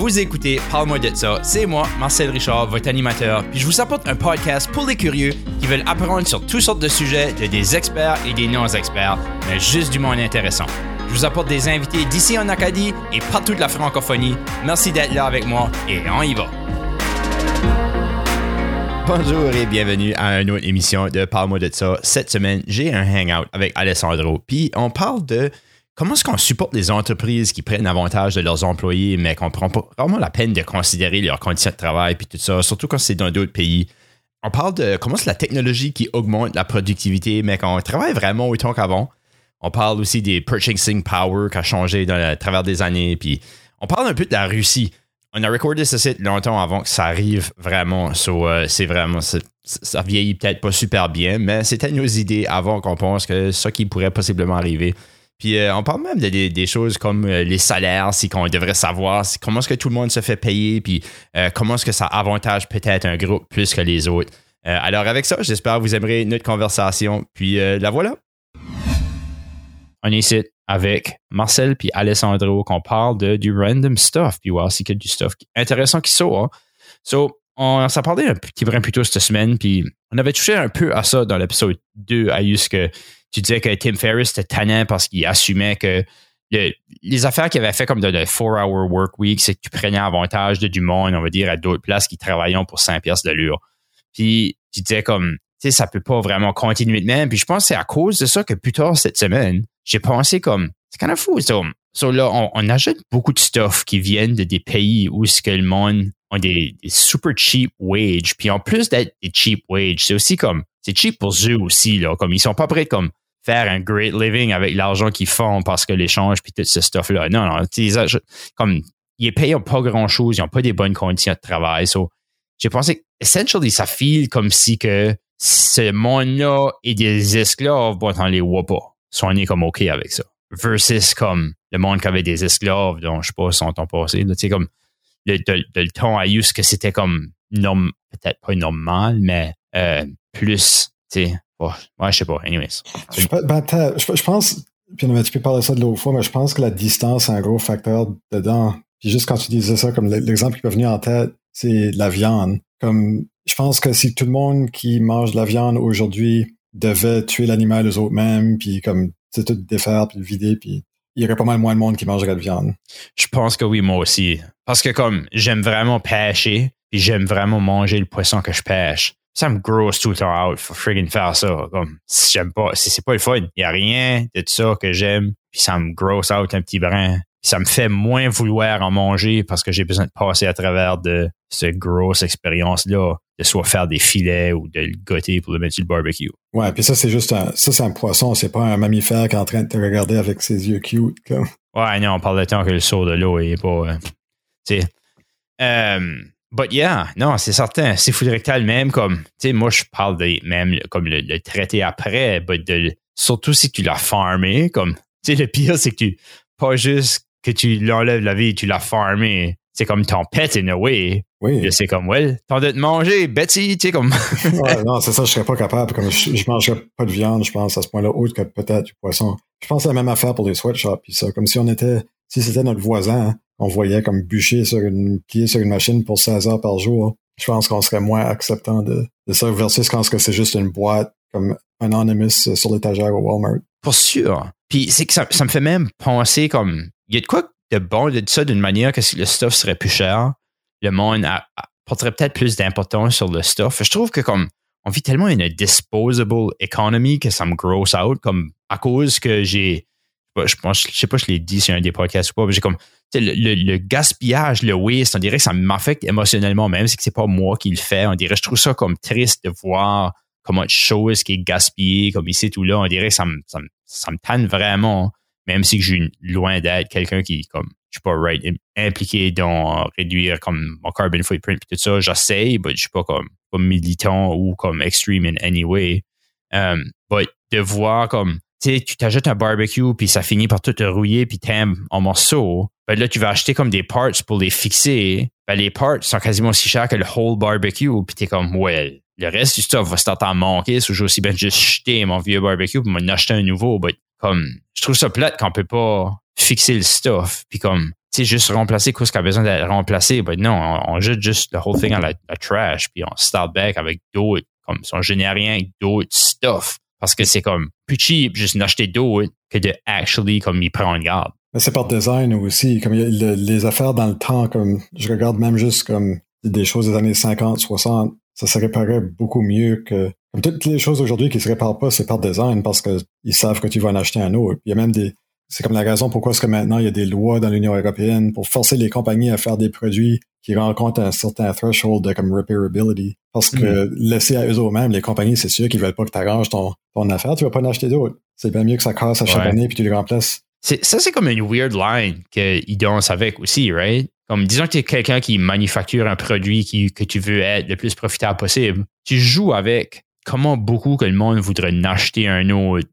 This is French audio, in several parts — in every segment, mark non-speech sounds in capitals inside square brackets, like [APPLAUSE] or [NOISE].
Vous écoutez Parle-moi de ça. C'est moi, Marcel Richard, votre animateur. Puis je vous apporte un podcast pour les curieux qui veulent apprendre sur toutes sortes de sujets de des experts et des non-experts, mais juste du monde intéressant. Je vous apporte des invités d'ici en Acadie et partout de la francophonie. Merci d'être là avec moi et on y va. Bonjour et bienvenue à une autre émission de Parle-moi de ça. Cette semaine, j'ai un hangout avec Alessandro. Puis on parle de comment est-ce qu'on supporte les entreprises qui prennent avantage de leurs employés, mais qu'on prend pas vraiment la peine de considérer leurs conditions de travail puis tout ça, surtout quand c'est dans d'autres pays? On parle de comment c'est la technologie qui augmente la productivité, mais qu'on travaille vraiment autant qu'avant. On parle aussi des purchasing power qui a changé le travers des années. Puis on parle un peu de la Russie. On a recordé ce site longtemps avant que ça arrive vraiment. Euh, c'est vraiment. Ça vieillit peut-être pas super bien, mais c'était nos idées avant qu'on pense que ça qui pourrait possiblement arriver. Puis euh, on parle même de, des choses comme euh, les salaires, si qu'on devrait savoir comment est-ce que tout le monde se fait payer, puis comment est-ce que ça avantage peut-être un groupe plus que les autres. alors avec ça, j'espère que vous aimerez notre conversation. Puis la voilà on est ici avec Marcel puis Alessandro qu'on parle de du random stuff puis voir s'il y du stuff intéressant qui sort. So, on s'est parlé un petit brin plus tôt cette semaine puis on avait touché un peu à ça dans l'épisode 2 à juste que tu disais que Tim Ferriss était tannant parce qu'il assumait que les affaires qu'il avait fait comme de le 4-hour work week, c'est que tu prenais avantage de du monde, on va dire, à d'autres places qui travaillaient pour 5 pièces de l'heure. Puis tu disais comme, tu sais, ça peut pas vraiment continuer de même. Puis je pense que c'est à cause de ça que plus tard cette semaine, j'ai pensé comme, c'est quand même fou, ça. So là, on, achète beaucoup de stuff qui viennent de des pays où ce que le monde ont des, super cheap wage. Puis en plus d'être des cheap wage, c'est aussi comme, c'est cheap pour eux aussi, là. Comme ils sont pas prêts comme faire un great living avec l'argent qu'ils font parce que l'échange puis tout ce stuff-là. Non, non, comme, ils payent pas grand chose, ils ont pas des bonnes conditions de travail. So, j'ai pensé que, essentially, ça file comme si que ce monde-là est des esclaves, bon, on les voit pas sont nés comme OK avec ça. Versus comme le monde qui avait des esclaves, dont je sais pas, son temps passé. Tu sais, comme le, le, ton à use que c'était comme peut-être pas normal, mais euh, plus, tu sais, ouais, je sais pas, anyways. Je, ben, je, pense, puis on avait un petit peu parlé de ça de l'autre fois, mais je pense que la distance est un gros facteur dedans. Puis juste quand tu disais ça, comme l'exemple qui peut venir en tête, c'est la viande. Comme je pense que si tout le monde qui mange de la viande aujourd'hui devait tuer l'animal eux-mêmes, puis comme, c'est tout défaire, puis le vider, puis il y aurait pas mal moins de monde qui mangerait de viande. Je pense que oui, moi aussi. Parce que comme, j'aime vraiment pêcher, puis j'aime vraiment manger le poisson que je pêche. Ça me grosse tout le temps out, faut friggin' faire ça. Comme, si j'aime pas, c'est pas le fun, il y a rien de ça que j'aime, puis ça me grosse out un petit brin ça me fait moins vouloir en manger parce que j'ai besoin de passer à travers de cette grosse expérience-là, de soit faire des filets ou de le goûter pour le mettre sur le barbecue. Ouais, puis ça, c'est juste un, ça, c'est un poisson, c'est pas un mammifère qui est en train de te regarder avec ses yeux cute, comme. Ouais, non, on parle de temps que le saut de l'eau est pas, euh, tu sais. Euh, but yeah, non, c'est certain. C'est fou rectal même comme, tu sais, moi, je parle de même comme le, traiter après, but de, surtout si tu l'as farmé, comme, tu sais, le pire, c'est que tu, pas juste que tu l'enlèves la vie, tu l'as farmé. C'est comme ton pet in a way. Oui. C'est comme, ouais, t'as de te manger, Betty, tu sais, comme. ouais, [LAUGHS] non, c'est ça, je serais pas capable. Comme je, je mangerais pas de viande, je pense, à ce point-là, autre que peut-être du poisson. Je pense à la même affaire pour les sweatshops, puis ça, comme si on était, si c'était notre voisin, hein, on voyait comme bûcher sur une, pied sur une machine pour 16 heures par jour. Je pense qu'on serait moins acceptant de, de ça versus quand c'est juste une boîte comme Anonymous sur l'étagère au Walmart. Pour sûr. Puis c'est que ça, me fait même penser comme il y a de quoi de bon de ça d'une manière que si le stuff serait plus cher, le monde porterait peut-être plus d'importance sur le stuff. Je trouve que comme on vit tellement une disposable economy que ça me gross out, comme à cause que j'ai, je pense, je sais pas, je l'ai dit sur un des podcasts ou pas, mais j'ai comme, le, le, gaspillage, le waste, on dirait que ça m'affecte émotionnellement, même si c'est pas moi qui le fais. On dirait, je trouve ça comme triste de voir comment de choses qui est gaspillé, comme ici, tout là. On dirait que ça me, ça me, ça me tanne vraiment même si je suis loin d'être quelqu'un qui, comme, je suis pas right, impliqué dans réduire comme mon carbon footprint et tout ça, j'essaie, mais je suis pas comme, comme militant ou comme extreme in any way. Um, but de voir comme, tu sais, tu t'achètes un barbecue puis ça finit par tout te rouiller puis t'aimes en morceaux. Ben là, tu vas acheter comme des parts pour les fixer. Ben les parts sont quasiment aussi chers que le whole barbecue puis t'es comme, ouais, le reste du stuff va se t'en manquer. So, j'ai aussi bien juste jeter mon vieux barbecue pour m'en acheter un nouveau. But comme je trouve ça plate qu'on peut pas fixer le stuff, puis comme, tu sais, juste remplacer ce qui a besoin d'être remplacé. Ben non, on, jette juste le whole thing la, la trash, puis on start back avec d'autres, comme si on génère rien avec d'autres stuff. Parce que c'est comme plus cheap juste d'acheter d'autres que de actually comme y prendre garde. C'est par design aussi. Comme il y a le- les affaires dans le temps, comme je regarde même juste comme des choses des années 50, 60, ça se réparait beaucoup mieux que. Comme toutes les choses aujourd'hui qui se réparent pas, c'est par design parce qu'ils savent que tu vas en acheter un autre. Il y a même des. C'est comme la raison pourquoi est-ce que maintenant il y a des lois dans l'Union européenne pour forcer les compagnies à faire des produits qui rencontrent un certain threshold de comme repairability. Parce que laisser à eux-mêmes, les compagnies, c'est sûr qu'ils veulent pas que tu arranges ton, ton affaire, tu vas pas en acheter d'autres. C'est bien mieux que ça casse à chaque Ouais. année puis tu les remplaces. Ça, c'est comme une weird line qu'ils dansent avec aussi, right? Comme disons que tu es quelqu'un qui manufacture un produit qui, que tu veux être le plus profitable possible. Tu joues avec comment beaucoup que le monde voudrait acheter un autre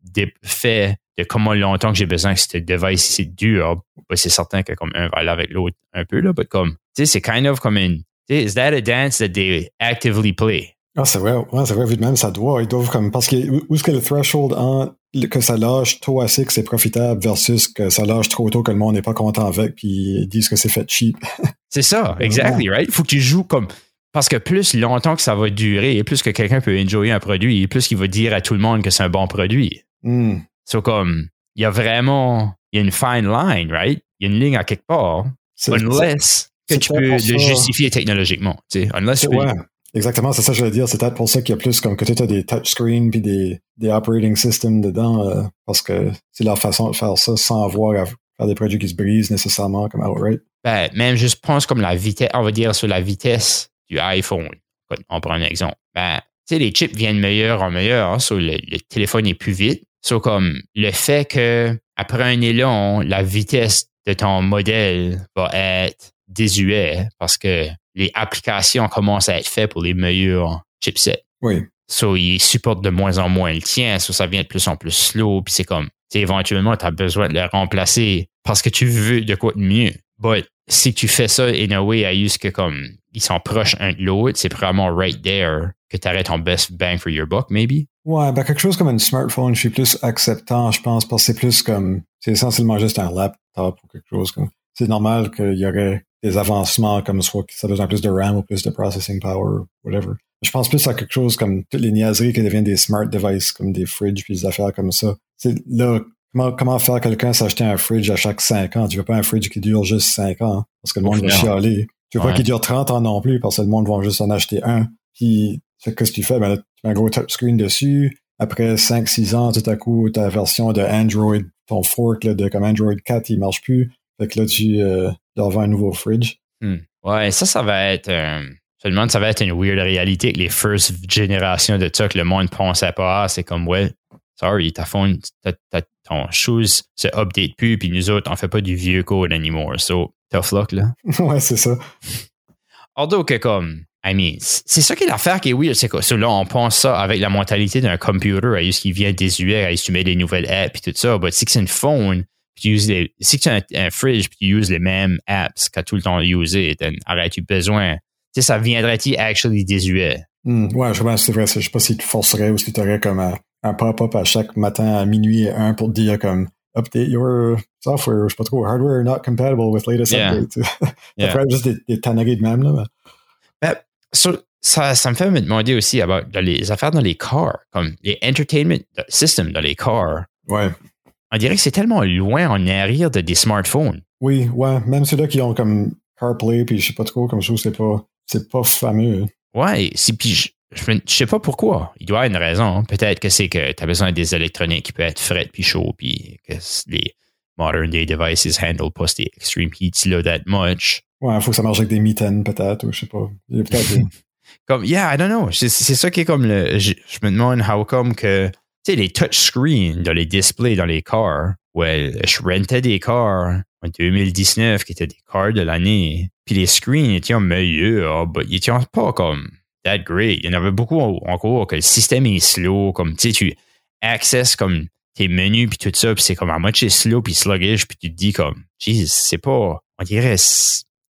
fait de comment longtemps que j'ai besoin que ce device c'est dur. Ben, c'est certain que comme un va aller avec l'autre un peu, là, but comme, tu sais, c'est kind of comme une, is that a dance that they actively play? Ah, c'est vrai, c'est vrai, vu de même, ça doit. Ils doivent comme. Parce que où est-ce que le threshold en que ça lâche tôt assez que c'est profitable versus que ça lâche trop tôt que le monde n'est pas content avec puis ils disent que c'est fait cheap. [LAUGHS] C'est ça, exactly, right? Il faut que tu joues comme. Parce que plus longtemps que ça va durer, et plus que quelqu'un peut enjoyer un produit, et plus qu'il va dire à tout le monde que c'est un bon produit. Hmm. C'est comme, il y a vraiment, il y a une fine line, right? Il y a une ligne à quelque part, unless que tu peux le justifier technologiquement, tu sais, unless tu peux- ouais, exactement, c'est ça que je voulais dire. C'est peut-être pour ça qu'il y a plus comme que tu as des touchscreens puis des, des operating systems dedans euh, parce que c'est leur façon de faire ça sans avoir à faire des produits qui se brisent nécessairement comme outright. Ben, même juste pense comme la vitesse, on va dire sur la vitesse du iPhone. On prend un exemple. Ben, tu sais, les chips viennent meilleurs en meilleur, hein, so le, le téléphone est plus vite. So, comme le fait que après un élan, la vitesse de ton modèle va être désuet parce que les applications commencent à être faites pour les meilleurs chipsets. Oui. So, ils supportent de moins en moins le tien. So, ça vient de plus en plus slow. Puis c'est comme, éventuellement, tu as besoin de le remplacer parce que tu veux de quoi de mieux. But si tu fais ça in a way à use que comme ils sont proches un de l'autre, c'est vraiment right there que tu ton best bang for your buck, maybe. Ouais, ben quelque chose comme un smartphone, je suis plus acceptant, je pense, parce que c'est plus comme, c'est essentiellement juste un laptop ou quelque chose comme. C'est normal qu'il y aurait des avancements comme soit que ça a besoin plus de RAM ou plus de processing power, whatever. Je pense plus à quelque chose comme toutes les niaiseries qui deviennent des smart devices, comme des fridges puis des affaires comme ça. C'est là, comment, comment faire quelqu'un s'acheter un fridge à chaque 5 ans? Tu veux pas un fridge qui dure juste 5 ans, parce que le monde va chialer. Tu veux Ouais. pas qu'il dure 30 ans non plus, parce que le monde va juste en acheter un. Puis, qu'est-ce que tu fais? Ben là, tu mets un gros touchscreen dessus. Après 5-6 ans, tout à coup, ta version de Android, ton fork là, de comme Android 4, il marche plus. Fait que là, tu euh, dois avoir un nouveau fridge. Hmm. Ouais, ça, ça va être. euh, je me demande, ça va être une weird réalité que les first générations de ça que le monde pensait pas. Ah, c'est comme, ouais, sorry, ta phone, ta, ta- ton chose se update plus, puis nous autres, on fait pas du vieux code anymore. So, tough luck, là. [LAUGHS] ouais, c'est ça. Although que comme, I mean, c'est ça qui est l'affaire qui est weird, c'est que so là, on pense ça avec la mentalité d'un computer, à ce qui vient désuet, à ce que tu mets des nouvelles apps et tout ça. Mais si que c'est une phone, puis tu uses les, si que tu as un, un fridge, puis tu uses les mêmes apps qu'à tout le temps usé, aurais-tu besoin? Tu sais, ça viendrait-il actually désuet? Hmm, ouais, je pas, c'est vrai. Je sais pas si tu forcerais ou si tu aurais comme un, un pop-up à chaque matin à minuit et un pour te dire comme update your software, je sais pas trop, hardware not compatible with latest Yeah. update. [LAUGHS] Ça Yeah. ferait juste des, des tanneries de même, là. mais- So, ça, ça me fait me demander aussi about les affaires dans les cars, comme les entertainment systems dans les cars. Ouais. On dirait que c'est tellement loin en arrière de des smartphones. Oui, ouais. Même ceux-là qui ont comme CarPlay puis je sais pas trop comme chose, c'est pas, c'est pas fameux. Ouais, c'est puis je, je, sais pas pourquoi. Il doit y avoir une raison. Peut-être que c'est que tu as besoin des électroniques qui peuvent être frais puis chauds puis que les modern day devices handle pas ces extreme heats là that much. Ouais, faut que ça marche avec des mitaines peut-être ou je sais pas. Il y a peut-être [LAUGHS] des- Comme yeah, I don't know. C'est c'est ça qui est comme le je, je me demande how come que tu sais les touchscreens dans les displays dans les cars. Ouais, je rentais des cars en 2019 qui étaient des cars de l'année. Puis les screens étaient meilleurs, mais ils étaient pas comme that great. Il y en avait beaucoup encore que le système est slow, comme tu sais, tu access comme tes menus puis tout ça, puis c'est comme à moitié slow puis sluggish, puis tu te dis comme, Jesus, c'est pas, on dirait,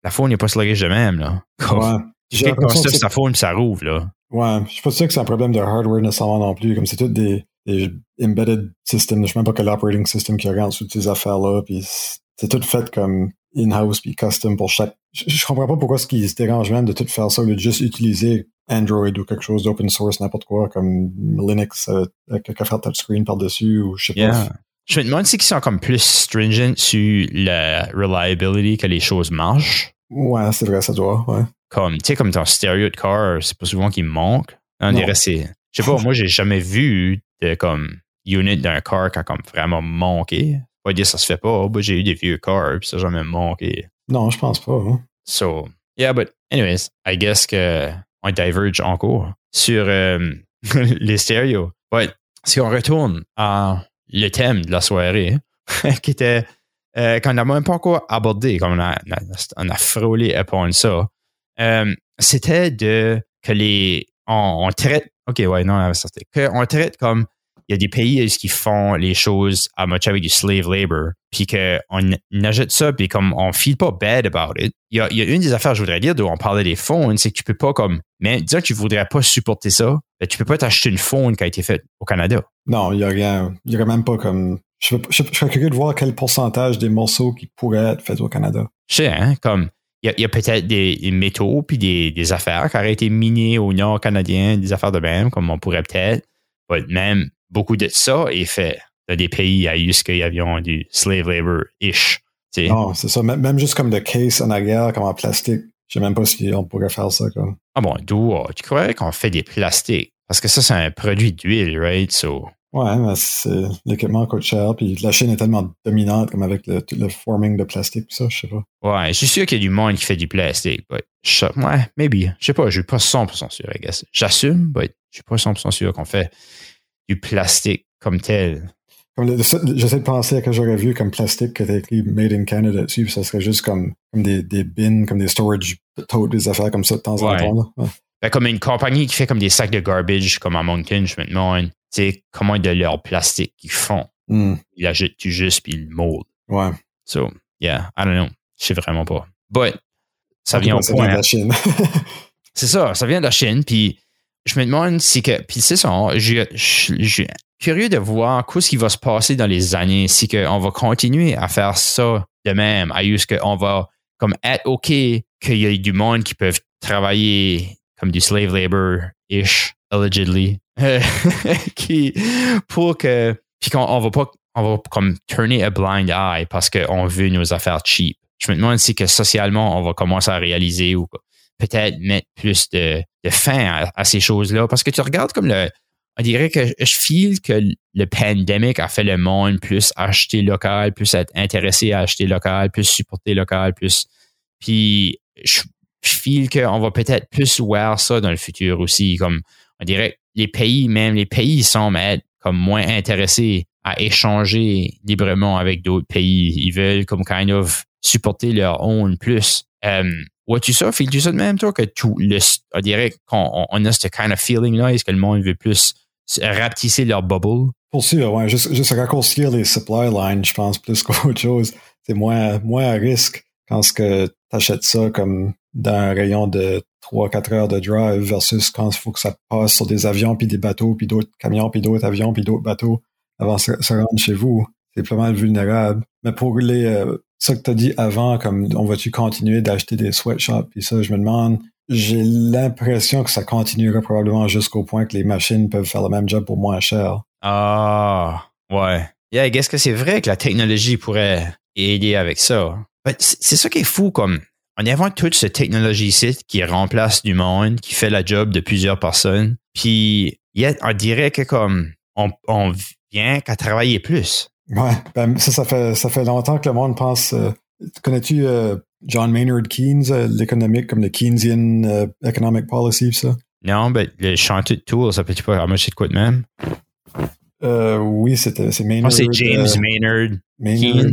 la phone n'est pas sluggish de même là. [LAUGHS] Comme, Ouais. J'ai l'impression que ta phone puis ça rouvre là. Ouais, je suis pas sûr que c'est un problème de hardware nécessairement non plus. Comme c'est toutes des, des embedded systems. Je sais même pas quel operating system qui regarde toutes ces affaires-là. Puis c'est tout fait comme in-house puis custom pour chaque. Je, je comprends pas pourquoi ce qu'ils se dérangent même de tout faire ça, de juste utiliser Android ou quelque chose d'open source, n'importe quoi, comme Linux, euh, avec un touchscreen par-dessus ou je sais pas. Je me demande si ils sont comme plus stringent sur la reliability que les choses marchent. Ouais, c'est vrai, ça doit, ouais. Comme, tu sais, comme ton stéréo de car, c'est pas souvent qu'il manque. On dirait c'est. Je sais pas, moi, j'ai jamais vu de comme unit d'un car qui a comme vraiment manqué. Pas dire ça se fait pas. Moi, j'ai eu des vieux cars, puis ça n'a jamais manqué. Non, je pense pas. Hein. So, yeah, but anyways, I guess que on diverge encore sur euh, [LAUGHS] les stéréos. But si on retourne à le thème de la soirée, [LAUGHS] qui était euh, qu'on n'a même pas encore abordé, comme on a, on a, frôlé à ça, euh, c'était de que les on, traite ok ouais non que on traite comme il y a des pays qui font les choses à moitié avec du slave labor, puis qu'on ajoute ça, puis comme on feel pas bad about it. Il y a, une des affaires, je voudrais dire, où on parlait des phones, c'est que tu peux pas comme, mais disons que tu voudrais pas supporter ça, ben, tu peux pas t'acheter une phone qui a été faite au Canada. Non, il y a rien, il y a même pas comme, je, serais curieux de voir quel pourcentage des morceaux qui pourraient être faits au Canada. Je sais, hein, comme, il y a, peut-être des, métaux puis des, affaires qui auraient été minés au nord canadien, des affaires de même, comme on pourrait peut-être. Même beaucoup de ça est fait dans des pays à ce qu'il y avait du slave labor-ish. Non, c'est ça. Même juste comme de case en arrière, comme en plastique. Je sais même pas si on pourrait faire ça. Comme. Ah bon, d'où tu croyais qu'on fait des plastiques? Parce que ça, c'est un produit d'huile, right? So, Ouais, mais l'équipement coûte cher, puis la Chine est tellement dominante comme avec le, le forming de plastique, ça, je sais pas. Ouais, je suis sûr qu'il y a du monde qui fait du plastique, but ouais, maybe. Je sais pas, je suis pas 100% sûr, I guess. J'assume, mais je suis pas 100% sûr qu'on fait du plastique comme tel. J'essaie de penser à que j'aurais vu comme plastique qui était écrit Made in Canada dessus, ça serait juste comme, comme des, des bins, comme des storage totes, des affaires comme ça de temps en temps. Ben, comme une compagnie qui fait comme des sacs de garbage, comme à Moncton, je me demande, tu comment de leur plastique qu'ils font. Mm. Ils l'achètent juste puis ils le moldent. Ouais. So, yeah, I don't know. Je sais vraiment pas. But, ça vient au point. Vient de la Chine. [LAUGHS] c'est ça, ça vient de la Chine, puis je me demande si que. Puis c'est ça, je, suis curieux de voir ce qui va se passer dans les années, si on va continuer à faire ça de même, à juste qu'on va comme être OK qu'il y ait du monde qui peuvent travailler comme du slave labor-ish, allegedly, [LAUGHS] qui, pour que. Puis qu'on on va pas. On va comme tourner a blind eye parce qu'on veut nos affaires cheap. Je me demande si que socialement, on va commencer à réaliser ou peut-être mettre plus de, fin à, ces choses-là. Parce que tu regardes comme le. On dirait que je feel que le pandémie a fait le monde plus acheter local, plus être intéressé à acheter local, plus supporter local, plus. Puis je, je feel qu'on va peut-être plus voir ça dans le futur aussi. Comme on dirait les pays, même les pays semblent être comme moins intéressés à échanger librement avec d'autres pays. Ils veulent comme kind of supporter leur own plus. Um, Vois-tu ça? Fais-tu ça de même, toi, que tout le, on dirait qu'on on a ce kind of feeling-là? Est-ce que le monde veut plus rapetisser leur bubble? Pour sûr, ouais. Juste, juste raccourcir les supply lines, je pense, plus [LAUGHS] qu'autre chose. C'est moins, moins à risque quand ce que t'achètes ça comme dans un rayon de 3-4 heures de drive versus quand il faut que ça passe sur des avions puis des bateaux puis d'autres camions puis d'autres avions puis d'autres bateaux avant de se rendre chez vous. C'est vraiment vulnérable. Mais pour les, euh, ça que tu as dit avant, comme on va-tu continuer d'acheter des sweatshops, puis ça, je me demande, j'ai l'impression que ça continuera probablement jusqu'au point que les machines peuvent faire le même job pour moins cher. Ah, ouais. Yeah, est-ce que c'est vrai que la technologie pourrait aider avec ça? C'est ça qui est fou, comme on invente toute cette technologie-ci qui remplace du monde, qui fait la job de plusieurs personnes, puis on dirait que comme on, on vient qu'à travailler plus. Ouais, ben ça, ça fait ça fait longtemps que le monde pense. Euh, connais-tu euh, John Maynard Keynes, euh, l'économique comme le Keynesian Economic Policy, ça? Non, mais le chantier de tour, ça peut-tu pas moi c'est de quoi de même? oui, c'est Maynard. c'est James Maynard. Maynard.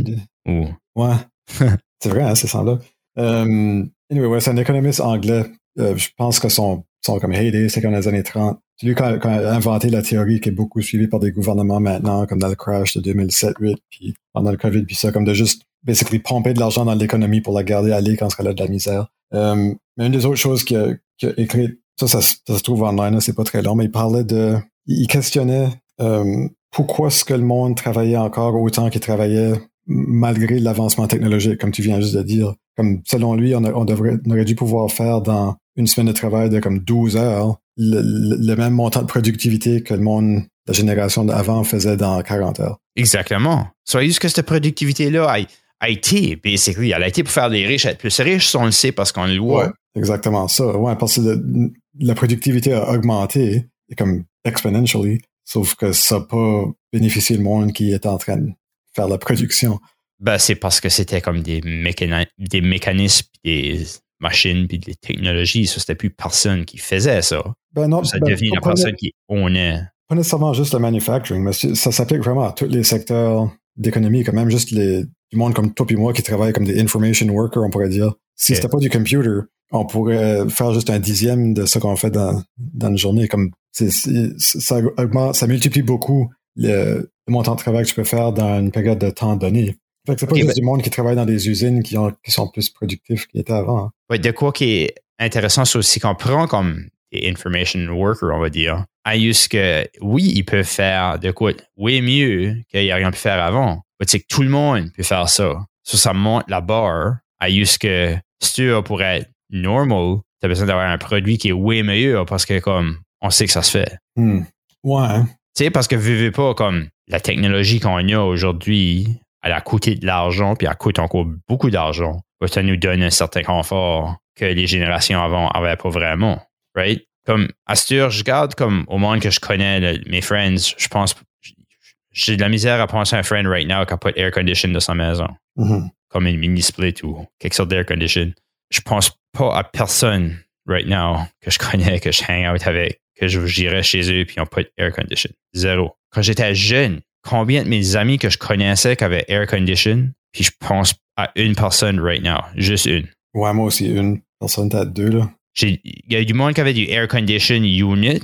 Ouais. [LAUGHS] c'est vrai, hein, c'est semblable. Anyway, ouais, c'est un économiste anglais. je pense que son, son comme heyday, c'est comme les années 30. C'est lui qui a, inventé la théorie qui est beaucoup suivie par des gouvernements maintenant, comme dans le crash de 2007-2008, puis pendant le COVID, puis ça, comme de juste basically pomper de l'argent dans l'économie pour la garder aller quand elle a de la misère. Euh, mais une des autres choses qu'il a, a écrit, ça, ça, se trouve online, c'est pas très long, mais il parlait de, il questionnait euh, pourquoi est-ce que le monde travaillait encore autant qu'il travaillait malgré l'avancement technologique, comme tu viens juste de dire. Comme selon lui, on, devrait, on aurait dû pouvoir faire dans une semaine de travail de comme 12 heures le, même montant de productivité que le monde, la génération d'avant faisait dans 40 heures. Exactement. Soit juste que cette productivité-là a, été, basically, elle a été pour faire les riches être plus riches, on le sait parce qu'on le voit. exactement ça. Ouais, parce que la productivité a augmenté, comme exponentially, sauf que ça n'a pas bénéficié le monde qui est en train de faire la production. Ben, c'est parce que c'était comme des, des mécanismes, des machines, puis des technologies. Ça, c'était plus personne qui faisait ça. Ben non, ça ben, devient la personne qui est. Pas nécessairement juste le manufacturing, mais ça s'applique vraiment à tous les secteurs d'économie, quand même juste les, du monde comme toi et moi qui travaillent comme des information workers, on pourrait dire. Si c'était pas du computer, on pourrait faire juste un dixième de ce qu'on fait dans, dans une journée. Comme ça, ça multiplie beaucoup le, montant de travail que tu peux faire dans une période de temps donné. Fait que c'est pas juste ben du monde qui travaille dans des usines qui, ont, qui sont plus productifs qu'ils étaient avant. Hein. de quoi qui est intéressant, c'est aussi qu'on prend comme des information workers, on va dire, à juste que oui, ils peuvent faire de quoi oui mieux qu'il n'y a rien pu faire avant. Mais c'est que tout le monde peut faire ça. Ça, ça monte la barre à juste que si tu pour être normal, tu as besoin d'avoir un produit qui est oui meilleur parce que comme on sait que ça se fait. Hmm. Ouais. Tu sais, parce que vivez pas comme la technologie qu'on a aujourd'hui, elle a coûté de l'argent, puis elle coûte encore beaucoup d'argent. Ça nous donne un certain confort que les générations avant n'avaient pas vraiment. Right? Comme, Astur, je garde comme au monde que je connais, mes friends, je pense, j'ai de la misère à penser à un friend right now qui a pas d'air condition dans sa maison. Mm-hmm. Comme une mini split ou quelque sorte d'air condition. Je pense pas à personne right now que je connais, que je hang out avec, que j'irais chez eux puis ils n'ont pas d'air condition. Zéro. Quand j'étais jeune, combien de mes amis que je connaissais qui avaient air condition, puis je pense à une personne right now, juste une. Ouais, moi aussi, une personne, peut-être deux, là. Il y a du monde qui avait du air condition unit,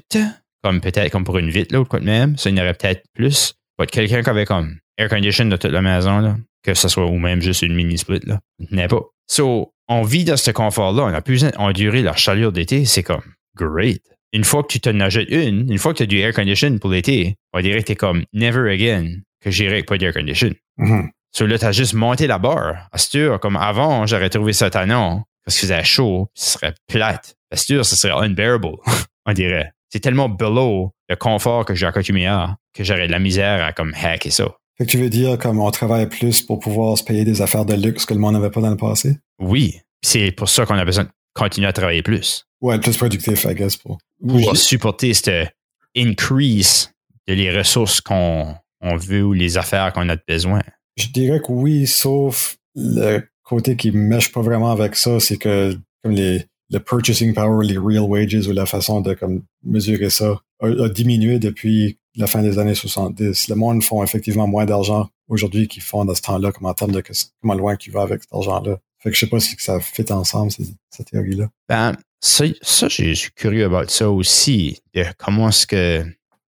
comme peut-être comme pour une vitre, là, ou quoi de même. Ça, il y en aurait peut-être plus. Mais quelqu'un qui avait comme air condition de toute la maison, là, que ce soit ou même juste une mini split, là. N'est pas. So, on vit dans ce confort-là. On a plus enduré la chaleur d'été. C'est comme great une fois que tu te achètes une, une fois que tu as du air condition pour l'été, on dirait que tu es comme never again que j'irai avec pas d'air condition. Mm là, tu as juste monté la barre. Sûr, comme avant, j'aurais trouvé ça tannant parce qu'il faisait chaud, ce serait plate. Sûr, ce serait unbearable, [LAUGHS] on dirait. C'est tellement below le confort que j'ai accoutumé à que j'aurais de la misère à comme hacker ça. Fait que tu veux dire comme on travaille plus pour pouvoir se payer des affaires de luxe que le monde n'avait pas dans le passé? Oui. C'est pour ça qu'on a besoin de continuer à travailler plus. Ouais, plus productif, I guess, pour pour supporter cette increase de les ressources qu'on veut ou les affaires qu'on a besoin? Je dirais que oui, sauf le côté qui ne mèche pas vraiment avec ça, c'est que comme les, le purchasing power, les real wages ou la façon de comme, mesurer ça a, diminué depuis la fin des années 70. Le monde font effectivement moins d'argent aujourd'hui qu'ils font dans ce temps-là, comme en termes de comment loin tu vas avec cet argent-là. Fait que je sais pas si ça fait ensemble, cette théorie-là. Ben, ça, ça je suis curieux about ça aussi. comment est-ce que.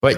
Ouais.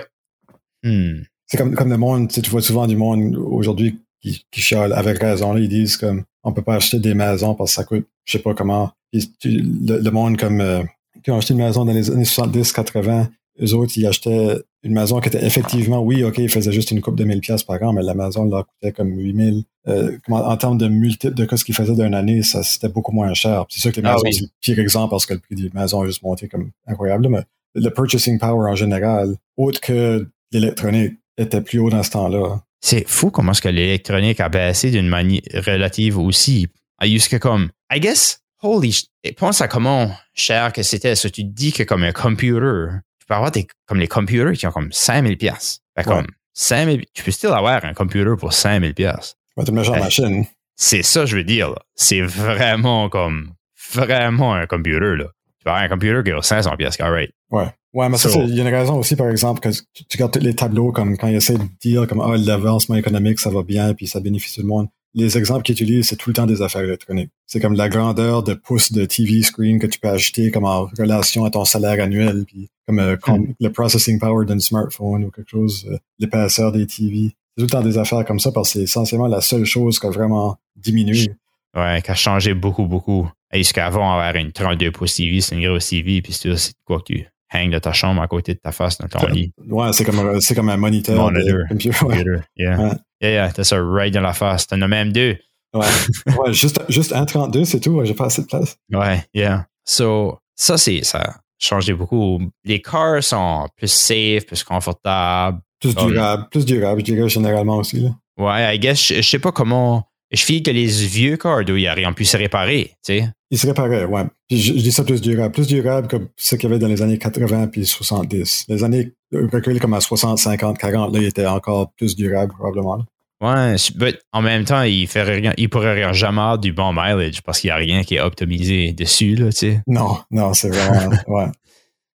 Hmm. C'est comme, comme le monde, tu, vois souvent du monde aujourd'hui qui, qui chiale avec raison. Là, ils disent comme on peut pas acheter des maisons parce que ça coûte, je sais pas comment. le, monde comme euh, qui ont acheté une maison dans les années 70-80, eux autres, ils achetaient une maison qui était effectivement, oui, OK, ils faisaient juste une coupe de 1000 pièces par an, mais la maison leur coûtait comme 8000. Euh, en, termes de multiples de ce qu'ils faisaient d'une année, ça c'était beaucoup moins cher. C'est sûr que les ah maisons, c'est le pire exemple parce que le prix des maisons a juste monté comme incroyable, mais le purchasing power en général, autre que l'électronique, était plus haut dans ce temps-là. C'est fou comment est-ce que l'électronique a baissé d'une manière relative aussi. que comme, I guess, holy, pense à comment cher que c'était. Ça, tu te dis que comme un computer, peux avoir des, comme les computers qui ont comme 5000 pièces. comme 5000, tu peux still avoir un computer pour 5000 pièces. Ouais, tu machine. C'est ça, je veux dire. C'est vraiment comme, vraiment un computer, là. Tu peux avoir un computer qui a 500 pièces, right. Ouais. Ouais, mais ça, il y a une raison aussi, par exemple, que tu, tu regardes tous les tableaux, comme quand ils essaient de dire, comme, ah, l'avancement économique, ça va bien, puis ça bénéficie tout le monde les exemples qu'ils utilisent, c'est tout le temps des affaires électroniques. C'est comme la grandeur de pouces de TV screen que tu peux acheter comme en relation à ton salaire annuel, puis comme, euh, hmm. le processing power d'un smartphone ou quelque chose, euh, l'épaisseur des TV. C'est tout le temps des affaires comme ça parce que c'est essentiellement la seule chose qui a vraiment diminué. Ouais, qui a changé beaucoup, beaucoup. Et qu'avant, avoir une 32 pouces TV, c'est une grosse TV, puis c'est quoi que tu hang de ta chambre à côté de ta face dans ton lit. Ouais, c'est comme, un- c'est comme un moniteur. Monitor. de computer, ouais. Computer. Yeah. Ouais. Yeah, yeah, t'as ça right dans la face. T'en as même deux. Ouais, [LAUGHS] Ouais, juste, juste un 32, c'est tout. ouais, J'ai pas assez de place. Ouais, yeah. So, ça, c'est, ça a changé beaucoup. Les cars sont plus safe, plus confortables. Plus Oh, durable, plus durable, je dirais généralement aussi. Là. Ouais, I guess, je, je sais pas comment. Je file que les vieux cars, d'où ils auraient pu se réparer, tu sais. Il se réparait, ouais. Puis je, je dis ça plus durable. Plus durable que ce qu'il y avait dans les années 80 puis 70. Les années euh, reculées comme à 60, 50, 40, là, il était encore plus durable, probablement. là. Ouais, but en même temps, il ferait rien, il pourrait rien jamais avoir du bon mileage parce qu'il n'y a rien qui est optimisé dessus, là, tu sais. Non, non, c'est vraiment, [LAUGHS] ouais.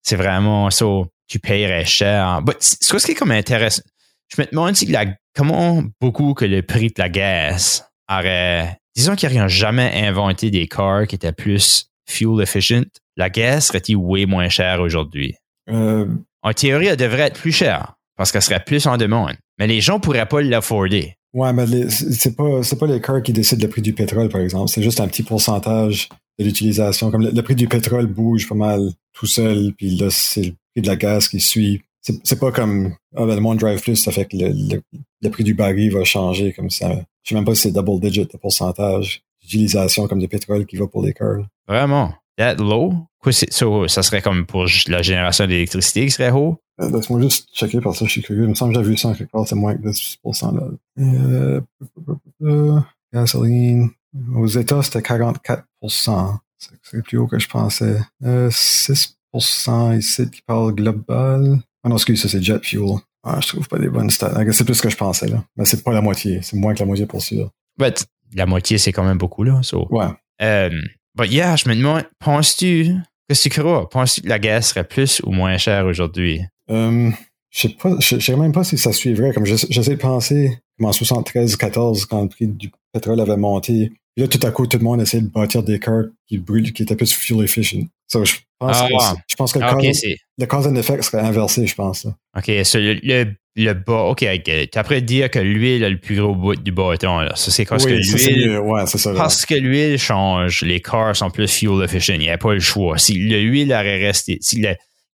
C'est vraiment ça. Tu paierais cher. C- ce qui est comme intéressant, je me demande si la, comment beaucoup que le prix de la gaz aurait. Disons qu'ils n'auraient jamais inventé des cars qui étaient plus fuel efficient. La gaz serait-il way moins chère aujourd'hui? Euh, En théorie, elle devrait être plus chère parce qu'elle serait plus en demande. Mais les gens ne pourraient pas l'afforder. ouais, mais c'est pas, c'est pas les cars qui décident le prix du pétrole, par exemple. C'est juste un petit pourcentage de l'utilisation. Comme le, le prix du pétrole bouge pas mal tout seul, puis là, c'est le prix de la gaz qui suit. C'est, c'est pas comme, ah, ben, le monde drive plus, ça fait que le, le, le prix du baril va changer comme ça. Je sais même pas si c'est double digit de pourcentage d'utilisation comme de pétrole qui va pour les cars. là. Vraiment? That low? Quoi, c'est- so, ça serait comme pour la génération d'électricité qui serait haut? Euh, Laisse-moi juste checker parce que je suis curieux. Il me semble que j'ai vu ça en quelque part, c'est moins que 10%. Là. Euh, euh, gasoline. Aux États, c'était 44%. C'est plus haut que je pensais. Euh, 6% ici qui parle global. Ah non, excuse, ça c'est jet fuel. Ah, je trouve pas des bonnes stats. C'est plus ce que je pensais là. Mais c'est pas la moitié. C'est moins que la moitié pour sûr. But la moitié, c'est quand même beaucoup, là. So. Ouais. Euh, but yeah, je me demande, penses-tu, qu'est-ce que tu crois? Penses-tu que la gaz serait plus ou moins chère aujourd'hui? Euh, je sais pas, je je sais même pas si ça suivrait. Comme j'essa- j'essaie de penser, comme en 73-14, quand le prix du pétrole avait monté. Puis là, tout à coup, tout le monde essayait de bâtir des cars qui brûlent, qui étaient plus fuel efficient. So, je pense Ah. que, je pense que le, Ah, cause, c'est. le cause and effect serait inversé, je pense. là. OK, so le, le, le bas, OK. T'as après dire que l'huile a le plus gros bout du bâton, là. Ça, c'est parce Oui, que l'huile. Ouais, c'est ça. Parce que l'huile change, les cars sont plus fuel efficient. Il n'y a pas le choix. Si l'huile aurait resté, si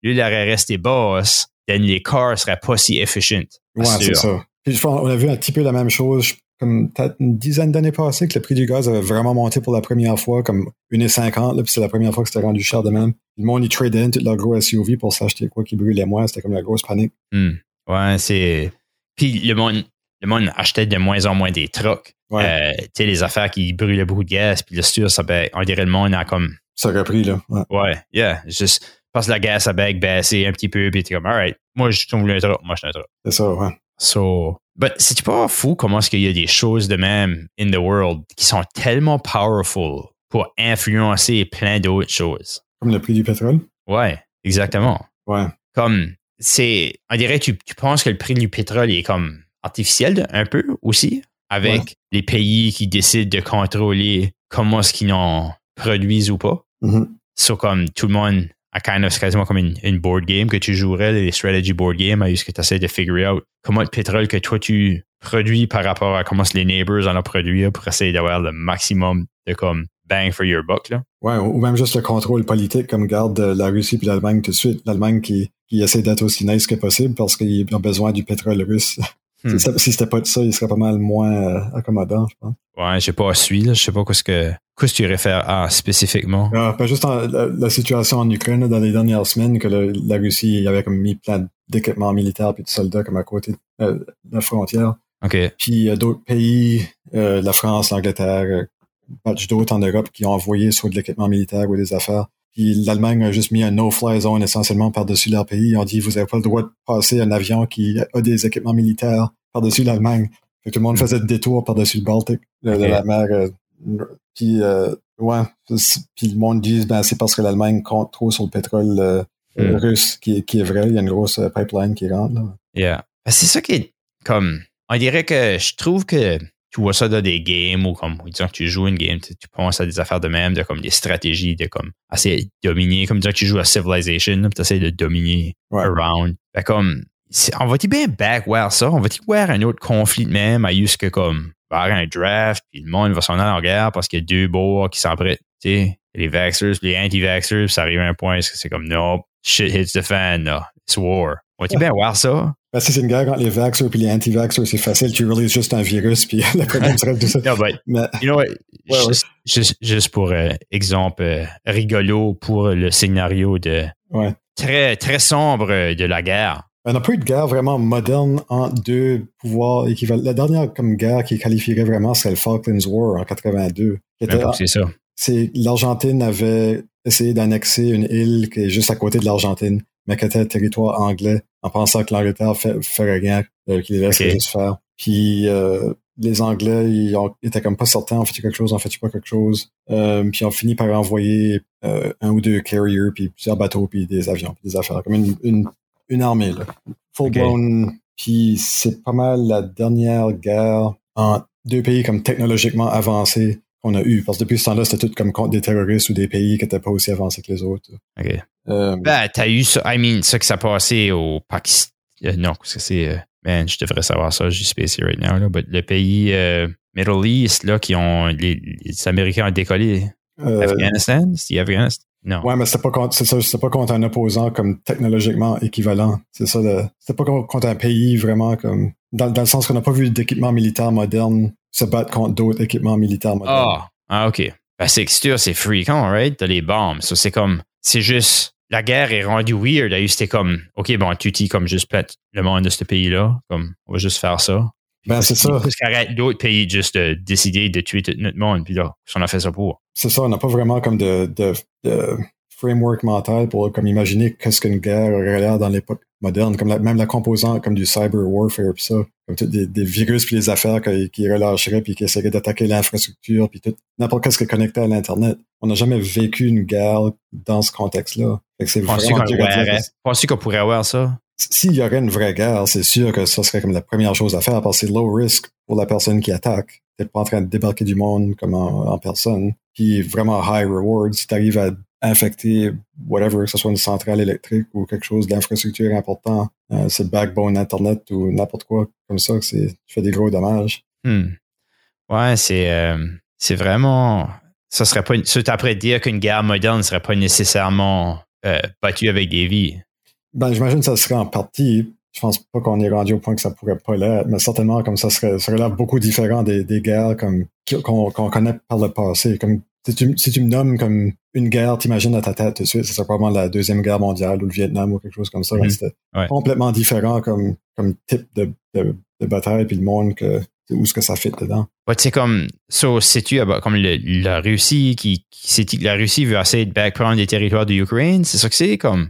l'huile aurait resté basse, then les cars seraient pas si efficient. Ouais, c'est ça. Puis on a vu un petit peu la même chose, comme peut-être une dizaine d'années passées, que le prix du gaz avait vraiment monté pour la première fois, comme 1,50, là, puis c'est la première fois que c'était rendu cher de même. Le monde, ils trade in tout leur gros SUV pour s'acheter quoi qui brûlait moins, c'était comme la grosse panique. Hmm. Ouais, c'est. Puis le monde, le monde achetait de moins en moins des trucks. Ouais, Euh, tu sais, les affaires qui brûlaient beaucoup de gaz, puis le sûr, ça ben, on dirait le monde a comme. ça aurait pris, là. Ouais. Ouais, yeah. Juste parce que la gaz a baissé un petit peu, puis t'es comme, alright, moi, je trouve un truck, moi, je suis un truck. C'est ça, ouais. So, but c'est pas fou comment est-ce qu'il y a des choses de même in the world qui sont tellement powerful pour influencer plein d'autres choses? Comme le prix du pétrole? Ouais, exactement. Ouais. Comme, c'est, on dirait, tu, tu penses que le prix du pétrole est comme artificiel un peu aussi, avec Ouais. les pays qui décident de contrôler comment est-ce qu'ils en produisent ou pas. Mhm. So, comme tout le monde a kind of, c'est quasiment comme une, une board game que tu jouerais, les strategy board games, où ce que tu essaies de figure out comment le pétrole que toi tu produis par rapport à comment les neighbors en ont produit pour essayer d'avoir le maximum de comme bang for your buck, là. Ouais, ou même juste le contrôle politique, comme garde euh, la Russie puis l'Allemagne tout de suite. L'Allemagne qui, qui essaie d'être aussi nice que possible parce qu'ils ont besoin du pétrole russe. Hmm. Si c'était- pas de ça, il serait pas mal moins euh, accommodant, je pense. Ouais, je sais pas, suis, là. Je sais pas qu'est-ce que, qu'est-ce que tu réfères à spécifiquement? Ah, ben juste en- la, la situation en Ukraine, dans les dernières semaines, que le- la Russie il avait comme mis plein d'équipements militaires puis de soldats comme à côté euh, de la frontière. OK. Puis il y a d'autres pays, euh, la France, l'Angleterre, euh, d'autres en Europe qui ont envoyé soit de l'équipement militaire ou des affaires. Puis l'Allemagne a juste mis un no-fly zone essentiellement par-dessus leur pays. Ils ont dit, vous n'avez pas le droit de passer un avion qui a des équipements militaires par-dessus l'Allemagne. Fait que tout le monde faisait le détour par-dessus le Baltique, de, la mer. Puis, euh, ouais, puis le monde dit, ben, c'est parce que l'Allemagne compte trop sur le pétrole euh, Hmm. russe, qui, est- qui est vrai. Il y a une grosse euh, pipeline qui rentre. Là. Yeah. Ben, C'est ça qui est comme. On dirait que je trouve que tu vois ça dans des games ou comme disons que tu joues une game, tu, tu penses à des affaires de même, de comme des stratégies, de comme de dominer, comme disons que tu joues à Civilization, tu essaies de dominer Ouais. around. Ben, comme on va-tu bien back vers ça? On va-tu vers un autre conflit de même à juste que comme avoir un draft, puis le monde va s'en aller en guerre parce qu'il y a deux bois qui s'en prêtent. Tu sais, les vaxxers, les anti-vaxxers, ça arrive à un point, c'est comme, non, shit hits the fan, là. It's war. On va bien voir ça? Ben, si c'est une guerre entre les vaxxers et les anti-vaxxers, c'est facile. Tu releases juste un virus, puis [LAUGHS] [LAUGHS] le problème serait tout ça. Mais, you know what? Juste, juste, juste, pour euh, exemple euh, rigolo pour le scénario de ouais. très, très sombre de la guerre. On n'a pas eu de guerre vraiment moderne entre deux pouvoirs équivalents. La dernière comme guerre qui qualifierait vraiment, c'est le Falklands War en 82. C'est ça. C'est l'Argentine avait essayé d'annexer une île qui est juste à côté de l'Argentine, mais qui était territoire anglais, en pensant que l'Angleterre fait, ferait rien, euh, qu'il laisserait juste faire. Puis euh, les Anglais, ils, ont, étaient comme pas certains, en fait quelque chose, en fait pas quelque chose? Euh, puis ils ont fini par envoyer euh, un ou deux carriers, puis plusieurs bateaux, puis des avions, puis des affaires, comme une, une une armée, là. Full blown. Puis c'est pas mal la dernière guerre en deux pays comme technologiquement avancés qu'on a eu. Parce que depuis ce temps-là, c'était tout comme contre des terroristes ou des pays qui n'étaient pas aussi avancés que les autres. OK. Euh, ben, t'as eu ça, I mean, ça que ça passé au Pakistan. Euh, non, parce que c'est. Euh, man, je devrais savoir ça, j'ai spacé right now, là. But le pays euh, Middle East, là, qui ont. Les, les Américains ont décollé. Afghanistan? C'est Afghanistan? Non. Ouais, mais c'était pas contre, c'est ça, c'était pas contre un opposant comme technologiquement équivalent. C'est ça, c'était pas contre un pays vraiment comme, dans, dans le sens qu'on n'a pas vu d'équipement militaire moderne se battre contre d'autres équipements militaires modernes. Ah, ah ok. Ben, c'est sûr, c'est fréquent, right? T'as les bombes. Ça, c'est comme, c'est juste, la guerre est rendue weird. C'était comme, ok, bon, tu dis comme juste pète le monde de ce pays-là. Comme, on va juste faire ça. Ben, c'est ça. Parce qu'arrête d'autres pays juste de décider de tuer tout notre monde, puis là, on a fait ça pour. C'est ça, on n'a pas vraiment comme de, de, de, framework mental pour comme imaginer qu'est-ce qu'une guerre aurait l'air dans l'époque moderne, comme la, même la composante comme du cyber warfare, puis ça, comme tout des, des, virus puis les affaires qui, qui relâcheraient puis qui essaieraient d'attaquer l'infrastructure puis tout n'importe qu'est-ce qui est connecté à l'internet. On n'a jamais vécu une guerre dans ce contexte-là. C'est vraiment qu'on pourrait avoir ça? S'il y aurait une vraie guerre, c'est sûr que ça serait comme la première chose à faire parce que c'est low risk pour la personne qui attaque. T'es pas en train de débarquer du monde comme en, personne. Puis vraiment high reward si tu arrives à infecter whatever, que ce soit une centrale électrique ou quelque chose d'infrastructure important, euh, c'est backbone Internet ou n'importe quoi comme ça, que tu fais des gros dommages. Hmm. Ouais, c'est, euh, c'est vraiment, ça serait pas, tu après dire qu'une guerre moderne ne serait pas nécessairement euh, battue avec des vies. Ben, j'imagine que ça serait en partie. Je pense pas qu'on est rendu au point que ça pourrait pas l'être, mais certainement comme ça serait, là beaucoup différent des, des guerres comme qu'on connaît par le passé. Comme si tu, si tu me nommes comme une guerre, t'imagines à ta tête tout de suite, ce serait probablement la deuxième guerre mondiale ou le Vietnam ou quelque chose comme ça. Mm-hmm. C'était complètement différent comme, comme type de, de, de bataille puis le monde que où ce que ça fait dedans. Ouais, c'est comme ça, c'est-tu comme le, la Russie qui, qui la Russie veut essayer de backprendre des territoires de l'Ukraine, c'est ça que c'est comme?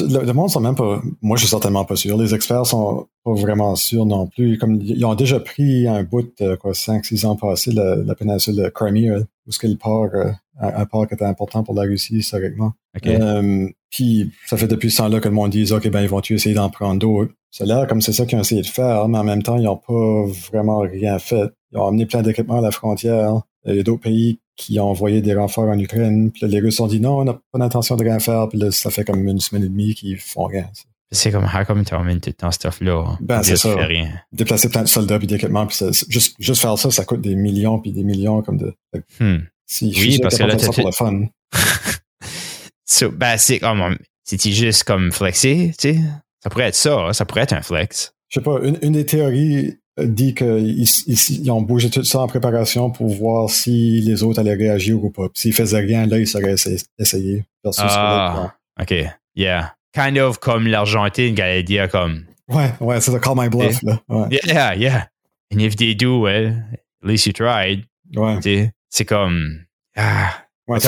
Le, monde sont même pas. Moi, je suis certainement pas sûr. Les experts sont pas vraiment sûrs non plus. Comme ils ont déjà pris un bout de quoi, 5-6 ans passés, la, la péninsule de Crimea, où ce que le port, euh, un, port qui était important pour la Russie historiquement. Euh, puis ça fait depuis ce temps-là que le monde dit OK, ben ils vont-tu essayer d'en prendre d'autres? Ça a l'air comme c'est ça qu'ils ont essayé de faire, mais en même temps, ils n'ont pas vraiment rien fait. Ils ont amené plein d'équipements à la frontière. Il y a d'autres pays qui ont envoyé des renforts en Ukraine. Puis les Russes ont dit non, on n'a pas d'intention de rien faire. Puis là, ça fait comme une semaine et demie qu'ils font rien. C'est comme, how come tu emmènes tout ce stuff-là? Hein? Ben, c'est ça. Rien. Déplacer plein de soldats puis d'équipements. Puis juste, juste faire ça, ça coûte des millions puis des millions comme de. Hmm. Si, oui, parce que là, ça pour le fun. [LAUGHS] so, ben, c'est comme, c'est juste comme flexé, tu sais? Ça pourrait être ça, hein? ça pourrait être un flex. Je sais pas, une, une des théories dit qu'ils ils, ont bougé tout ça en préparation pour voir si les autres allaient réagir ou pas. S'ils faisaient rien, là, ils seraient essayé. Ah, OK. Yeah. Kind of comme l'Argentine qui allait dire comme... Ouais, ouais, c'est ça, call my bluff, là. Ouais. Yeah, yeah. And if they do, well, at least you tried. Ouais. C'est comme... Ah. Ouais,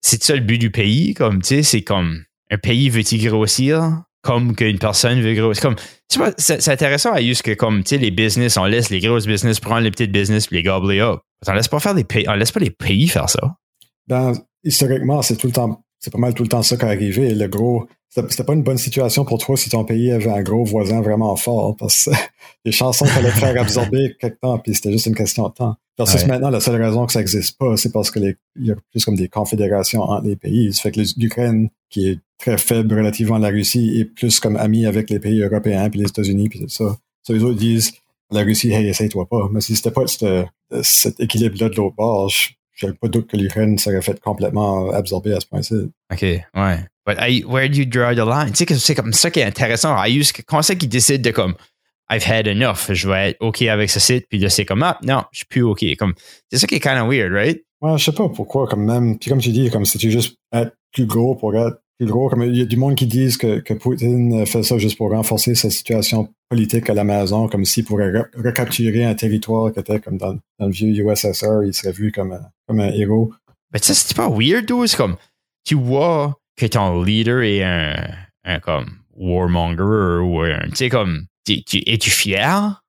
c'est ça le but du pays, comme, tu sais, c'est comme... Un pays veut-il grossir? Comme qu'une personne veut grossir. Comme, tu vois, c'est, intéressant à juste que, comme, tu sais, les business, on laisse les grosses business prendre les petites business puis les gobler up. On laisse pas faire des pays, on laisse pas les pays faire ça. Ben, historiquement, c'est tout le temps, c'est pas mal tout le temps ça qui est arrivé. Le gros, c'était pas une bonne situation pour toi si ton pays avait un gros voisin vraiment fort parce que [LAUGHS] les chansons fallait faire absorber [LAUGHS] quelque temps puis c'était juste une question de temps. Parce que maintenant, la seule raison que ça n'existe pas, c'est parce qu'il y a plus comme des confédérations entre les pays. Ça fait que l'Ukraine, qui est très faible relativement à la Russie, est plus comme amie avec les pays européens puis les États-Unis puis tout ça. Les autres disent, la Russie, hey, essaye-toi pas. Mais si c'était pas cette- cet équilibre-là de l'autre bord, je pas doute que l'Ukraine serait fait complètement absorber à ce point-ci. OK, ouais. But I, where do you draw the line? Tu sais c'est comme ça qui est intéressant. Use, quand c'est qu'ils décident de comme, I've had enough, je vais être OK avec ce site, puis là, c'est comme, ah, non, je suis plus OK. Comme, c'est ça qui est kind of weird, right? Ouais, je sais pas pourquoi, comme même. Puis comme tu dis, comme si tu juste être plus gros pour être plus gros. Comme il y a du monde qui disent que, que Poutine fait ça juste pour renforcer sa situation politique à la maison, comme s'il pourrait re- recapturer un territoire qui était comme dans, dans le vieux USSR, il serait vu comme, un- comme un héros. Mais sais, c'est pas weird? C'est comme, tu vois que ton leader est un, un comme, warmonger ou un, tu sais, comme, tu, tu- es-tu fier?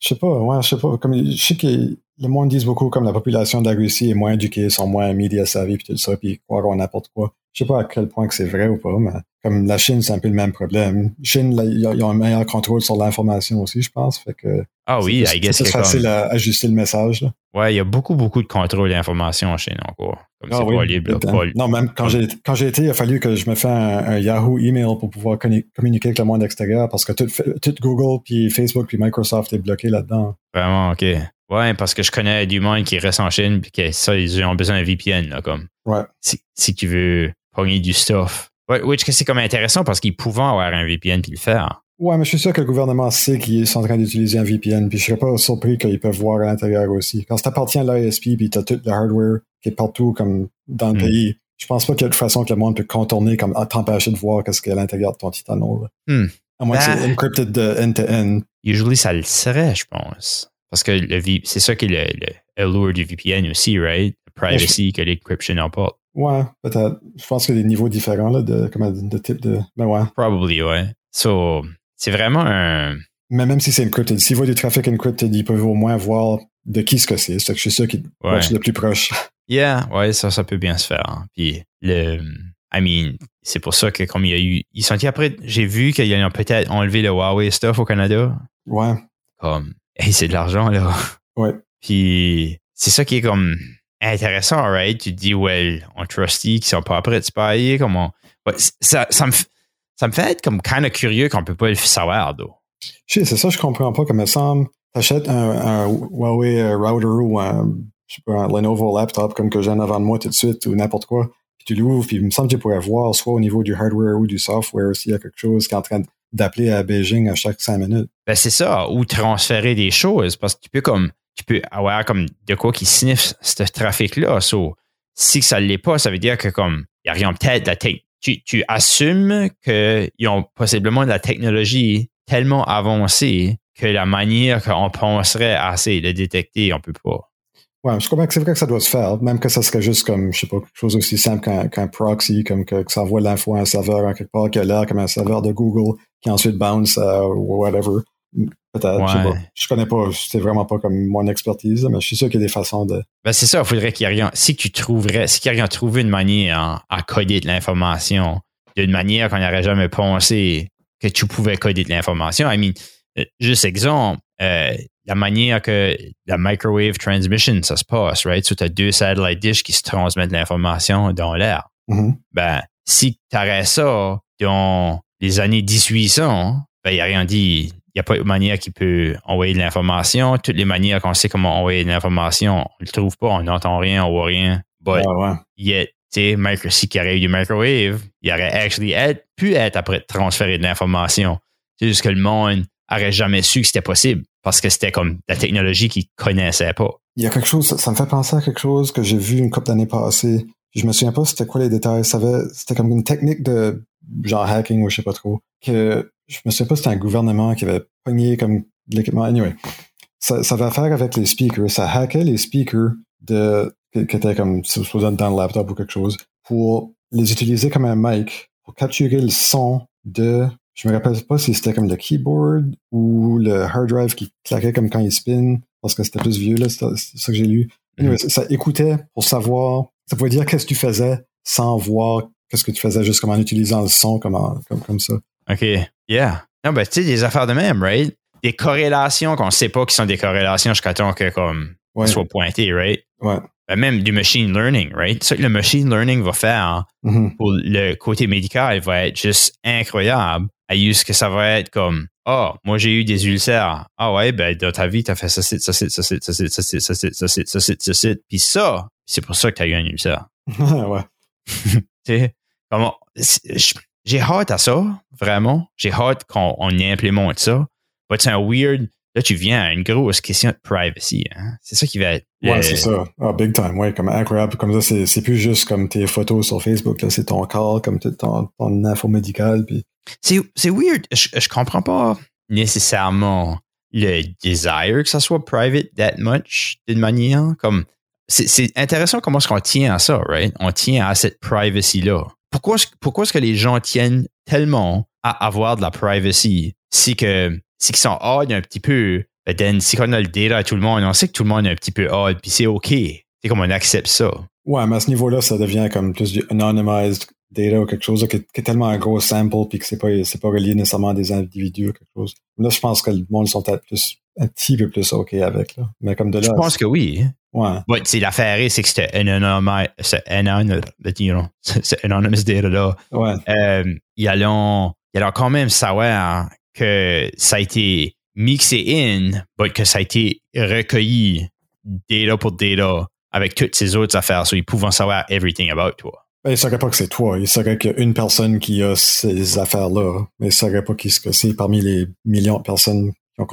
Je sais pas, ouais, je sais pas. Comme, je sais que le monde dit beaucoup comme la population de la Russie est moins éduquée, sont moins médias savvy puis tout ça, puis croient en n'importe quoi. Je sais pas à quel point que c'est vrai ou pas, mais comme la Chine, c'est un peu le même problème. Chine, là, ils ont un meilleur contrôle sur l'information aussi, je pense. Fait que Ah oui, c'est I guess c'est facile comme, à ajuster le message. Là. ouais, il y a beaucoup, beaucoup de contrôle d'information en Chine encore. Comme c'est pas libre, là, pas-. Non, même quand j'ai quand j'ai été, il a fallu que je me fasse un, un Yahoo email pour pouvoir communiquer avec le monde extérieur parce que tout, tout Google, puis Facebook, puis Microsoft est bloqué là-dedans. Vraiment, OK. Ouais, parce que je connais du monde qui reste en Chine puis que ça, ils ont besoin d'un VPN, là, comme. Ouais. Si, si tu veux pogner du stuff. Ouais, que c'est comme intéressant parce qu'ils pouvaient avoir un VPN puis le faire. Ouais, mais je suis sûr que le gouvernement sait qu'ils sont en train d'utiliser un VPN, puis je serais pas surpris qu'ils peuvent voir à l'intérieur aussi. Quand ça appartient à l'ISP, puis t'as tout le hardware qui est partout comme dans le Hmm. pays, je pense pas qu'il y a de façon que le monde peut contourner comme à t'empêcher de voir qu'est-ce qu'il y a à l'intérieur de ton Titano. là. Hmm. À moins que c'est encrypted de end-to-end. Usually, ça le serait, je pense. Parce que le V- c'est ça qui est le, le allure du VPN aussi, right? Privacy que l'encryption emporte. Ouais, peut-être. Je pense qu'il y a des niveaux différents là, de, comment, de type de. Ben ouais. Probably, ouais. So, c'est vraiment un. Mais même si c'est encrypted, s'ils voient du trafic encrypted, ils peuvent au moins voir de qui ce que c'est. C'est que je suis sûr qu'ils Ouais. watchent le plus proche. [LAUGHS] Yeah, ouais, ça, ça peut bien se faire. hein. Puis, le. I mean, c'est pour ça que comme il y a eu. Ils sont dit après, j'ai vu qu'ils ont peut-être enlevé le Huawei stuff au Canada. Ouais, Comme, hey, c'est de l'argent, là. ouais. Puis, c'est ça qui est comme intéressant, right? Tu te dis, well, on trusty qui sont pas prêts de se payer, ça, ça, me, ça me fait être comme kind of curieux qu'on peut pas le savoir, sais, c'est ça, je comprends pas. Comme il me semble, t'achètes un, un Huawei euh, router ou un, je sais pas, un Lenovo laptop comme que j'ai en avant de moi tout de suite ou n'importe quoi. Puis tu l'ouvres, puis il me semble que tu pourrais voir soit au niveau du hardware ou du software s'il y a quelque chose qui est en train d'appeler à Beijing à chaque cinq minutes. Ben, c'est ça, ou transférer des choses, parce que tu peux comme, tu peux avoir comme de quoi qui sniffe ce trafic-là. So, si ça l'est pas, ça veut dire que comme, il y a rien peut-être de la tech. Tu, tu assumes qu'ils ont possiblement de la technologie tellement avancée que la manière qu'on penserait assez de détecter, on peut pas. Ouais, je comprends que c'est vrai que ça doit se faire, même que ça serait juste comme, je sais pas, quelque chose aussi simple qu'un proxy, comme que, que ça envoie l'info à un serveur en quelque part qui a l'air comme un serveur de Google qui ensuite bounce à whatever. Peut-être, je sais Ouais. pas. Je connais pas, c'est vraiment pas comme mon expertise, mais je suis sûr qu'il y a des façons de. Ben, c'est ça, il faudrait qu'il y ait rien. Si tu trouverais, si quelqu'un trouvé une manière à, coder de l'information d'une manière qu'on n'aurait jamais pensé que tu pouvais coder de l'information. I mean, euh, juste exemple, euh, la manière que la microwave transmission, ça se passe, right? Tu as deux satellite dish qui se transmettent l'information dans l'air. Mhm. Ben, si tu aurais ça dans les années 1800, ben, il n'y a rien dit. Il n'y a pas de manière qui peut envoyer de l'information. Toutes les manières qu'on sait comment envoyer de l'information, on ne le trouve pas, on n'entend rien, on voit rien. But Ouais, ouais. yet, tu sais, micro- si aurait eu du microwave, il aurait actually être, pu être après transférer de l'information. C'est juste que le monde aurait jamais su que c'était possible parce que c'était comme la technologie qu'ils connaissaient pas. Il y a quelque chose, ça, ça me fait penser à quelque chose que j'ai vu une couple d'années passées. Je me souviens pas c'était quoi les détails. C'était comme une technique de genre hacking ou je sais pas trop. Que je me souviens pas c'était un gouvernement qui avait pogné comme l'équipement. Anyway, ça, ça avait affaire avec les speakers. Ça hackait les speakers de qui qui étaient comme supposé dans le laptop ou quelque chose pour les utiliser comme un mic pour capturer le son de je me rappelle pas si c'était comme le keyboard ou le hard drive qui claquait comme quand il spin parce que c'était plus vieux là c'est ça que j'ai lu Anyway, ça, ça écoutait pour savoir ça pouvait dire qu'est-ce que tu faisais sans voir qu'est-ce que tu faisais juste comme en utilisant le son comme, en- comme, comme ça OK. Yeah. Non, ben, tu sais, des affaires de même, right? Des corrélations qu'on sait pas qui sont des corrélations jusqu'à temps que, comme, ouais soit pointé, right? ouais Ben, même du machine learning, right? Ça que le machine learning va faire Mhm. pour le côté médical va être juste incroyable à use que ça va être comme Ah, oh, moi j'ai eu des ulcères. Ah ouais, ben dans ta vie, t'as fait ça, ça, ça, ça, ça, ça, ça, ça, ça, ça, ça, ça, ça, ça, puis ça, c'est pour ça que t'as eu un ulcère. [LAUGHS] ouais. [LAUGHS] tu j'ai hâte à ça, vraiment. J'ai hâte qu'on on implémente ça. C'est un weird. Là, tu viens à une grosse question de privacy. Hein? C'est ça qui va être. Ouais, c'est ça. Ah, big time. Ouais, comme incroyable. Comme ça, c'est plus juste comme tes photos sur Facebook. Là, c'est ton corps, comme ton, ton info médicale. Puis... C'est weird. Je, je comprends pas nécessairement le desire que ça soit private that much d'une manière. Comme c'est intéressant comment est-ce qu'on tient à ça, right? On tient à cette privacy-là pourquoi, pourquoi est-ce que les gens tiennent tellement à avoir de la privacy? Si qu'ils sont odd un petit peu, ben si on a le data à tout le monde, on sait que tout le monde est un petit peu odd, puis c'est OK. C'est comme on accepte ça. Ouais, mais à ce niveau-là, ça devient comme plus du anonymized data ou quelque chose qui, est, tellement un gros sample puis que c'est pas, pas relié nécessairement à des individus ou quelque chose. Là, je pense que le monde sont peut-être plus un petit peu plus OK avec. Là. Mais comme de là. Je pense que oui. Ouais. Ouais, c'est l'affaire, c'est que c'était anonymous, [LAUGHS] c'est anonymous, you know, c'est anonymous data là. Ouais. Euh, ils allons, ils allons quand même savoir que ça a été mixé in, mais que ça a été recueilli data pour data avec toutes ces autres affaires. So, ils pouvaient savoir everything about toi. Ben, ils ne sauraient pas que c'est toi. Ils sauraient qu'il y a une personne qui a ces affaires-là. Mais ils ne sauraient pas qui c'est parmi les millions de personnes à,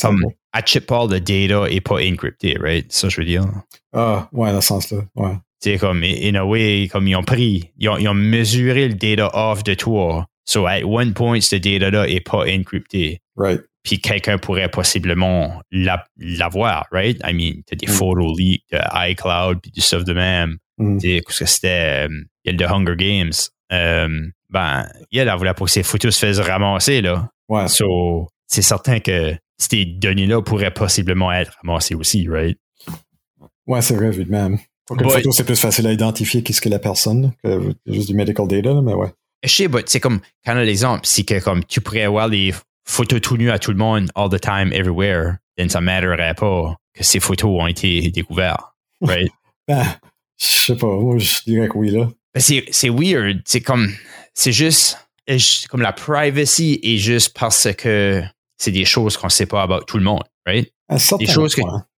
comme, à Chipall, le data est pas encrypté, right? Ça, je veux dire. Ah, ouais, dans ce sens-là, ouais. C'est comme, in a way, comme ils ont pris, ils ont, ils ont mesuré le data off de toi. So, at one point, ce data-là est pas encrypté. Right. Puis quelqu'un pourrait possiblement l'avoir, right? I mean, t'as des mm. photos leaks de iCloud puis du stuff de même. Mm. Parce que c'était, euh, il y a le Hunger Games. Euh, ben, il y a voulu pas que ces photos se fassent ramasser, là. Ouais. So, c'est certain que ces données-là pourraient possiblement être ramassées aussi, right? Ouais, c'est vrai, évidemment. Pour une photo, c'est plus facile à identifier qu'est-ce que la personne que juste du medical data, mais ouais. Je sais, c'est comme, quand on a l'exemple, c'est que comme tu pourrais avoir les photos tout nues à tout le monde, all the time, everywhere, then ça m'aiderait pas que ces photos ont été découvertes, right? [LAUGHS] ben, je sais pas, moi, je dirais que oui, là. Ben, c'est weird, c'est comme, c'est juste, comme la privacy est juste parce que c'est des choses qu'on ne sait pas about tout le monde, right? Des choses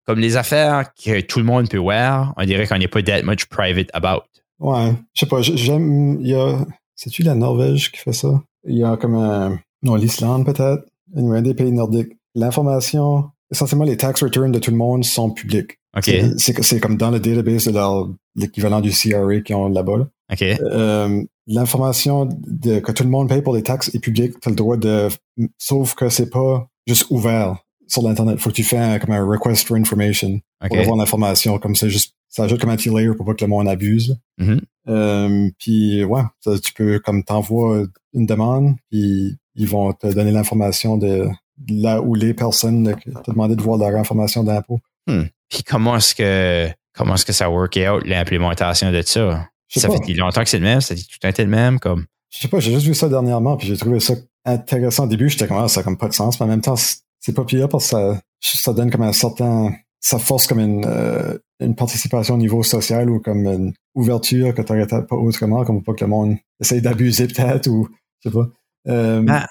comme les affaires que tout le monde peut voir, on dirait qu'on n'est pas that much private about. Ouais, je sais pas, j'aime, il y a, c'est-tu la Norvège qui fait ça? Il y a comme un, non, l'Islande peut-être, un des pays nordiques. L'information, essentiellement les tax returns de tout le monde sont publics. OK. C'est comme dans le database de l'équivalent du CRA qu'ils ont là-bas. OK. Euh, l'information que tout le monde paye pour les taxes est publique. Tu as le droit de. Sauf que c'est pas juste ouvert sur l'Internet. Faut que tu fasses comme un request for information pour avoir l'information. Comme c'est juste. Ça ajoute comme un petit layer pour pas que le monde abuse. Mm-hmm. Euh, puis ouais, tu peux comme t'envoies une demande, puis ils vont te donner l'information de là où les personnes te demandé de voir leur information d'impôt. Hmm. Puis comment est-ce que comment est-ce que ça work out l'implémentation de ça? Ça fait longtemps que c'est le même, ça dit tout un tel même comme. Je sais pas, j'ai juste vu ça dernièrement, puis j'ai trouvé ça intéressant. Au début, j'étais comme ah, ça n'a comme pas de sens, mais en même temps, c'est pas pire parce que ça, ça donne comme un certain. Ça force comme une, euh, une participation au niveau social ou comme une ouverture que tu n'aurais pas autrement, comme pas que le monde essaye d'abuser peut-être ou je sais pas. Euh, ah.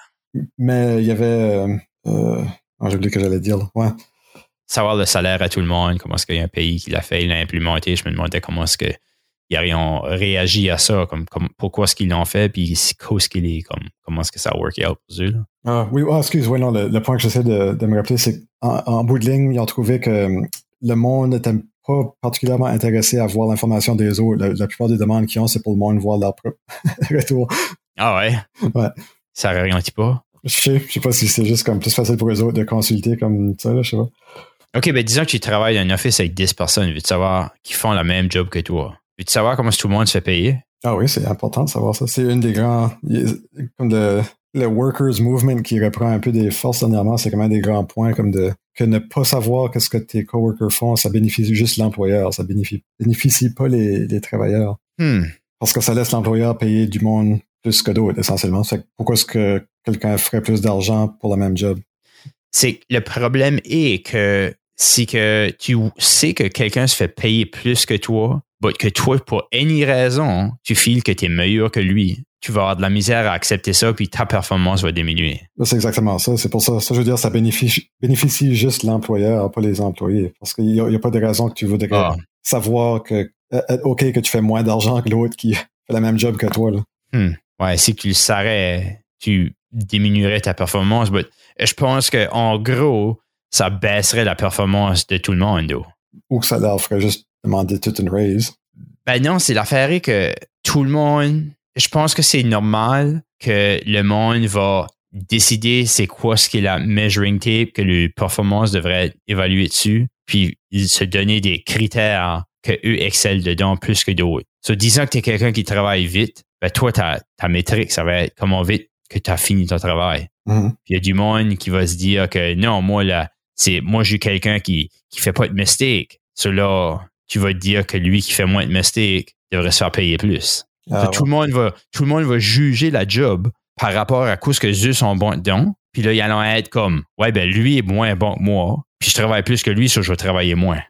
Mais il y avait. Euh, euh j'ai oublié que j'allais dire. Ouais. Savoir le salaire à tout le monde, comment est-ce qu'il y a un pays qui l'a fait, il l'a implémenté, je me demandais comment est-ce que ils ont réagi à ça, comme, comme pourquoi est-ce qu'ils l'ont fait, puis ce qu'il est, comme, comment est-ce que ça a work out pour eux. Là? Ah, oui, ah, excuse, non, le, point que j'essaie de, de, me rappeler, c'est qu'en en bout de ligne, ils ont trouvé que hum, le monde n'était pas particulièrement intéressé à voir l'information des autres. La, plupart des demandes qu'ils ont, c'est pour le monde voir leur propre [LAUGHS] retour. Ah ouais? Ouais. Ça ralentit pas? Je sais, je sais pas si c'est juste comme plus facile pour les autres de consulter comme ça, là, je sais pas. OK, ben disons que tu travailles dans un office avec 10 personnes, veux-tu savoir qui font le même job que toi? Veux-tu savoir comment tout le monde se fait payer? Ah oui, c'est important de savoir ça. C'est une des grands. Comme le, le workers movement qui reprend un peu des forces dernièrement, c'est quand même des grands points comme de que ne pas savoir qu'est-ce que tes coworkers font, ça bénéficie juste l'employeur, ça bénéficie, bénéficie pas les, les travailleurs. Hmm. Parce que ça laisse l'employeur payer du monde plus que d'autres, essentiellement. pourquoi est-ce que quelqu'un ferait plus d'argent pour le même job? C'est le problème est que si que tu sais que quelqu'un se fait payer plus que toi, que toi, pour any raison, tu files que tu es meilleur que lui, tu vas avoir de la misère à accepter ça, puis ta performance va diminuer. C'est exactement ça. C'est pour ça, ça, je veux dire, ça bénéficie, bénéficie juste l'employeur, pas les employés. Parce qu'il n'y a, pas de raison que tu voudrais ah. savoir que, euh, euh, OK, que tu fais moins d'argent que l'autre qui [LAUGHS] fait le même job que toi. Là. Hmm. Ouais, si tu le savais, tu diminuerais ta performance. Mais je pense qu'en gros, ça baisserait la performance de tout le monde. Ou que ça leur ferait juste demander toute une raise. Ben non, c'est l'affaire que tout le monde, je pense que c'est normal que le monde va décider c'est quoi ce qui est la measuring tape que le performance devrait être dessus, puis se donner des critères que eux excellent dedans plus que d'autres. So, disant que tu es quelqu'un qui travaille vite, ben toi, ta, ta métrique, ça va être comment vite que tu as fini ton travail. Mm-hmm. il y a du monde qui va se dire que non, moi, là, c'est moi, j'ai quelqu'un qui qui fait pas de mistake. Cela, tu vas te dire que lui qui fait moins de mistakes devrait se faire payer plus. Ah, tout, le monde va, tout le monde va juger la job par rapport à quoi ce que eux sont bons dedans. Puis là, ils allons être comme, ouais, ben lui est moins bon que moi, puis je travaille plus que lui, soit je vais travailler moins.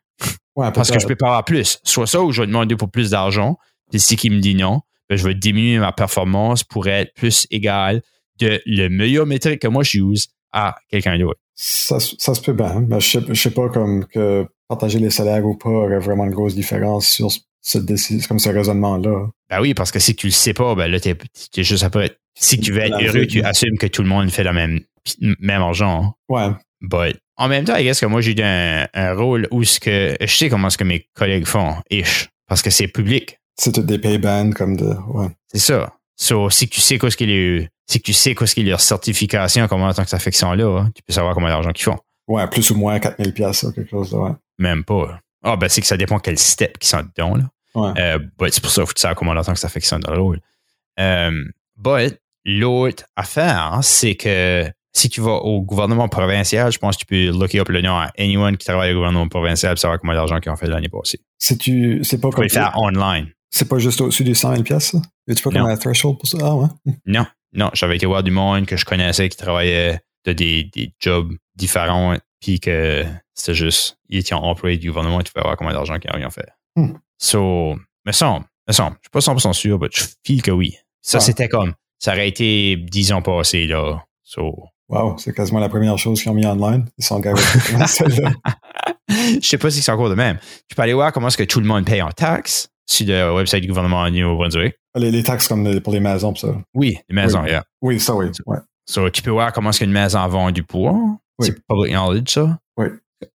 Parce que je peux pas avoir plus. Soit ça ou je vais demander pour plus d'argent. Puis si qui me dit non, je vais diminuer ma performance pour être plus égal de le meilleur métrique que moi je use à quelqu'un d'autre. Ça, ça, se peut bien, mais je sais, sais pas comme que partager les salaires ou pas aurait vraiment une grosse différence sur ce, comme ce raisonnement-là. Ben oui, parce que si tu le sais pas, ben là, t'es, es juste après. Si tu veux être heureux, tu assumes que tout le monde fait le même, même argent. Hein. Ouais. But en même temps, je pense que moi, j'ai eu un, rôle où ce que je sais comment ce que mes collègues font, ish, parce que c'est public. C'est des pay bands comme de. Ouais. C'est ça. So, si tu sais quoi ce qu'il est si tu sais quoi ce qui est leur certification comment en tant que affection-là, hein, tu peux savoir combien d'argent qu'ils font. Ouais, plus ou moins 4000 pièces quelque chose, ouais. Même pas. Ah, ben, c'est que ça dépend quel step qui sont dedans, là. Ouais. Euh, c'est pour ça qu'il faut savoir comment longtemps que ça affectionne dans le rôle. Euh, but, l'autre affaire, hein, c'est que si tu vas au gouvernement provincial, je pense que tu peux looker up le nom à anyone qui travaille au gouvernement provincial pour savoir combien d'argent qu'ils ont fait l'année passée. C'est tu, c'est pas tu peux le faire online. C'est pas juste au-dessus des 100 000 pièces, tu pas comme un threshold pour ça? Ah ouais? [LAUGHS] Non. Non, j'avais été voir du monde que je connaissais qui travaillait de des, des jobs différents, puis que c'était juste, ils étaient employés du gouvernement, et tu pouvais voir combien d'argent qu'ils ont fait. Hmm. So, me semble, me semble, je suis pas 100% sûr, mais je file que oui. Ça, c'était comme, ça aurait été dix ans passés, là. So. Wow, c'est quasiment la première chose qu'ils ont mis online. Ils sont [LAUGHS] Je sais pas si c'est encore de même. Tu peux aller voir comment est-ce que tout le monde paye en taxes sur le website du gouvernement au Nouveau-Brunswick. Les, taxes comme pour les maisons, ça. Oui, les maisons, oui. yeah. Oui, ça, oui. Ouais. So, tu peux voir comment est-ce qu'une maison vend du poids. C'est public knowledge, ça. Oui.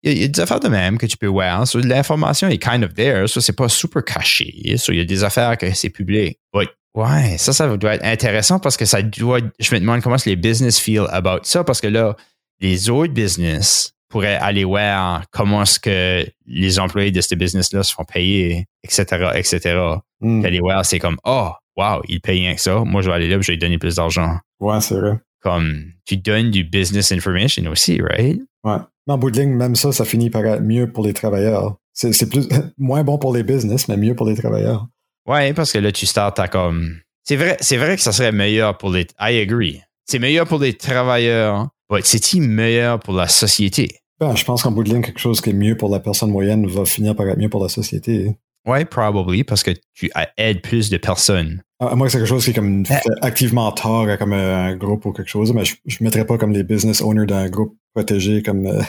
Il y, a, des affaires de même que tu peux voir. So, L'information est kind of there. Ça, c'est pas super caché. So, il y a des affaires que c'est public. Oui. Ouais, ça, ça doit être intéressant parce que ça doit. Je me demande comment les business feel about ça parce que là, les autres business pourraient aller voir comment est-ce que les employés de ce business-là se font payer, etc., etc. Mm. Aller voir, c'est comme, oh, wow, il paye rien que ça. Moi, je vais aller là, je vais lui donner plus d'argent. Ouais, c'est vrai. Comme, tu donnes du business information aussi, right? Ouais. En bout de ligne, même ça, ça finit par être mieux pour les travailleurs. C'est plus, [LAUGHS] moins bon pour les business, mais mieux pour les travailleurs. Ouais, parce que là, tu starts à comme, c'est vrai, c'est vrai que ça serait meilleur pour les, I agree. C'est meilleur pour les travailleurs, mais c'est-il meilleur pour la société? Ben, je pense qu'en bout de ligne, quelque chose qui est mieux pour la personne moyenne va finir par être mieux pour la société. Oui, probably, parce que tu aides plus de personnes. À moins que c'est quelque chose qui est comme eh. activement tort comme un groupe ou quelque chose, mais je ne mettrais pas comme les business owners d'un groupe protégé comme. Euh,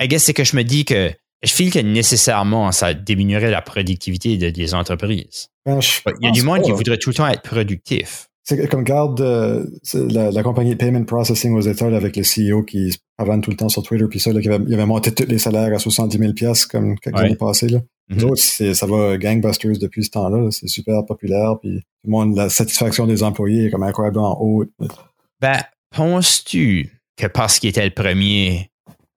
I guess c'est que je me dis que je file que nécessairement ça diminuerait la productivité des entreprises. Ben, Il y a du monde qui voudrait tout le temps être productif. C'est comme garde euh, la, compagnie Payment Processing aux États avec le CEO qui se pavane tout le temps sur Twitter, puis ça, là, qui avait, avait, monté tous les salaires à 70 000 comme quelques années passées. Là. Mm autres, ça va gangbusters depuis ce temps-là. C'est super populaire, puis tout le monde, la satisfaction des employés est comme incroyablement haute. Ben, penses-tu que parce qu'il était le premier,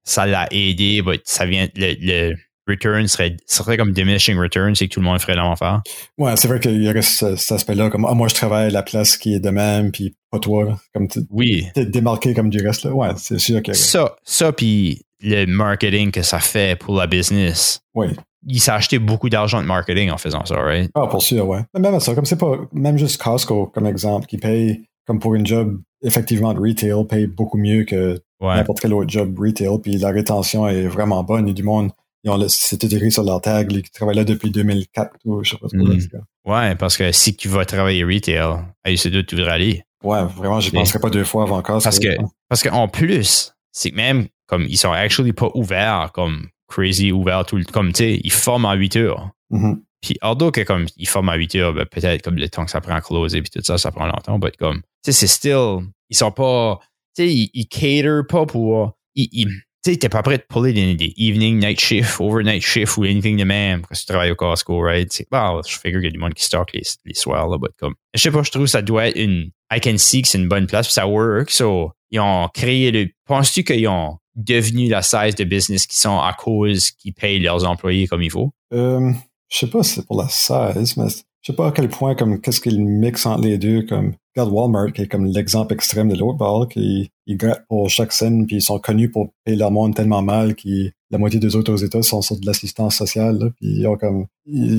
ça l'a aidé, ça vient, le return serait, serait comme diminishing return, c'est que tout le monde ferait affaire. Ouais, c'est vrai qu'il y aurait cet aspect-là, comme ah, moi je travaille à la place qui est de même, puis pas toi. Comme oui. T'es démarqué comme du reste. Là. Ouais, c'est sûr que. Ça, ça puis le marketing que ça fait pour la business. Oui. Il s'est acheté beaucoup d'argent de marketing en faisant ça, right? Ah, pour sûr, ouais. Mais même ça, comme c'est pas, même juste Costco comme exemple, qui paye comme pour une job effectivement de retail, paye beaucoup mieux que n'importe quel autre job retail, puis la rétention est vraiment bonne. A du monde c'était écrit sur leur tag, qui travaillent là depuis 2004 ou je sais pas trop. Mm. Ouais, parce que si tu vas travailler retail, c'est d'où tu voudrais aller. Ouais, vraiment, je penserais pas deux fois avant Costco. Parce que, parce qu'en plus, c'est que même comme ils sont actually pas ouverts comme crazy, ouverts tout le comme tu sais, ils forment en 8 heures. Mm-hmm. Puis, although que comme ils forment à 8 heures, ben, peut-être comme le temps que ça prend à closer puis tout ça, ça prend longtemps, mais comme, tu sais, c'est still, ils sont pas, tu sais, ils, ils cater pas pour, ils, ils tu sais, t'es pas prêt de puller des, evening, night shift, overnight shift ou anything de même quand tu travailles au Costco, right? C'est, bon, je figure qu'il y a du monde qui stocke les, les soirs, là, but comme, je sais pas, je trouve que ça doit être une, I can see que c'est une bonne place, puis ça work, so, ils ont créé le, penses-tu qu'ils ont devenu la size de business qui sont à cause qu'ils payent leurs employés comme il faut? Euh, je sais pas si c'est pour la size, mais je sais pas à quel point, comme, qu'est-ce qu'ils mixent entre les deux, comme, regarde Walmart, qui est comme l'exemple extrême de l'autre bord, qui ils grattent pour chaque scène, puis ils sont connus pour payer leur monde tellement mal que la moitié des autres aux États sont sur de l'assistance sociale, là, puis ils ont comme,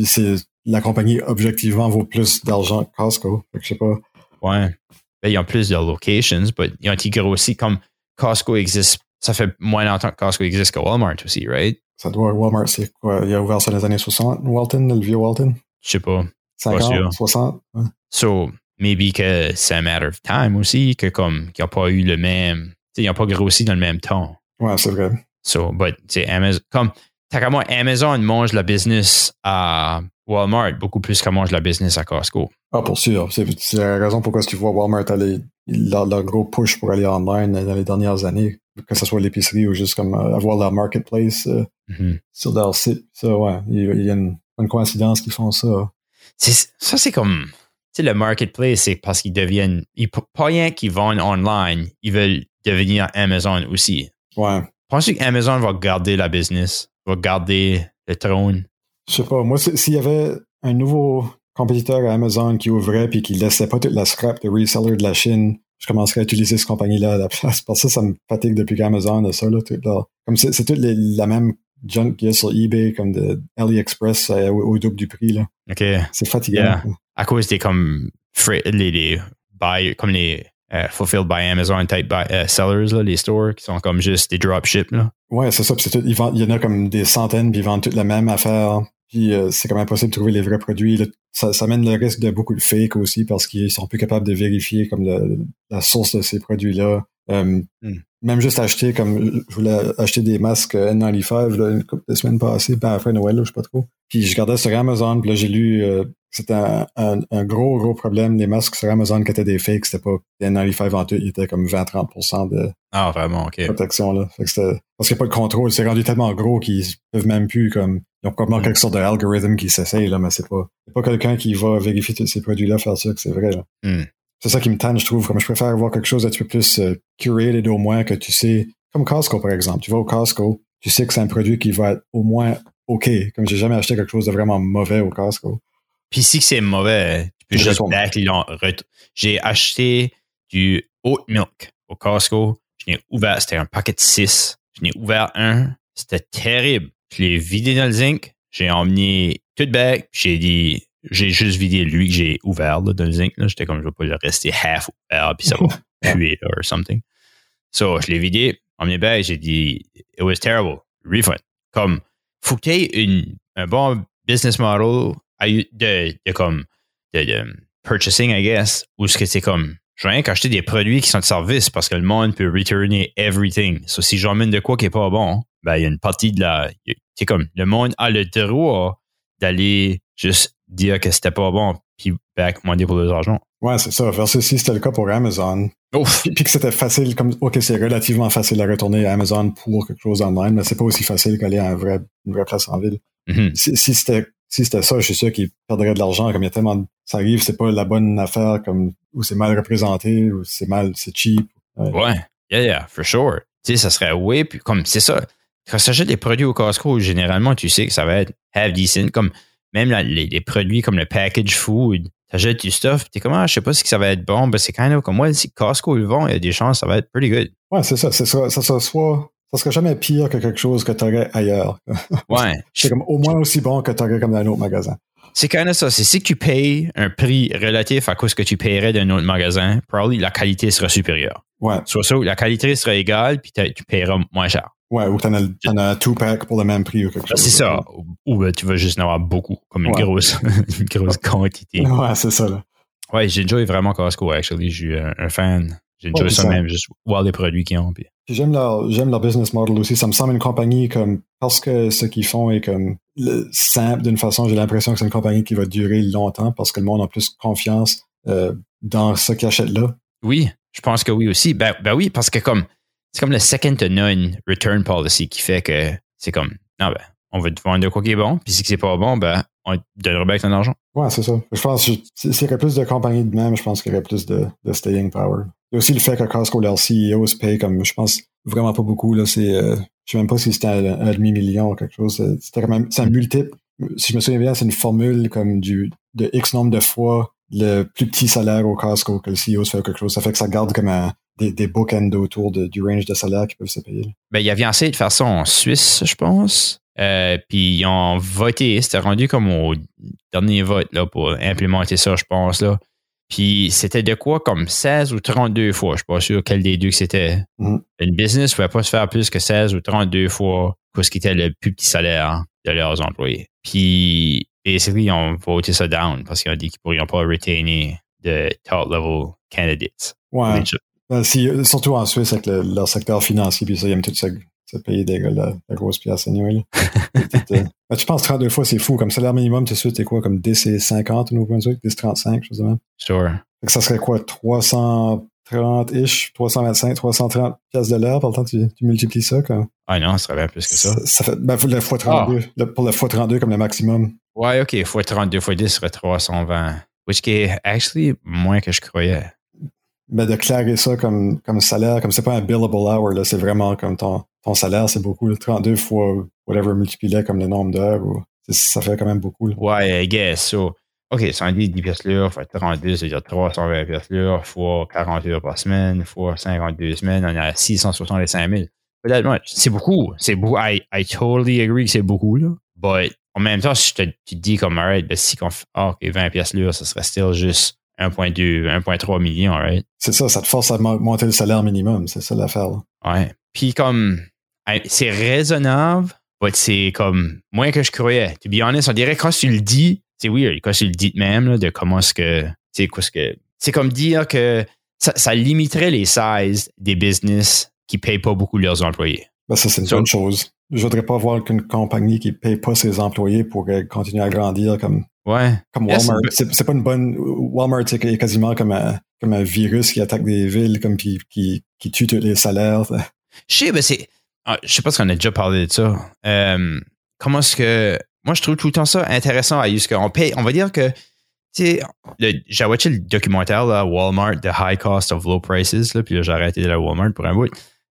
c'est, la compagnie, objectivement, vaut plus d'argent que Costco. Fait que je sais pas. Ouais. Ben, ils ont plus de locations, mais ils ont été grossis comme Costco existe. Ça fait moins longtemps que Costco existe que Walmart aussi, right? Ça doit, Walmart, c'est quoi? Il a ouvert ça dans les années 60, Walton, le vieux Walton? Je sais pas. 50, 60? Ouais. So, maybe que c'est un matter of time aussi, que comme, qu'ils n'ont pas eu le même, ils n'ont pas grossi dans le même temps. Ouais, c'est vrai. So, but, Amazon, comme, t'as qu'à moi, Amazon mange la business à Walmart beaucoup plus qu'elle mange la business à Costco. Ah, pour sûr. C'est la raison pourquoi tu vois Walmart aller, leur, leur, gros push pour aller online dans les dernières années, que ce soit l'épicerie ou juste comme euh, avoir leur marketplace euh, mm-hmm. sur leur site. Ça, ouais, il, y a une, une coïncidence qu'ils font ça. Ça, c'est comme, sais, le marketplace, c'est parce qu'ils deviennent, ils, pas rien qu'ils vendent online, ils veulent devenir Amazon aussi. Ouais. Penses-tu qu'Amazon va garder la business, va garder le trône? Je sais pas. Moi, s'il y avait un nouveau compétiteur à Amazon qui ouvrait puis qui laissait pas toute la scrap de reseller de la Chine, je commencerais à utiliser cette compagnie-là à la place. Parce que ça, ça me fatigue depuis qu'Amazon a ça. Là, tout, là. Comme c'est, c'est toute la même junk qu'il y a sur eBay, comme de AliExpress euh, au, double du prix. Là. OK. C'est fatigant. À cause des comme les, les buy, comme les uh, fulfilled by Amazon type buy, uh, sellers, là, les stores qui sont comme juste des dropships. Là. Ouais, c'est ça. Tout, il y en a comme des centaines, puis ils vendent toutes la même affaire. Puis euh, c'est comme impossible de trouver les vrais produits. Ça, ça mène le risque de beaucoup de fake aussi parce qu'ils sont plus capables de vérifier comme le, la source de ces produits-là. Euh, mm. Même juste acheter comme je voulais acheter des masques N95 là, une couple de semaines passées, ben après Noël, là, je sais pas trop. Puis je regardais sur Amazon, puis là j'ai lu euh, c'était un, un, gros, gros problème. Les masques sur Amazon qui étaient des fakes, c'était pas des N95 en tout, ils étaient comme 20-30% de ah, vraiment, protection. Là. Fait que parce qu'il n'y a pas de contrôle. C'est rendu tellement gros qu'ils peuvent même plus comme. Ils ont probablement mm. quelque sorte d'algorithme qui s'essaye, là, mais c'est pas, pas quelqu'un qui va vérifier tous ces produits-là, faire ça que c'est vrai. Là. Mm. C'est ça qui me tanne, je trouve. Comme je préfère avoir quelque chose d'un petit peu plus euh, curated au moins que tu sais. Comme Costco, par exemple. Tu vas au Costco, tu sais que c'est un produit qui va être au moins OK. Comme j'ai jamais acheté quelque chose de vraiment mauvais au Costco. Puis si c'est mauvais, tu peux juste back J'ai acheté du oat milk au Costco. Je l'ai ouvert, c'était un paquet de 6. Je l'ai ouvert un. C'était terrible. Je l'ai vidé dans le zinc. J'ai emmené tout back. J'ai dit, j'ai juste vidé lui que j'ai ouvert là, dans le zinc. J'étais comme, je vais pas le rester half ouvert, puis ça va [LAUGHS] puer or something. So, je l'ai vidé, emmené back, j'ai dit, it was terrible. Refund. Comme, faut que tu aies un bon business model de, de comme, de, de, purchasing, I guess, ou ce que c'est comme, je veux rien qu'acheter des produits qui sont de service parce que le monde peut returner everything. So, si j'emmène de quoi qui est pas bon, ben, il y a une partie de la, c'est comme, le monde a le droit d'aller juste dire que c'était pas bon, puis back demander pour l'argent. Ouais, c'est ça. Versus si c'était le cas pour Amazon. Ouf. Puis, que c'était facile, comme, ok, c'est relativement facile à retourner à Amazon pour quelque chose online, mais c'est pas aussi facile qu'aller à un vrai, une vraie place en ville. Mm-hmm. Si, si c'était si c'était ça, je suis sûr qu'ils perdraient de l'argent. Comme il y a tellement de... Ça arrive, c'est pas la bonne affaire, comme ou c'est mal représenté, ou c'est mal, c'est cheap. Ouais. ouais. Yeah, yeah, for sure. Tu sais, ça serait oui, puis comme c'est ça. Quand tu achètes des produits au Costco, généralement, tu sais que ça va être half decent. Comme même les, produits comme le package food, tu achètes du stuff, t'es comme, ah, je sais pas si ça va être bon, ben c'est kind of comme moi, si Costco le vend, il y a des chances que ça va être pretty good. Ouais, c'est ça. C'est ça. Ça, ça soit ça serait jamais pire que quelque chose que tu aurais ailleurs. Ouais. [LAUGHS] c'est comme au moins aussi bon que tu aurais comme dans un autre magasin. C'est quand même ça. C'est si tu payes un prix relatif à quoi ce que tu paierais d'un autre magasin, probablement la qualité sera supérieure. Ouais. Soit ça, la qualité sera égale, puis tu paieras moins cher. Ouais, ou as, en as two pack pour le même prix ou quelque chose. C'est ça. Ou, ben, tu vas juste en avoir beaucoup, comme une grosse, [LAUGHS] une grosse quantité. Ouais, c'est ça, là. Ouais, j'ai enjoyé vraiment Costco, actually. Je suis un, fan. J'ai enjoyé ça, même, juste voir les produits qu'ils ont. Puis... J'aime leur, j'aime leur business model aussi. Ça me semble une compagnie comme, parce que ce qu'ils font est comme simple d'une façon, j'ai l'impression que c'est une compagnie qui va durer longtemps parce que le monde a plus confiance euh, dans ce qu'ils achètent là. Oui, je pense que oui aussi. Ben, ben oui, parce que comme, c'est comme le second to none return policy qui fait que c'est comme, non, ben, on va te vendre quoi qui est bon, puis si c'est pas bon, ben, on te donnera bien ton argent. Ouais, c'est ça. Je pense que s'il y aurait plus de compagnies de même, je pense qu'il y aurait plus de, de staying power. Il y a aussi le fait que Costco, leur CEO se paye comme, je pense, vraiment pas beaucoup, là. C'est, euh, je sais même pas si c'était un, demi-million ou quelque chose. C'était quand même, c'est un multiple. Si je me souviens bien, c'est une formule comme du, de X nombre de fois le plus petit salaire au Costco que le CEO se fait quelque chose. Ça fait que ça garde comme un, des, des bookends autour du range de salaire qui peuvent se payer. Ben, il avait essayé de faire ça en Suisse, je pense. Euh, puis ils ont voté, c'était rendu comme au dernier vote là, pour implémenter ça, je pense. Là. Puis c'était de quoi comme 16 ou 32 fois, je suis pas sûr quel des deux que c'était. Mm-hmm. Une business ne pouvait pas se faire plus que 16 ou 32 fois ce qui était le plus petit salaire de leurs employés. Puis, basically, ils ont voté ça down parce qu'ils ont dit qu'ils ne pourraient pas retainer de top level candidates. Ouais. Ben, surtout en Suisse avec leur secteur financier, puis ça, ils aiment tout ça ça payer des, la, la grosse pièce anyway. [LAUGHS] euh, ben, tu penses 32 fois, c'est fou. Comme salaire minimum, tout de suite, t'es quoi? Comme 10 et 50 ou 10 35, chose de même. Sure. Fait que ça serait quoi? 330-ish, 325, 330 pièces de l'heure. Par le temps, tu, tu multiplies ça, quoi. Ah non, ça serait bien plus que ça. Ça, fait, ben, pour le fois 32. Ah. pour le fois 32 comme le maximum. Ouais, OK. Fois 32 fois 10 serait 320. Which est actually moins que je croyais. Ben, de clarer ça comme, comme salaire, comme c'est pas un billable hour, là, c'est vraiment comme ton, ton salaire, c'est beaucoup. 32 fois whatever multiplié comme le nombre d'heures, ça fait quand même beaucoup. Ouais, I guess. So, OK, 110 10 pièces l'heure, fois 32, c'est-à-dire 320 pièces l'heure, fois 40 heures par semaine, fois 52 semaines, on est à 665 000. Peut-être, c'est beaucoup. C'est beaucoup. I, I totally agree que c'est beaucoup, là. But, en même temps, si te, tu te dis comme, alright, ben, si on fait, oh, OK, 20 pièces l'heure, ça serait still juste 1.2, 1.3 million, right? C'est ça, ça te force à monter le salaire minimum, c'est ça l'affaire. Ouais. Puis comme, c'est raisonnable, mais c'est comme moins que je croyais. To be honest, on dirait quand tu le dis, c'est weird, quand tu le dis même, de comment est-ce que, c'est quoi ce que, c'est comme dire que ça, limiterait les sizes des business qui payent pas beaucoup leurs employés. Ben ça, c'est une bonne chose. Je voudrais pas voir qu'une compagnie qui paye pas ses employés pourrait continuer à grandir comme, ouais. comme Walmart. c'est pas une bonne, Walmart, c'est quasiment comme un, comme un virus qui attaque des villes, comme qui, qui, qui tue tous les salaires. Je sais, ben c'est, ah, je sais pas si on a déjà parlé de ça. Euh, comment est-ce que. Moi, je trouve tout le temps ça intéressant à ce qu'on paye. On va dire que. Tu sais, j'ai watché le documentaire là, Walmart, The High Cost of Low Prices, là, puis j'ai arrêté de la Walmart pour un bout.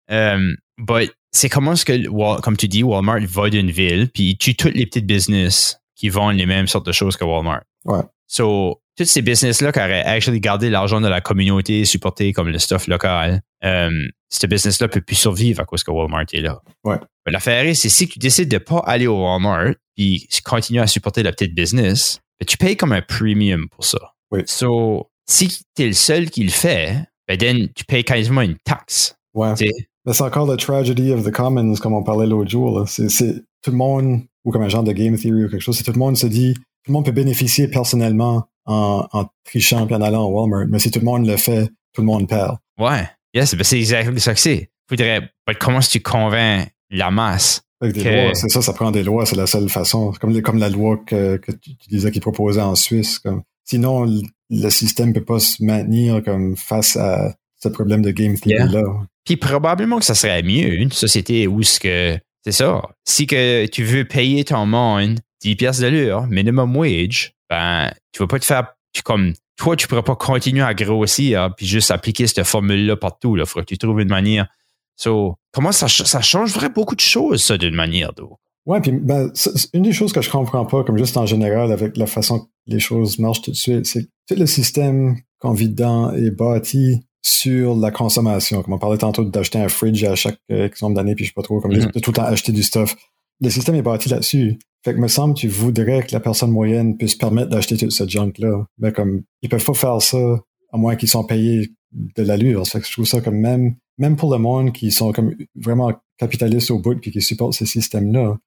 Euh, but c'est comment est-ce que, comme tu dis, Walmart va d'une ville, puis il tue toutes les petites business qui vendent les mêmes sortes de choses que Walmart. Ouais. So, toutes ces business-là qui auraient actually gardé l'argent de la communauté, supporté comme le stuff local, euh, ce business-là peut plus survivre à cause que Walmart est là. Ouais. L'affaire c'est si tu décides de pas aller au Walmart puis continuer à supporter la petite business, ben, tu payes comme un premium pour ça. Oui. So, si tu es le seul qui le fait, ben tu payes quasiment une taxe. Ouais. c'est encore la tragedy of the commons, comme on parlait l'autre jour. C'est tout le monde, ou comme un genre de game theory ou quelque chose, c'est tout le monde se dit, tout le monde peut bénéficier personnellement en, en trichant et en allant au Walmart, mais si tout le monde le fait, tout le monde perd. Ouais. Yes, ben c'est exactement ça que c'est. Faudrait, comment est-ce que tu convaincs la masse? c'est ça, ça prend des lois, c'est la seule façon. Comme, comme la loi que, que tu, disais qu'ils proposaient en Suisse. Comme, sinon, le système ne peut pas se maintenir comme face à ce problème de game theory-là. Puis probablement que ça serait mieux, une société où ce que. C'est ça. Si que tu veux payer ton monde 10 pièces de l'heure, minimum wage, ben, tu vas pas te faire. Tu, comme, toi, tu pourras pas continuer à grossir puis juste appliquer cette formule-là partout. Il faudra que tu trouves une manière. So, comment ça, ça changerait beaucoup de choses, ça, d'une manière d'autre? Ouais, puis ben, une des choses que je comprends pas, comme juste en général, avec la façon que les choses marchent tout de suite, c'est que tout le système qu'on vit dedans est bâti sur la consommation. Comme on parlait tantôt d'acheter un fridge à chaque exemple d'année, puis je sais pas trop, comme mm-hmm. de tout le temps acheter du stuff. Le système est bâti là-dessus. Fait que me semble tu voudrais que la personne moyenne puisse permettre d'acheter toute cette junk-là. Mais comme ils peuvent pas faire ça à moins qu'ils soient payés de l'allure. Fait que je trouve ça comme même même pour le monde qui sont comme vraiment capitalistes au bout puis qui supportent ce système-là,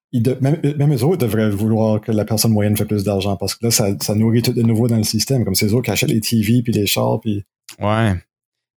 même, même eux autres devraient vouloir que la personne moyenne fait plus d'argent parce que là, ça, ça, nourrit tout de nouveau dans le système, comme ces autres qui achètent les TV puis les chars puis. Ouais.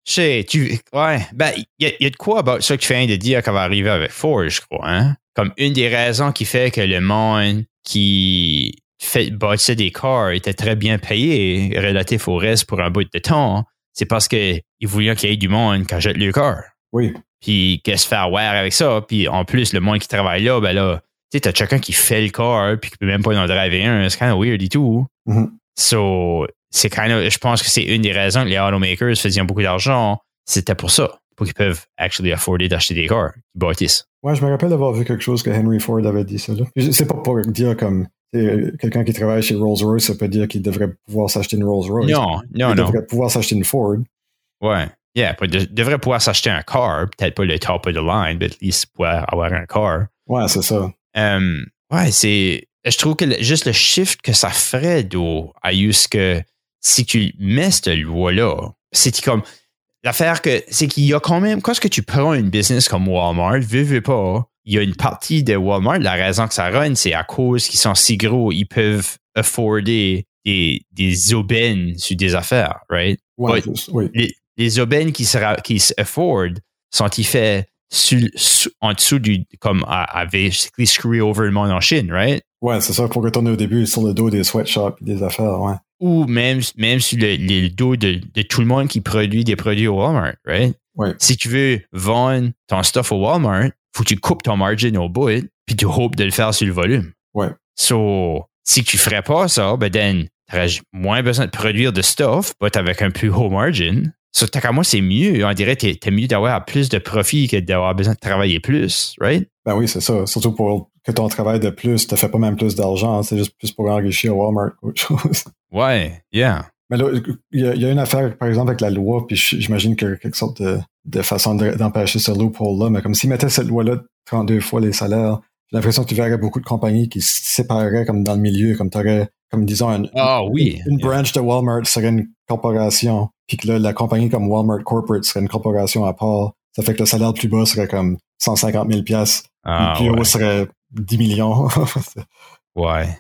Je sais, tu. Ouais. Ben, il y, a de quoi about ça que tu viens de dire qu'on va arriver avec Ford, je crois, hein? Comme une des raisons qui fait que le monde qui fait bâtissait des cars était très bien payé relatif au reste pour un bout de temps, c'est parce qu'ils voulaient qu'il y ait du monde qui achète le car. Oui. Puis qu'est-ce se faire wear avec ça. Puis en plus, le monde qui travaille là, ben là, tu sais, t'as quelqu'un qui fait le car puis qui peut même pas en driver un. C'est kind of weird et tout. Mm-hmm. So, c'est kind of, je pense que c'est une des raisons que les automakers faisaient beaucoup d'argent. C'était pour ça. Pour qu'ils peuvent actually afforder d'acheter des cars qui bâtissent. Ouais, je me rappelle d'avoir vu quelque chose que Henry Ford avait dit ça. C'est pas pour dire comme quelqu'un qui travaille chez Rolls-Royce, ça peut dire qu'il devrait pouvoir s'acheter une Rolls-Royce. Non, non, il non. devrait pouvoir s'acheter une Ford. Ouais. Yeah, il devrait pouvoir s'acheter un car, peut-être pas le top of the line, mais at least pouvoir avoir un car. Ouais, c'est ça. Um, ouais, c'est. Je trouve que le, juste le shift que ça ferait d'eau à juste que si tu mets cette loi-là, c'est comme. L'affaire que c'est qu'il y a quand même. Quand que tu prends une business comme Walmart, veux, veux pas, il y a une partie de Walmart, la raison que ça run, c'est à cause qu'ils sont si gros, ils peuvent afforder des, des aubaines sur des affaires, right? Ouais, oui. Les, les aubaines qui se, qui se affordent sont-ils faits en dessous du, comme avait screw over le monde en Chine, right? Ouais, c'est ça, pour retourner au début sur le dos des sweatshops et des affaires, ouais. Ou même, même sur le, le dos de, de, tout le monde qui produit des produits au Walmart, right? Ouais. Si tu veux vendre ton stuff au Walmart, faut que tu coupes ton margin au bout, puis tu hopes de le faire sur le volume. Ouais. So, si tu ferais pas ça, ben, then, t'aurais moins besoin de produire de stuff, but avec un plus haut margin. So, tant qu'à moi, c'est mieux. On dirait que t'es mieux d'avoir plus de profit que d'avoir besoin de travailler plus, right? Ben oui, c'est ça. Surtout pour que ton travail de plus te fait pas même plus d'argent. C'est juste plus pour enrichir Walmart autre [LAUGHS] chose. Ouais, yeah. Mais là, il y, a une affaire, par exemple, avec la loi, puis j'imagine qu'il y a quelque sorte de, de façon d'empêcher ce loophole-là. Mais comme s'ils mettaient cette loi-là 32 fois les salaires, j'ai l'impression que tu verrais beaucoup de compagnies qui se sépareraient comme dans le milieu, comme tu aurais, comme disons, une, ah, oui. une, branch de Walmart serait une corporation, puis que là, la compagnie comme Walmart Corporate serait une corporation à part. Ça fait que le salaire le plus bas serait comme 150 000 pièces. Ah, le plus ouais. serait 10 millions. [LAUGHS] ouais.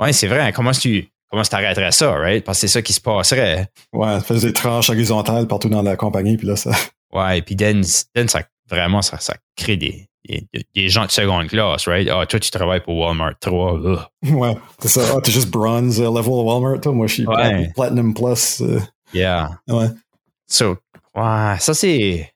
Ouais, c'est vrai. Comment tu comment tu arrêterais ça, right? Parce que c'est ça qui se passerait. Ouais, faire des tranches horizontales partout dans la compagnie, puis là, ça. [LAUGHS] Ouais, puis then, then ça, vraiment, ça, ça crée des, des, des, gens de seconde classe, right? Ah, toi, tu travailles pour Walmart 3. Ugh. Ouais, c'est ça. Ah, t'es juste bronze uh, level Walmart, toi. Moi, je suis ouais. platinum plus. Uh, yeah. Ouais. So, ouais, ça, c'est.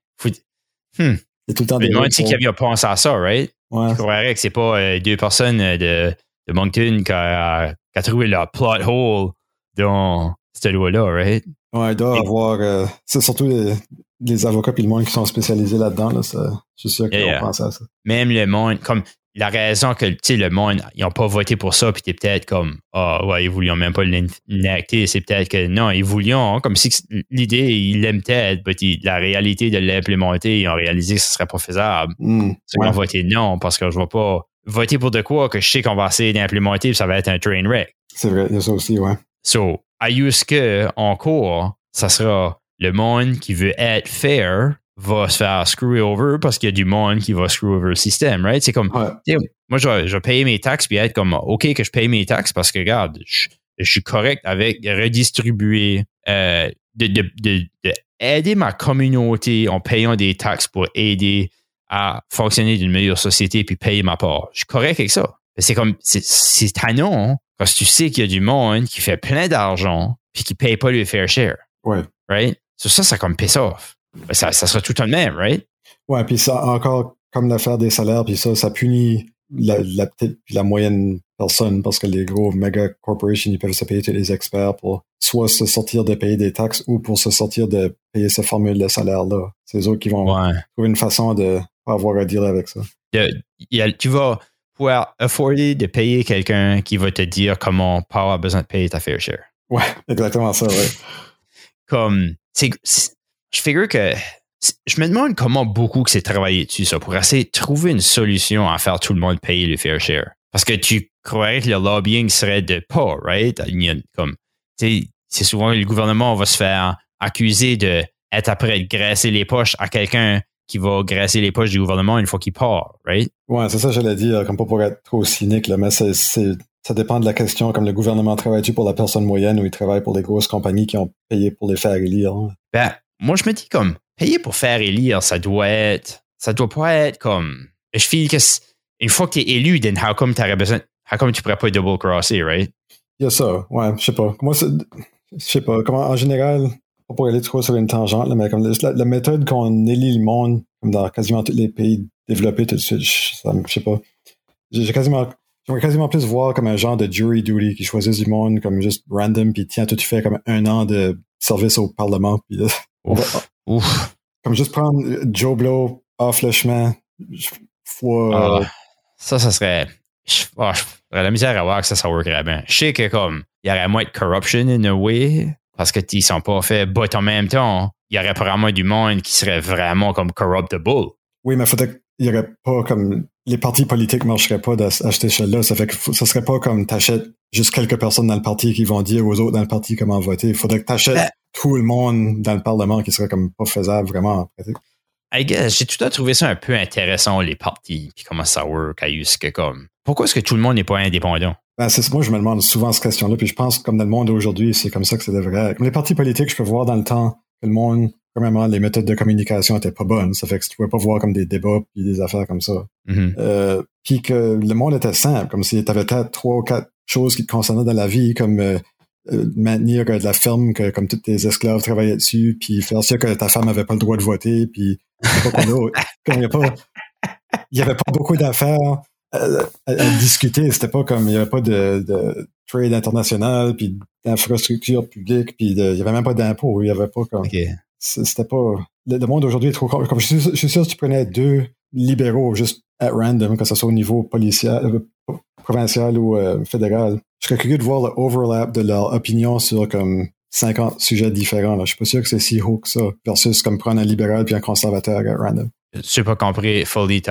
Hmm. C'est tout le temps des. Le qui avait pensé à ça, right? Ouais. Je croirais que c'est pas euh, deux personnes de, de Moncton qui a, qui a trouvé leur plot hole dans cette loi-là, right? Ouais, il doit y avoir. Euh, c'est surtout les, les avocats et le monde qui sont spécialisés là-dedans. Là, je suis sûr qu'ils yeah, ont pensé à ça. Même le monde, comme la raison que le monde, ils n'ont pas voté pour ça, puis t'es peut-être comme Ah oh, ouais, ils voulaient même pas l'enacter, c'est peut-être que non, ils voulaient, comme si l'idée, ils l'aiment peut-être, mais la réalité de l'implémenter, ils ont réalisé que ce serait pas faisable. Mm, Ils ouais. ont voté non, parce que je vais pas voter pour de quoi que je sais qu'on va essayer d'implémenter, puis ça va être un train wreck. C'est vrai, il y a ça aussi, ouais. So, à que, en cours, ça sera le monde qui veut être fair va se faire screw over parce qu'il y a du monde qui va screw over le système, right? C'est comme, ouais. moi, je vais, je vais, payer mes taxes puis être comme, OK que je paye mes taxes parce que, regarde, je, je suis correct avec redistribuer, euh, de, de, de, de, aider ma communauté en payant des taxes pour aider à fonctionner d'une meilleure société puis payer ma part. Je suis correct avec ça. C'est comme, c'est tannant parce que tu sais qu'il y a du monde qui fait plein d'argent puis qui paye pas le fair share. Ouais. Right? So ça, ça comme piss off. Ça, ça sera tout le même, right? Ouais, puis ça, encore, comme l'affaire des salaires, puis ça, ça punit la, la petite puis la moyenne personne parce que les gros méga corporations, ils peuvent se payer tous les experts pour soit se sortir de payer des taxes ou pour se sortir de payer cette formule de salaire-là. C'est eux qui vont ouais. trouver une façon de pas avoir à dealer avec ça. Y a, tu vas pouvoir afforder de payer quelqu'un qui va te dire comment pas avoir besoin de payer ta fair share. Ouais, exactement ça, ouais. [LAUGHS] Comme, c'est, je figure que je me demande comment beaucoup que c'est travaillé dessus, ça, pour essayer de trouver une solution à faire tout le monde payer le fair share. Parce que tu croirais que le lobbying serait de pas, right? Comme, c'est souvent le gouvernement va se faire accuser de être après de graisser les poches à quelqu'un qui va graisser les poches du gouvernement une fois qu'il part, right? Ouais, c'est ça, je l'ai dit, comme pas pour être trop cynique, là, mais c'est, ça dépend de la question, comme le gouvernement travaille-tu pour la personne moyenne ou il travaille pour les grosses compagnies qui ont payé pour les faire élire? Hein? Ben, moi, je me dis comme, payer pour faire élire, ça doit être, ça doit pas être comme, je file que une fois que tu es élu, then how come besoin, how come tu pourrais pas double crosser, right? Il y a ça, ouais, je sais pas. Moi, je sais pas, comment, en général, pas pour aller trop sur une tangente, mais comme la, méthode qu'on élit le monde, comme dans quasiment tous les pays développés tout de suite, je, sais pas. J'ai quasiment, j'aimerais quasiment plus voir comme un genre de jury duty qui choisit du monde comme juste random, puis tiens, toi, tu fais comme un an de service au Parlement, puis ouf, ouf. Comme juste prendre Joe Blow off le chemin, fois. Ah, ça, ça serait. Oh, la misère à voir que ça, ça workerait bien. Je sais que comme, il y aurait moins de corruption in a way, parce qu'ils sont pas faits, but en même temps, il y aurait probablement du monde qui serait vraiment comme corruptible. Oui, mais faudrait qu'il y aurait pas comme les partis politiques marcheraient pas à, cette échelle-là. Ça fait que ça serait pas comme t'achètes juste quelques personnes dans le parti qui vont dire aux autres dans le parti comment voter. Il faudrait que t'achètes ben tout le monde dans le Parlement qui serait comme pas faisable vraiment en pratique. J'ai tout à trouvé ça un peu intéressant, les partis, puis comment ça work, à que comme. Pourquoi est-ce que tout le monde n'est pas indépendant? Ben, c'est moi, je me demande souvent cette question-là, puis je pense comme dans le monde aujourd'hui, c'est comme ça que ça devrait. Comme les partis politiques, je peux voir dans le temps que le monde, premièrement, les méthodes de communication étaient pas bonnes. Ça fait que tu pouvais pas voir comme des débats puis des affaires comme ça. Mm-hmm. euh, puis que le monde était simple, comme si tu avais peut-être trois ou quatre choses qui te concernaient dans la vie, comme euh, maintenir de la ferme que comme tous tes esclaves travaillaient dessus, puis faire sûr que ta femme avait pas le droit de voter, puis [LAUGHS] il n'y y avait pas beaucoup d'affaires à, discuter. C'était pas comme il y avait pas de, de trade international, puis d'infrastructure publique, puis il y avait même pas d'impôts. Il y avait pas comme. C'était pas. Le, monde aujourd'hui est trop. Comme je suis, sûr que tu prenais deux libéraux juste at random, que ce soit au niveau policier, euh, provincial ou euh, fédéral, je serais curieux de voir le overlap de leur opinion sur comme 50 sujets différents. Là. Je suis pas sûr que c'est si haut que ça, versus comme prendre un libéral puis un conservateur at random. Je n'ai pas compris fully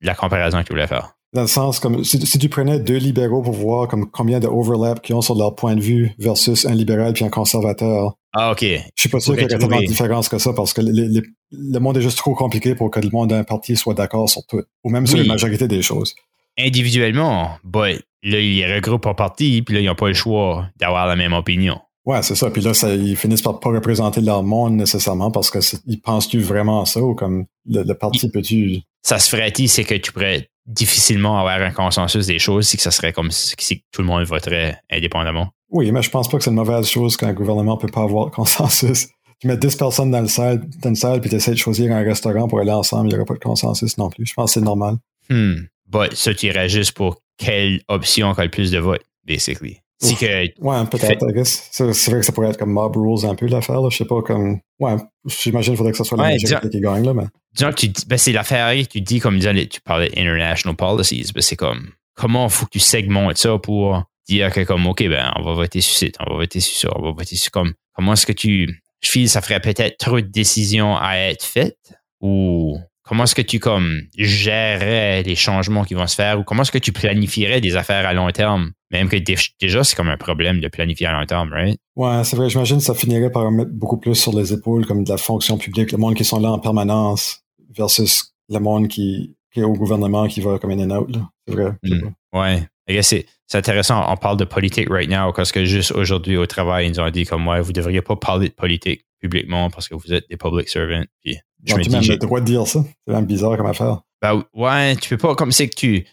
la comparaison que tu voulais faire. Dans le sens, comme si, tu prenais deux libéraux pour voir comme combien de overlap qu'ils ont sur leur point de vue versus un libéral puis un conservateur. Ah, OK. Je suis pas sûr qu'il y ait tant de différence que ça parce que le monde est juste trop compliqué pour que le monde d'un parti soit d'accord sur tout, ou même sur la majorité des choses. Individuellement, but là, ils regroupent en parti, puis là, ils n'ont pas le choix d'avoir la même opinion. Ouais, c'est ça. Puis là, ça, ils finissent par pas représenter leur monde nécessairement parce que ils pensent-tu vraiment ça ou comme le, parti peut-tu. Ça se ferait c'est que tu pourrais difficilement avoir un consensus des choses si que ça serait comme si tout le monde voterait indépendamment. Oui, mais je pense pas que c'est une mauvaise chose qu'un gouvernement peut pas avoir de consensus. Tu mets 10 personnes dans, le salle, dans une salle puis tu essaies de choisir un restaurant pour aller ensemble, il n'y aura pas de consensus non plus. Je pense que c'est normal. Hmm. But ça, tu irais juste pour quelle option a le plus de votes, basically. C'est que. Ouais, peut-être, C'est vrai que ça pourrait être comme mob rules un peu l'affaire. Je sais pas, comme. Ouais, j'imagine qu'il faudrait que ce soit la majorité qui gagne, là, mais. Tu ben, c'est l'affaire, tu dis, comme disons, tu parlais international policies, ben, c'est comme. Comment faut que tu segmentes ça pour dire que, comme, OK, ben, on va voter sur ça, on va voter sur ça, on va voter sur comme. Comment est-ce que tu. Je file, ça ferait peut-être trop de décisions à être faites? Ou comment est-ce que tu comme gérerais les changements qui vont se faire? Ou comment est-ce que tu planifierais des affaires à long terme? Même que déjà, c'est comme un problème de planifier à long terme, right? Ouais, c'est vrai. J'imagine que ça finirait par mettre beaucoup plus sur les épaules comme de la fonction publique, le monde qui sont là en permanence versus le monde qui, est au gouvernement qui va comme in and out. C'est vrai. Mm. Ouais. C'est, intéressant. On parle de politique right now parce que juste aujourd'hui au travail, ils nous ont dit comme moi, vous devriez pas parler de politique publiquement parce que vous êtes des public servants. Puis je tu as le droit de dire ça. C'est même bizarre comme affaire. Ben ouais, tu peux pas, comme c'est que tu.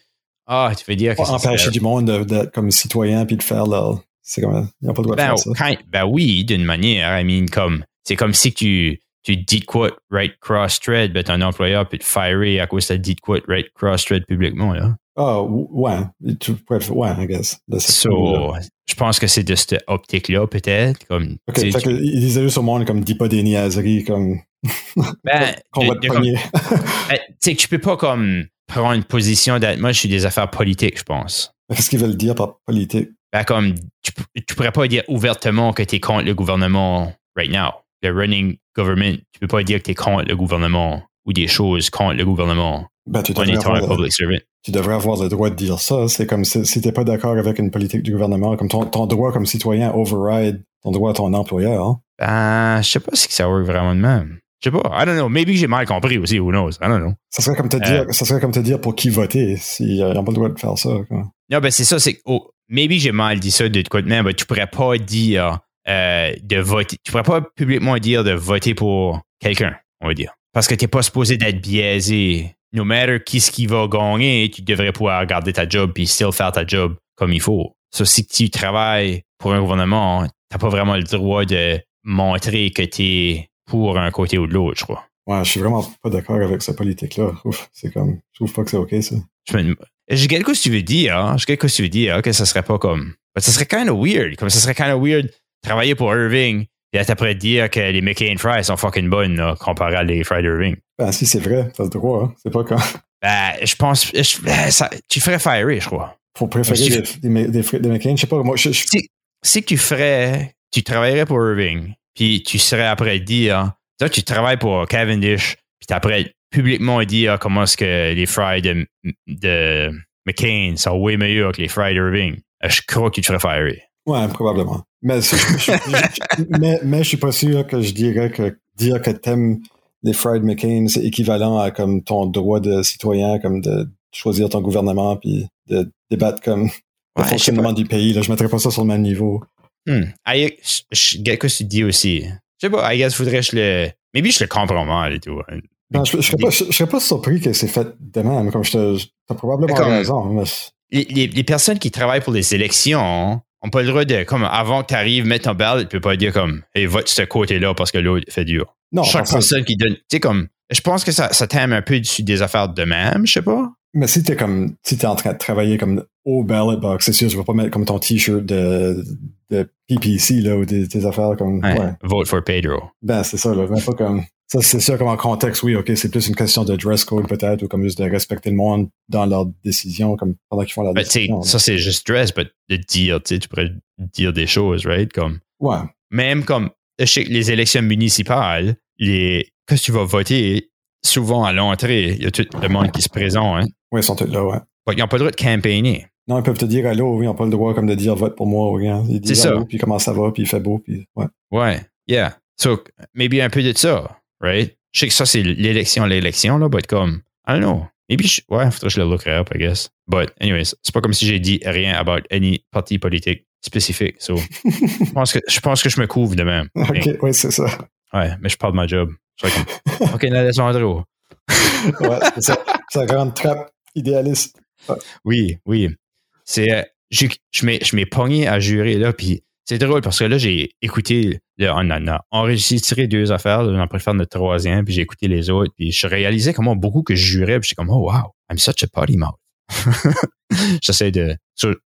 Ah, tu veux dire que. Empêcher du monde d'être comme citoyen puis de faire leur. C'est comme. Ils n'ont pas le droit de ben, faire ça. ben oui, d'une manière. I mean, comme. C'est comme si tu. Tu dis quoi, right cross-thread, ben ton employeur peut te fire à cause de dit quoi, right cross-thread publiquement, là. Ah, ouais. Tu pourrais ouais, I guess. So, je pense que c'est de cette optique-là, peut-être. Comme, ok, fait tu... il disait juste au monde, comme, dis pas des niaiseries, comme. [LAUGHS] Ben, [LAUGHS] qu'on va te pogner. [LAUGHS] Ben, tu sais, tu peux pas comme prendre une position d'être moi, je suis des affaires politiques, je pense. Qu'est-ce qu'ils veulent dire par politique? Ben, comme, tu, tu pourrais pas dire ouvertement que tu es contre le gouvernement right now. Le running government, tu peux pas dire que tu es contre le gouvernement ou des choses contre le gouvernement. Ben, tu, devrais avoir le, tu devrais avoir le droit de dire ça. C'est comme si, si tu n'es pas d'accord avec une politique du gouvernement, comme ton, ton droit comme citoyen override ton droit à ton employeur. Hein? Ben, je sais pas si ça work vraiment de même. Je sais pas. I don't know. Maybe j'ai mal compris aussi. Who knows? I don't know. Ça serait comme te dire, ça serait comme te dire pour qui voter s'ils n'ont pas le droit de faire ça. Quoi. Non, ben c'est ça. C'est, oh, maybe j'ai mal dit ça de quoi de même, mais tu pourrais pas dire euh, de voter. Tu pourrais pas publiquement dire de voter pour quelqu'un, on va dire. Parce que tu n'es pas supposé d'être biaisé. No matter qui ce qui va gagner, tu devrais pouvoir garder ta job puis still faire ta job comme il faut. So, si tu travailles pour un gouvernement, t'as pas vraiment le droit de montrer que tu es pour un côté ou de l'autre, je crois. Ouais, je suis vraiment pas d'accord avec cette politique-là. Ouf, c'est comme, je trouve pas que c'est OK, ça. J'ai quelque chose que tu veux dire, hein? J'ai quelque chose que tu veux dire, que ça serait pas comme. Ça serait kind of weird. Comme ça serait kind of weird travailler pour Irving et après dire que les McCain Fries sont fucking bonnes, là, comparé à les Fries Irving. Ben, si c'est vrai, t'as le droit, hein? C'est pas quand. [LAUGHS] Ben, je pense. Ben, ça, tu ferais fire, je crois. Pour préférer des, des, des, McCain, je sais pas. Moi, je, Si, si, tu ferais. Tu travaillerais pour Irving, puis tu serais après dire. Tu travailles pour Cavendish, puis après publiquement dire comment est-ce que les Fries de, de McCain sont way meilleurs que les Fries Irving. Je crois que tu te ferais fire. Ouais, probablement. Mais, [LAUGHS] mais, mais, je suis pas sûr que je dirais que dire que t'aimes les Fried McCain, c'est équivalent à comme ton droit de citoyen, comme de choisir ton gouvernement puis de débattre comme le fonctionnement du pays. Là, je mettrais pas ça sur le même niveau. Hmm. Quelque que tu dis aussi. Je sais pas, I guess, faudrait que je le. Maybe je le comprends mal et tout. Hein. Non, je, je, serais pas, je, serais pas surpris que c'est fait de même. Comme je te. T'as probablement raison. Les, les, les, personnes qui travaillent pour les élections on pas le droit de, comme avant que tu arrives, mettre ton ballot, tu peux pas dire comme, hey, vote ce côté-là parce que l'autre fait dur. Non. Chaque personne qui donne, tu sais, comme, je pense que ça, ça t'aime un peu dessus des affaires de même, je sais pas. Mais si t'es comme, si t'es en train de travailler comme au ballot box, c'est sûr, je vais pas mettre comme ton t-shirt de, de PPC, là, ou des, des affaires comme, ouais. Vote for Pedro. Ben, c'est ça, là. Ben, pas comme, ça, c'est sûr comme en contexte, oui, OK, c'est plus une question de dress code peut-être, ou comme juste de respecter le monde dans leurs décisions, comme pendant qu'ils font la ben, décision. Ça, c'est juste dress, mais de dire, tu sais, tu pourrais dire des choses, right? Comme, ouais. Même comme les élections municipales, les, quand tu vas voter, souvent à l'entrée, il y a tout le monde qui se présente, hein? Oui, ils sont tous là, ouais. ils n'ont pas le droit de campaigner. Non, ils peuvent te dire allô, oui, ils n'ont pas le droit comme de dire vote pour moi ou rien. Ils disent allô, puis comment ça va, puis il fait beau, puis ouais. Ouais, yeah. So, maybe un peu de ça, right? Je sais que ça, c'est l'élection, l'élection, là, but comme, I don't know. Maybe, je, ouais, faudrait que je le look up, I guess. But, anyways, c'est pas comme si j'ai dit rien about any parti politique spécifique. So, [LAUGHS] je, pense que, je pense que je me couvre de même. OK, oui, c'est ça. Ouais, mais je parle de ma job. Je comme, [LAUGHS] OK, Alessandro. ouais, c'est ça. C'est la grande trappe idéaliste. [LAUGHS] Oui, oui. C'est, euh, je m'ai pogné à jurer, là, puis c'est drôle parce que là, j'ai écouté, on a enregistré deux affaires, on a préféré notre troisième, puis j'ai écouté les autres, puis je réalisais comment beaucoup que je jurais, puis j'étais comme, oh wow, I'm such a potty mouth. [LAUGHS] J'essaie de,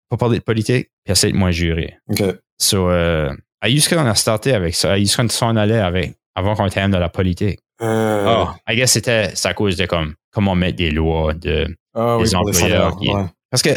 pas parler de politique, puis essayer de moins jurer. OK. So, euh, qu'on a starté avec ça. À qu'on s'en allait avec, avant qu'on t'aime de la politique. Euh... Oh, I guess c'était à cause de comme, comment mettre des lois de, ah, des employeurs. Parce que,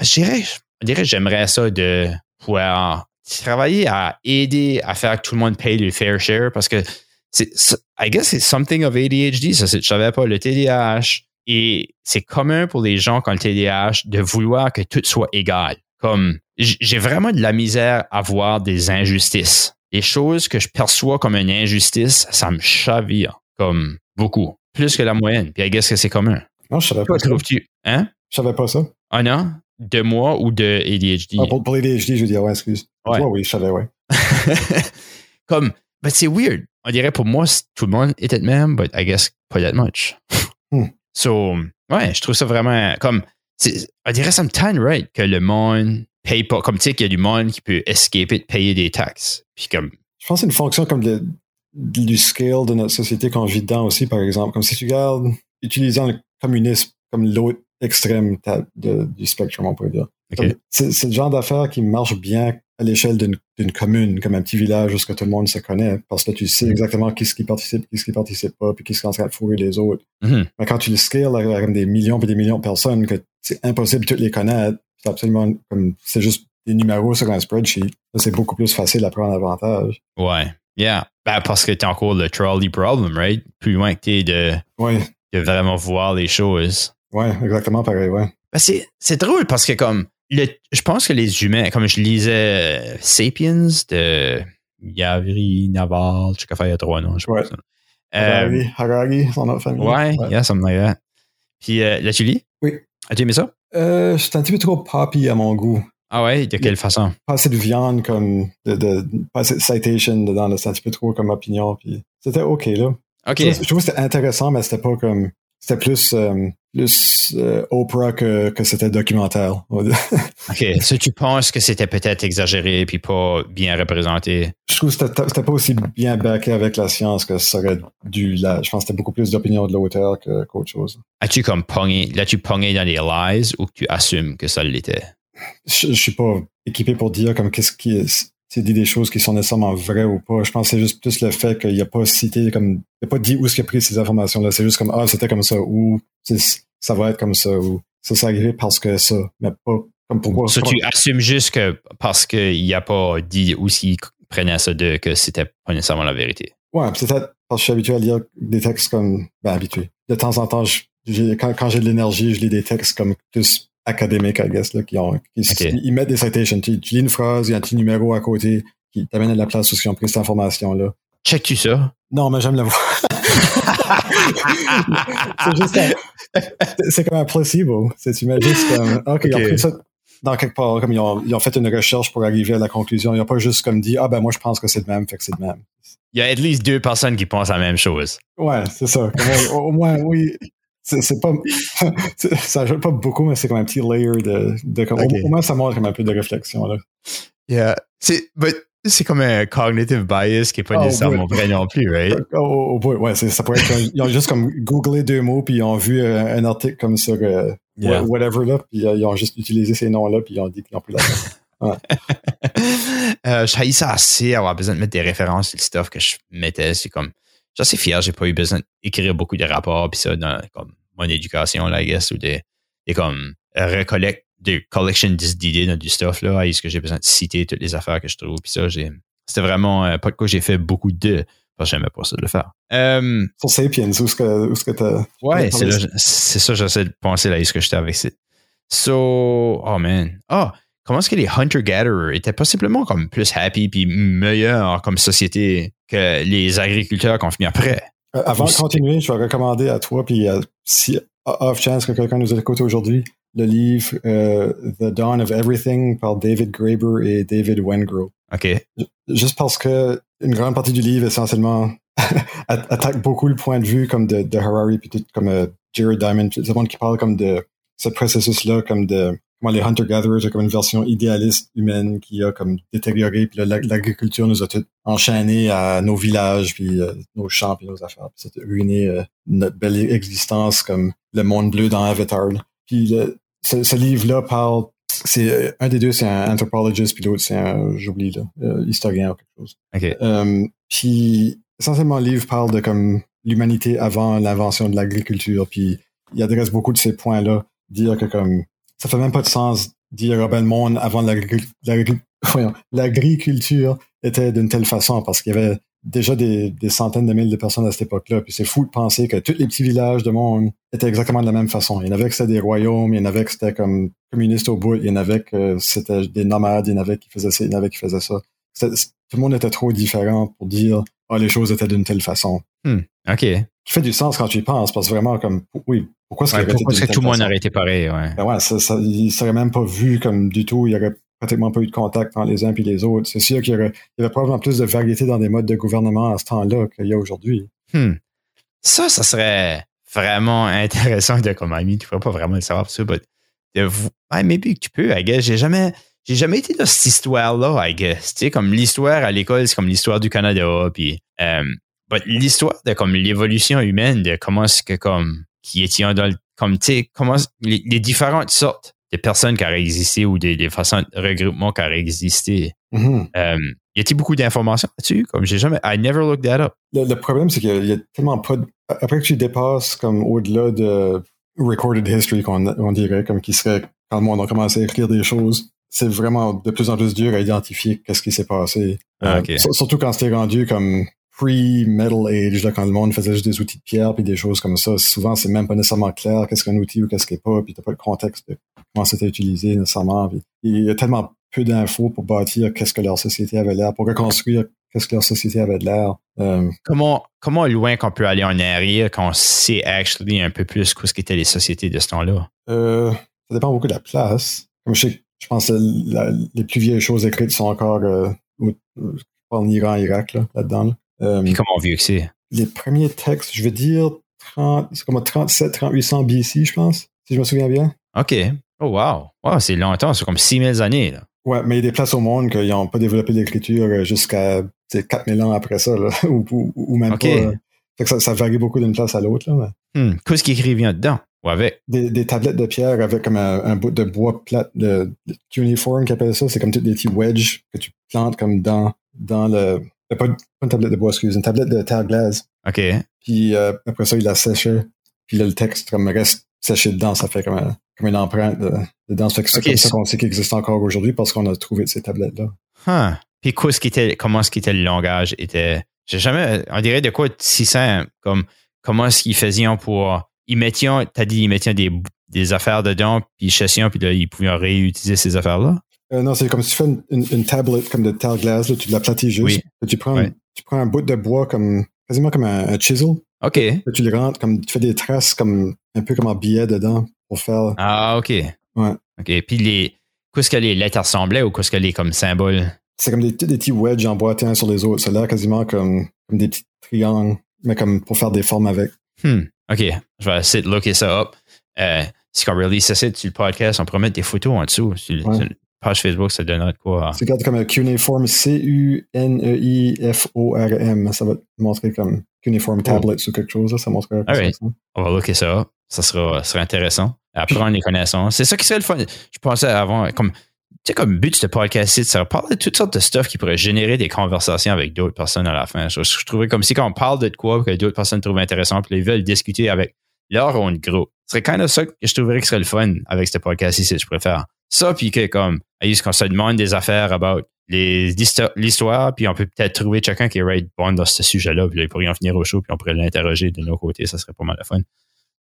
je dirais, je dirais, j'aimerais ça de pouvoir travailler à aider à faire que tout le monde paye le fair share parce que c'est, I guess c'est something of ADHD, ça, je savais pas, le TDAH. Et c'est commun pour les gens quand le TDAH de vouloir que tout soit égal. Comme, j'ai vraiment de la misère à voir des injustices. Les choses que je perçois comme une injustice, ça me chavire comme beaucoup. Plus que la moyenne. Puis I guess que c'est commun. Non, je savais pas ça. Hein? Je savais pas ça. Ah non? De moi ou de ADHD? Ah, pour, pour l'ADHD, je veux dire, ouais, excuse. Ouais. oui, je savais, ouais. [LAUGHS] Comme, ben c'est weird. On dirait pour moi, tout le monde était le même, but I guess pas that much. [LAUGHS] Hmm. So, ouais, je trouve ça vraiment comme, on dirait ça me tanne, right, que le monde paye pas. Comme tu sais qu'il y a du monde qui peut escaper de payer des taxes. Puis comme. Je pense que c'est une fonction comme de, du scale de notre société qu'on vit dedans aussi, par exemple. Comme si tu regardes, utilisant le communisme comme l'autre extrême de, du spectre, on pourrait dire. C'est le genre d'affaire qui marche bien à l'échelle d'une commune, comme un petit village où tout le monde se connaît, parce que tu sais mm-hmm. exactement qui ce qui participe, qui ce qui participe pas, puis qui est en train de fourrer les autres. Mm-hmm. Mais quand tu le scales avec des millions et des millions de personnes, que c'est impossible de toutes les connaître, c'est absolument comme, c'est juste des numéros sur un spreadsheet. C'est beaucoup plus facile à prendre avantage. Ouais. Yeah. Ben, parce que t'es encore le trolley problem, right? Plus loin que t'es de, ouais. de vraiment voir les choses. Ouais, exactement pareil, ouais. Ben, c'est drôle parce que comme je pense que les humains, comme je lisais euh, Sapiens de Yavri Naval, je sais y a trois noms, je ouais. Harari, Harari, son nom famille. Ouais, yeah, something like that. Puis, euh, l'as-tu lu? Oui. As-tu aimé ça? Euh, c'est un petit peu trop poppy à mon goût. Ah ouais, de quelle façon? Pas assez de viande comme de, de pas assez de citation dedans, c'est un petit peu trop comme opinion. Puis c'était ok là. Ok. Je, je trouve que c'était intéressant, mais c'était pas comme c'était plus euh, plus euh, Oprah que, que c'était documentaire. [LAUGHS] Ok. Tu penses que c'était peut-être exagéré puis pas bien représenté? je trouve que c'était pas aussi bien backé avec la science que ça aurait dû là. Je pense que c'était beaucoup plus d'opinion de l'auteur qu'autre chose. As-tu comme pogné, l'as-tu pogné dans les lies ou que tu assumes que ça l'était? je, je suis pas équipé pour dire comme qu'est-ce qui est c'est dit des choses qui sont nécessairement vraies ou pas. Je pense que c'est juste plus le fait qu'il a pas cité comme il a pas dit où est-ce qu'il a pris ces informations là. C'est juste comme ah c'était comme ça ou ça va être comme ça ou ça s'est arrivé parce que ça, mais pas comme pourquoi. So, tu assumes juste que parce qu'il n'a pas dit où s'il prenait ça de que c'était pas nécessairement la vérité. Ouais, peut-être parce que je suis habitué à lire des textes comme ben habitué. De temps en temps, je- quand, quand j'ai de l'énergie, je lis des textes comme plus académiques, I guess, là, qui ont qui, ils mettent des citations. Tu, tu lis une phrase, il y a un petit numéro à côté qui t'amène à la place où ils ont pris cette information-là. Check-tu ça? Non, mais j'aime le voir. [LAUGHS] c'est juste un- c'est- comme un placebo. Tu mets juste comme, OK, ils ont pris ça dans quelque part, comme ils ont, ils ont fait une recherche pour arriver à la conclusion. Ils n'ont pas juste comme dit, ah ben moi je pense que c'est le même, fait que c'est le même. Il y a at least deux personnes qui pensent la même chose. Ouais, c'est ça. Comme, au, au moins, oui. C'est, pas, [LAUGHS] ça ajoute pas beaucoup, mais c'est comme un petit layer de, de comme, au- moins ça montre comme un peu de réflexion, là. Yeah. C'est, c'est comme un cognitive bias qui n'est pas Oh, nécessairement vrai non plus, right? Au- au bout, ouais, ça pourrait être, ils ont juste comme googlé deux mots, puis ils ont vu euh, un article comme sur, euh, Yeah. whatever, là, puis euh, ils ont juste utilisé ces noms-là, puis ils ont dit qu'ils ont pris la [LAUGHS] euh, je ça assez, avoir besoin de mettre des références sur le stuff que je mettais. C'est comme, je suis assez fier, j'ai pas eu besoin d'écrire beaucoup de rapports, puis ça, dans comme mon éducation, là, I guess, ou des, des comme, recollecte, des collections d'idées dans du stuff, là, est-ce que j'ai besoin de citer toutes les affaires que je trouve, puis ça, j'ai, c'était vraiment euh, pas de quoi j'ai fait beaucoup de, parce que j'aimais pas ça de le faire. Euh, Sur Sapiens, où est-ce que, où est-ce que t'as. Ouais, c'est, là, c'est ça, j'essaie de penser là, est-ce que j'étais avec ça. So, oh man. Ah, comment est-ce que les hunter-gatherers étaient possiblement comme plus happy puis meilleurs comme société que les agriculteurs qu'on finit après? Euh, avant de continuer, je vais recommander à toi, puis euh, si off chance que quelqu'un nous écoute aujourd'hui, le livre euh, The Dawn of Everything par David Graeber et David Wengrow. OK. Juste parce que une grande partie du livre essentiellement [LAUGHS] at- attaque beaucoup le point de vue comme de, de Harari puis tout comme euh, Jared Diamond, tout le monde qui parle comme de ce processus-là, comme de comment les hunter-gatherers c'est comme une version idéaliste humaine qui a comme détérioré, puis l'ag- l'agriculture nous a tout enchaînés à nos villages, puis euh, nos champs, puis nos affaires, puis ça a ruiné euh, notre belle existence comme le monde bleu dans Avatar. là. Puis le- ce, ce livre-là parle, c'est euh, un des deux, c'est un anthropologist, puis l'autre c'est un, j'oublie là, euh, historien ou quelque chose. OK. Euh, puis essentiellement, le livre parle de comme l'humanité avant l'invention de l'agriculture, puis il adresse beaucoup de ces points-là, dire que comme ça fait même pas de sens dire ben, le monde avant l'agriculture était d'une telle façon parce qu'il y avait déjà des, des centaines de milliers de personnes à cette époque-là. Puis c'est fou de penser que tous les petits villages de monde étaient exactement de la même façon. Il y en avait que c'était des royaumes, il y en avait que c'était comme communiste au bout, il y en avait que c'était des nomades, il y en avait qui faisaient ça, il y en avait qui faisaient ça. Tout le monde était trop différent pour dire ah les choses étaient d'une telle façon. OK. Qui fait du sens quand tu y penses, parce que vraiment comme oui, pourquoi est-ce Ouais, que tout le monde aurait été pareil? Ouais. Ben ouais, ça, ça, il serait même pas vu comme du tout. Il y aurait pratiquement pas eu de contact entre les uns et les autres. C'est sûr qu'il y, aurait, il y avait probablement plus de variété dans des modes de gouvernement à ce temps-là qu'il y a aujourd'hui. Hmm. Ça, ça serait vraiment intéressant de comme ami. Tu pourrais pas vraiment le savoir pour ça, but de vous. Ouais, maybe tu peux, I guess. J'ai jamais. J'ai jamais été dans cette histoire-là, I guess. Tu sais, comme l'histoire à l'école, c'est comme l'histoire du Canada, puis euh, l'histoire de comme l'évolution humaine, de comment est-ce que comme qui étions dans le, comme tu sais, comment les, les différentes sortes de personnes qui auraient existé ou des, des façons de regroupement qui auraient existé. Mhm. Euh, y a-t-il beaucoup d'informations là-dessus? Comme j'ai jamais. I never looked that up. Le, le problème, c'est qu'il y a- il y, a tellement pas de... Après que tu dépasses comme au-delà de recorded history, qu'on on dirait, comme qui serait quand le monde a commencé à écrire des choses, c'est vraiment de plus en plus dur à identifier qu'est-ce qui s'est passé. Ah, Euh, surtout quand c'était rendu comme pre-metal age, là, quand le monde faisait juste des outils de pierre puis des choses comme ça. Souvent, c'est même pas nécessairement clair qu'est-ce qu'un outil ou qu'est-ce qui est pas, puis t'as pas le contexte de comment c'était utilisé nécessairement. Puis il y a tellement peu d'infos pour bâtir qu'est-ce que leur société avait l'air, pour reconstruire qu'est-ce que leur société avait de l'air. Euh, comment, comment loin qu'on peut aller en arrière quand on sait actually un peu plus ce qu'étaient les sociétés de ce temps-là? Euh, ça dépend beaucoup de la place. Comme je, sais, je pense que les plus vieilles choses écrites sont encore euh, en Iran, Irak, là, là-dedans. Là. Puis comment vieux que c'est? Les premiers textes, je veux dire, c'est comme 37, 3800 BC, je pense, si je me souviens bien. OK. Oh, wow. Wow, c'est longtemps. C'est comme 6000 années, là. Ouais, mais il y a des places au monde qui n'ont pas développé l'écriture jusqu'à 4000 ans après ça, là, [LAUGHS] ou, ou, même pas. Euh. ça, ça, varie beaucoup d'une place à l'autre. Là, hmm. Qu'est-ce qui écrivient dedans? Ou avec? Des, des, tablettes de pierre avec comme un, bout de bois plat, de, de qui appelle ça. C'est comme des petits wedges que tu plantes comme dans, dans le. Pas, une tablette de bois, excuse, une tablette de terre glace. OK. Puis euh, après ça, il la sèche. Puis là, le texte comme reste séché dedans. Ça fait comme, un, comme une empreinte de, dedans. Ça fait que c'est comme ça qu'on sait qu'il existe encore aujourd'hui parce qu'on a trouvé ces tablettes-là. Huh. Puis quoi, ce qui était, comment ce qui était le langage était. J'ai jamais. On dirait de quoi si simple. Comme comment est-ce qu'ils faisaient pour. Ils mettaient, t'as dit, ils mettaient des, des affaires dedans, puis ils chassaient, puis là, ils pouvaient réutiliser ces affaires-là? Euh, non, c'est comme si tu fais une, une, tablette comme de terre glace, là, tu l'aplatis juste. Oui. Tu prends, tu prends un bout de bois comme quasiment comme un, chisel. OK. tu le rentres comme tu fais des traces comme un peu comme un billet dedans pour faire. Ah, OK. Ouais. OK. Puis les. Qu'est-ce que les lettres ressemblaient ou qu'est-ce que les comme symboles? C'est comme des, des petits wedges emboîtés un sur les autres. C'est là quasiment comme, comme des petits triangles, mais comme pour faire des formes avec. Hmm. OK. Je vais essayer de looker ça up. Euh, si on release ça sur le podcast, on pourrait mettre des photos en dessous. Sur, page Facebook, ça donnerait quoi? C'est comme un cuneiform, C-U-N-E-I-F-O-R-M. Ça va te montrer comme cuneiform tablets ou quelque chose. Ça montrerait right. On va looker ça. Ça sera, sera intéressant. Apprendre les connaissances. C'est ça qui serait le fun. Je pensais avant, comme, tu sais, comme but de ce podcast, c'est de parler de toutes sortes de stuff qui pourrait générer des conversations avec d'autres personnes à la fin. Je, je, trouvais comme si quand on parle de quoi que d'autres personnes trouvent intéressant, puis ils veulent discuter avec leur own groupe. Ce serait kind of ça que je trouverais que serait le fun avec ce podcast ici, je préfère. Ça, puis que comme, juste qu'on se demande des affaires about l'histoire, puis on peut peut-être trouver quelqu'un qui est right bon dans ce sujet-là, puis là, il pourrait en venir au show, puis on pourrait l'interroger de nos côtés, ça serait pas mal de fun.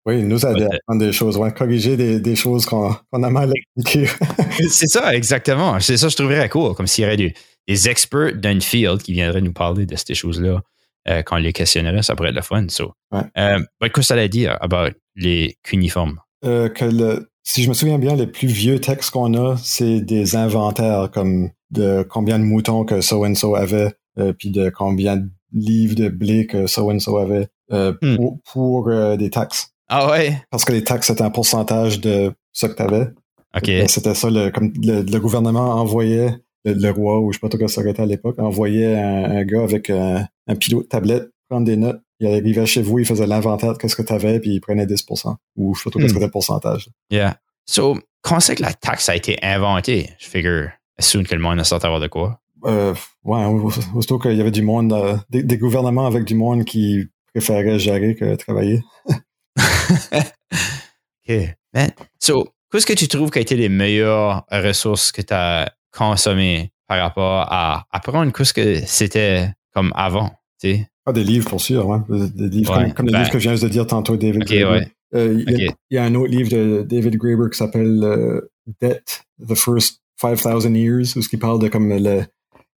Oui, nous aider à apprendre des choses, ouais, corriger des, des choses qu'on a mal expliquées. [LAUGHS] c'est ça, exactement. C'est ça, je trouverais cool, comme s'il y aurait des, des experts d'un field qui viendraient nous parler de ces choses-là euh, quand on les questionnerait, ça pourrait être le fun. So. Ouais. Euh, qu'est-ce que ça allait dire about les cuniformes? Euh, que le, si je me souviens bien, les plus vieux textes qu'on a, c'est des inventaires comme de combien de moutons que so and so avait, euh, puis de combien de livres de blé que so and so avait euh, hmm. pour, pour euh, des taxes. Ah ouais? Parce que les taxes, c'était un pourcentage de ce que tu avais. OK. C'était ça, le, comme le, gouvernement envoyait, le, roi, ou je sais pas trop quoi ça aurait été à l'époque, envoyait un, gars avec un, un pilote tablette prendre des notes il arrivait chez vous, il faisait l'inventaire de qu'est-ce que tu avais, puis il prenait 10% Ou je sais pas qu'est-ce que c'était le pourcentage. Yeah. So, quand c'est que la taxe a été inventée, je figure, soon que le monde a sorti avoir de quoi? Euh, ouais, aussitôt qu'il y avait du monde, euh, des, gouvernements avec du monde qui préféraient gérer que travailler. [LAUGHS] OK. Man, so, qu'est-ce que tu trouves qui a été les meilleures ressources que tu as consommées par rapport à apprendre qu'est-ce que c'était comme avant, tu sais? Ah, des livres, pour sûr, ouais. Des livres comme, les ben livres que je viens de dire tantôt, David. Ouais. Euh, il, y a, un autre livre de David Graeber qui s'appelle euh, Debt, The First 5000 Years, où ce qui parle de comme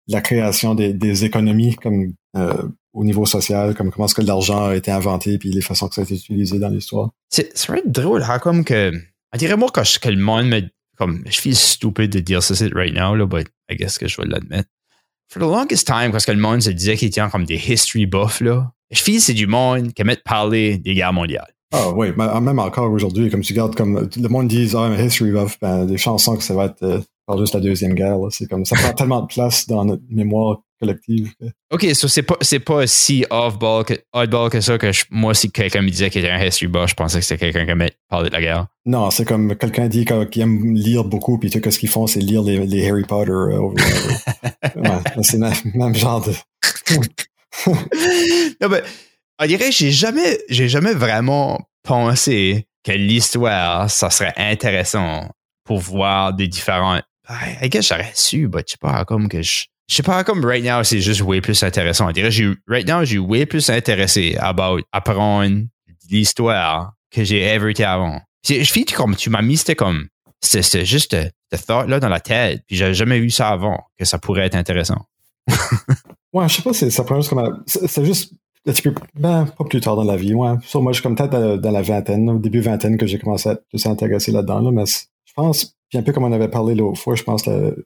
la création des, des économies comme euh, au niveau social, comme comment est-ce que l'argent a été inventé, puis les façons que ça a été utilisé dans l'histoire. C'est vrai drôle, hein, comme que, on dirait moi que, que le monde me, comme, je suis stupide de dire ça right now, là, but I guess que je vais l'admettre for the longest time, parce que le monde se disait qu'il était comme des history buffs, là, je que c'est du monde qui aimait parler des guerres mondiales. Ah oui, même encore aujourd'hui, comme tu regardes, comme le monde dit, ah, history buff, ben, des chansons que ça va être euh, par juste la Deuxième Guerre, c'est comme, ça prend tellement de place dans notre mémoire collective. OK, so c'est pas, c'est pas si off-ball que, que ça que moi, si quelqu'un me disait qu'il était un history buff, je pensais que c'était quelqu'un qui aimait parler de la guerre. Non, c'est comme quelqu'un dit qu'il aime lire beaucoup, puis tout ce qu'ils font, c'est lire les, les, Harry Potter. Euh, [LAUGHS] ouais, c'est le même, genre de... [LAUGHS] non, mais on dirait j'ai jamais, j'ai jamais vraiment pensé que l'histoire, ça serait intéressant pour voir des différents... I guess j'aurais su, mais je sais pas, comme que je je sais pas, comme right now, c'est juste way plus intéressant. On dirait, right now, j'ai way plus intéressé about apprendre l'histoire que j'ai ever été avant. Je fille, comme tu m'as mis, c'était comme, c'est juste ce thought-là dans la tête. Puis j'avais jamais vu ça avant, que ça pourrait être intéressant. [LAUGHS] ouais, je sais pas, c'est, ça prend juste comme. C'est juste un petit peu. Ben, pas plus tard dans la vie, ouais. Sur moi, je suis comme peut-être dans, la vingtaine, au début vingtaine, que j'ai commencé à être intéressé là-dedans, là, mais je pense, puis un peu comme on avait parlé l'autre fois, je pense, le,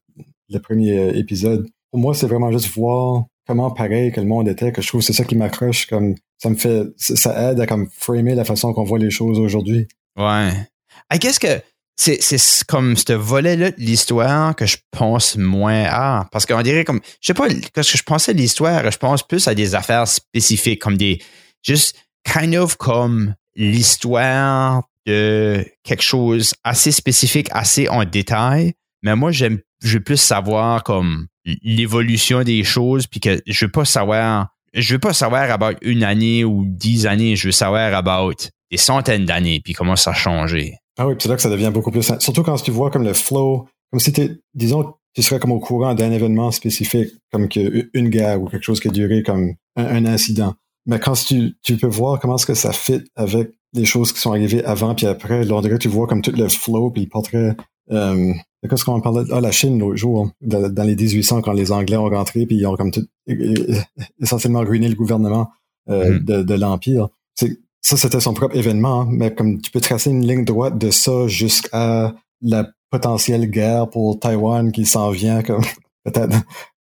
premier euh, épisode, pour moi, c'est vraiment juste voir comment pareil que le monde était, que je trouve c'est ça qui m'accroche, comme ça me fait, ça aide à comme framer la façon qu'on voit les choses aujourd'hui. Ouais. Qu'est-ce que c'est comme ce volet-là de l'histoire que je pense moins à? Parce qu'on dirait comme, je sais pas, quand je pensais à l'histoire, je pense plus à des affaires spécifiques, comme des, juste kind of comme l'histoire de quelque chose assez spécifique, assez en détail. Mais moi, j'aime, je veux plus savoir comme l'évolution des choses, puis que je veux pas savoir, je veux pas savoir about une année ou dix années, je veux savoir about des centaines d'années, puis comment ça a changé. Ah oui, c'est là que ça devient beaucoup plus Surtout quand tu vois comme le flow, comme si tu disons, tu serais comme au courant d'un événement spécifique, comme une guerre ou quelque chose qui a duré comme un, incident. Mais quand tu, tu peux voir comment est-ce que ça fit avec les choses qui sont arrivées avant puis après, là, tu vois comme tout le flow puis le portrait. Euh, Qu'est-ce qu'on parlait? Ah, la Chine l'autre jour, dans les 1800, quand les Anglais ont rentré puis ils ont comme tout, essentiellement ruiné le gouvernement euh, mm-hmm. de, de l'Empire. Ça, c'était son propre événement, hein, mais comme tu peux tracer une ligne droite de ça jusqu'à la potentielle guerre pour Taïwan qui s'en vient, comme [LAUGHS] peut-être.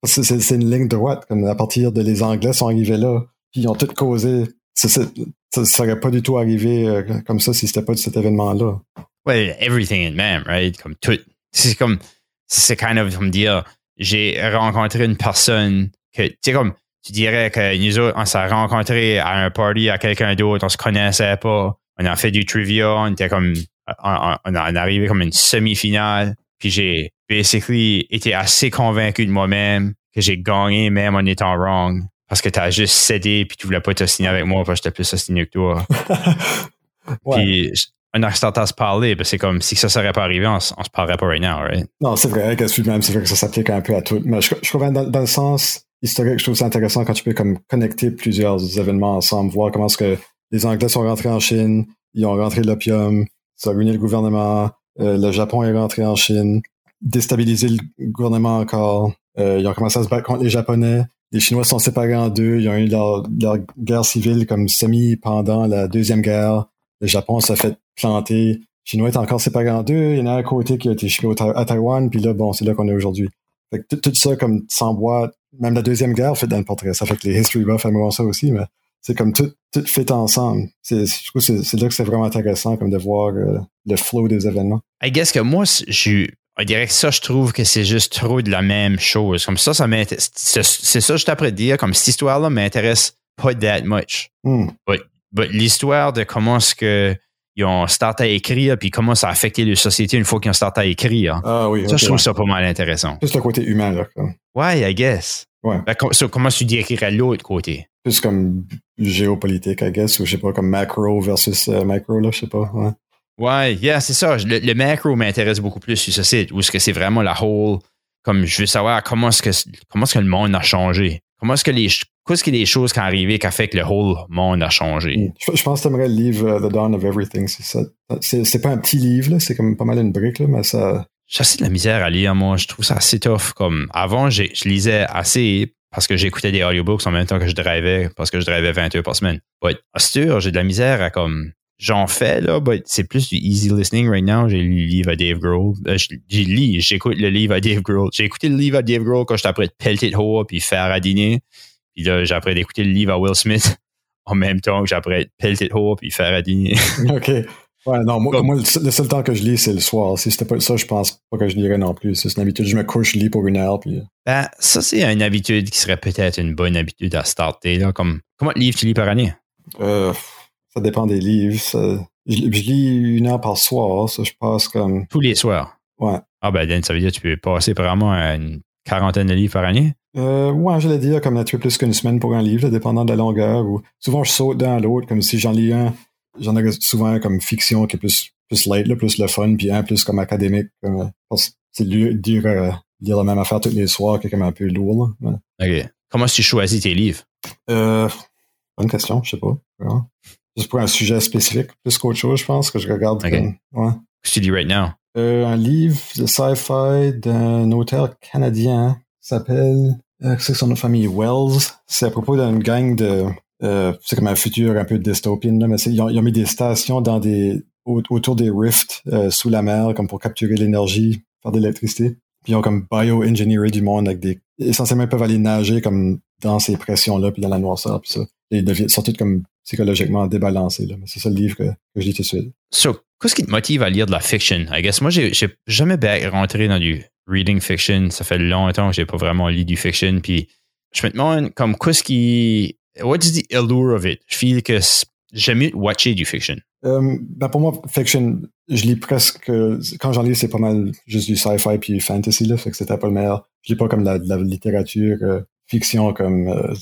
C'est une ligne droite, comme à partir de les Anglais sont arrivés là, ils ont tout causé. Ça, ça, serait pas du tout arrivé euh, comme ça si c'était pas de cet événement-là. Well, everything in man, right? Comme tout. C'est comme, c'est kind of comme dire, j'ai rencontré une personne que, tu sais, comme, tu dirais que nous autres, on s'est rencontrés à un party à quelqu'un d'autre, on se connaissait pas, on a fait du trivia, on était comme, on, on, on arrivé comme une semi-finale, puis j'ai basically été assez convaincu de moi-même que j'ai gagné même en étant wrong parce que tu as juste cédé puis tu voulais pas t'assiner avec moi parce que j'étais plus assigné que toi. [LAUGHS] Puis on a restarté à se parler, c'est comme si ça serait pas arrivé, on, se parlerait pas right now, right? Non, c'est vrai, que même c'est vrai que ça s'applique un peu à tout. Mais je, je trouve dans, dans, le sens, historique, je trouve ça intéressant quand tu peux comme connecter plusieurs événements ensemble, voir comment est-ce que les Anglais sont rentrés en Chine, ils ont rentré l'opium, ça a ruiné le gouvernement, euh, le Japon est rentré en Chine, déstabilisé le gouvernement encore, euh, ils ont commencé à se battre contre les Japonais, les Chinois sont séparés en deux, ils ont eu leur, guerre civile comme semi pendant la deuxième guerre, le Japon s'est fait planter, les Chinois est encore séparés en deux, il y en a un côté qui a été chinois à Taïwan, puis là, bon, c'est là qu'on est aujourd'hui. tout, tout, ça comme s'emboîte même la deuxième guerre fait dans le portrait. Ça fait que les history buffs aimeront ça aussi, mais c'est comme tout, tout fait ensemble. Je trouve c'est là que c'est vraiment intéressant comme de voir euh, le flow des événements. I guess que moi, je, on dirait que ça, je trouve que c'est juste trop de la même chose. Comme ça, ça m'intéresse. C'est, ça, je t'apprends dire, comme cette histoire-là m'intéresse pas that much. But, l'histoire de comment est-ce que ils ont starté à écrire, puis comment ça a affecté les sociétés une fois qu'ils ont starté à écrire. Ah oui. Ça, je trouve ça pas mal intéressant. Plus le côté humain, là. Ouais, I guess. Ouais. Ben, comment tu décrirais l'autre côté? Plus comme géopolitique, I guess, ou je sais pas, comme macro versus euh, micro, là, je sais pas. Ouais, ouais yeah, c'est ça. Le, macro m'intéresse beaucoup plus sur ce site, où est-ce que c'est vraiment la whole, comme je veux savoir comment est-ce que, comment est-ce que le monde a changé? Comment est-ce que les, qu'est-ce que les choses qui sont arrivées qui a fait que le whole monde a changé? Mm. Je, pense que tu aimerais le livre euh, The Dawn of Everything. C'est ça. C'est, pas un petit livre, c'est comme pas mal une brique, là, mais ça. J'ai assez de la misère à lire, moi. Je trouve ça assez tough. Comme avant, je lisais assez parce que j'écoutais des audiobooks en même temps que je drivais, parce que je drivais 20 heures par semaine. But, à j'ai de la misère à comme. J'en fais, là, c'est plus du easy listening right now. J'ai lu le livre à Dave Grohl. Euh, j'ai lu, j'écoute le livre à Dave Grohl. J'ai écouté le livre à Dave Grohl quand j'étais après de pelleter de haut puis faire à dîner. Puis là, j'ai après d'écouter le livre à Will Smith [LAUGHS] en même temps que j'ai après pelleter de haut puis faire à dîner. [LAUGHS] OK. Ouais, non, moi, moi, le seul temps que je lis, c'est le soir. Si c'était pas ça, je pense pas que je lirais non plus. C'est une habitude. Je me couche, je lis pour une heure. Puis... Ben, ça, c'est une habitude qui serait peut-être une bonne habitude à starter. Là. Comme, combien de livres tu lis par année? Euh, ça dépend des livres. je, lis une heure par soir. Ça, je passe comme. Tous les soirs? Ouais. Ah, ben, ça veut dire que tu peux passer vraiment une quarantaine de livres par année? Euh, ouais, je l'ai dit, comme tu plus qu'une semaine pour un livre, dépendant de la longueur. Ou souvent, je saute d'un à l'autre, comme si j'en lis un j'en ai souvent comme fiction qui est plus plus light, là, plus le fun, puis un plus comme académique. Comme, c'est dur à lire la même affaire tous les soirs, qui est comme un peu lourd. Là. OK. Comment tu choisis tes livres? Euh, bonne question, je sais pas. Juste pour un sujet spécifique, plus qu'autre chose, je pense, que je regarde. Okay. Comme, ouais. Qu'est-ce que tu lis right now? Euh, un livre de sci-fi d'un auteur canadien qui s'appelle, euh, c'est son nom de famille, Wells. C'est à propos d'une gang de, euh, c'est comme un futur un peu dystopien, là, mais ils ont, ils ont mis des stations dans des, autour des rifts euh, sous la mer, comme pour capturer l'énergie, faire de l'électricité. Puis ils ont comme bio-engineering du monde avec des, essentiellement ils peuvent aller nager comme dans ces pressions-là, puis dans la noirceur, puis ça. Et sont tous comme psychologiquement débalancés, là. Mais c'est ça le livre que, que je lis tout de suite. So, qu'est-ce qui te motive à lire de la fiction? I guess moi, j'ai j'ai jamais bien rentré dans du reading fiction. Ça fait longtemps que j'ai pas vraiment lu du fiction. Puis, je me demande, comme, qu'est-ce qui. What's the allure of it? Je feel que j'aime mieux watcher du fiction. Euh, ben pour moi, fiction, je lis presque. Quand j'en lis, c'est pas mal juste du sci-fi puis fantasy, là. Fait que c'était pas le meilleur. Je lis pas comme la, la littérature euh, fiction, comme euh,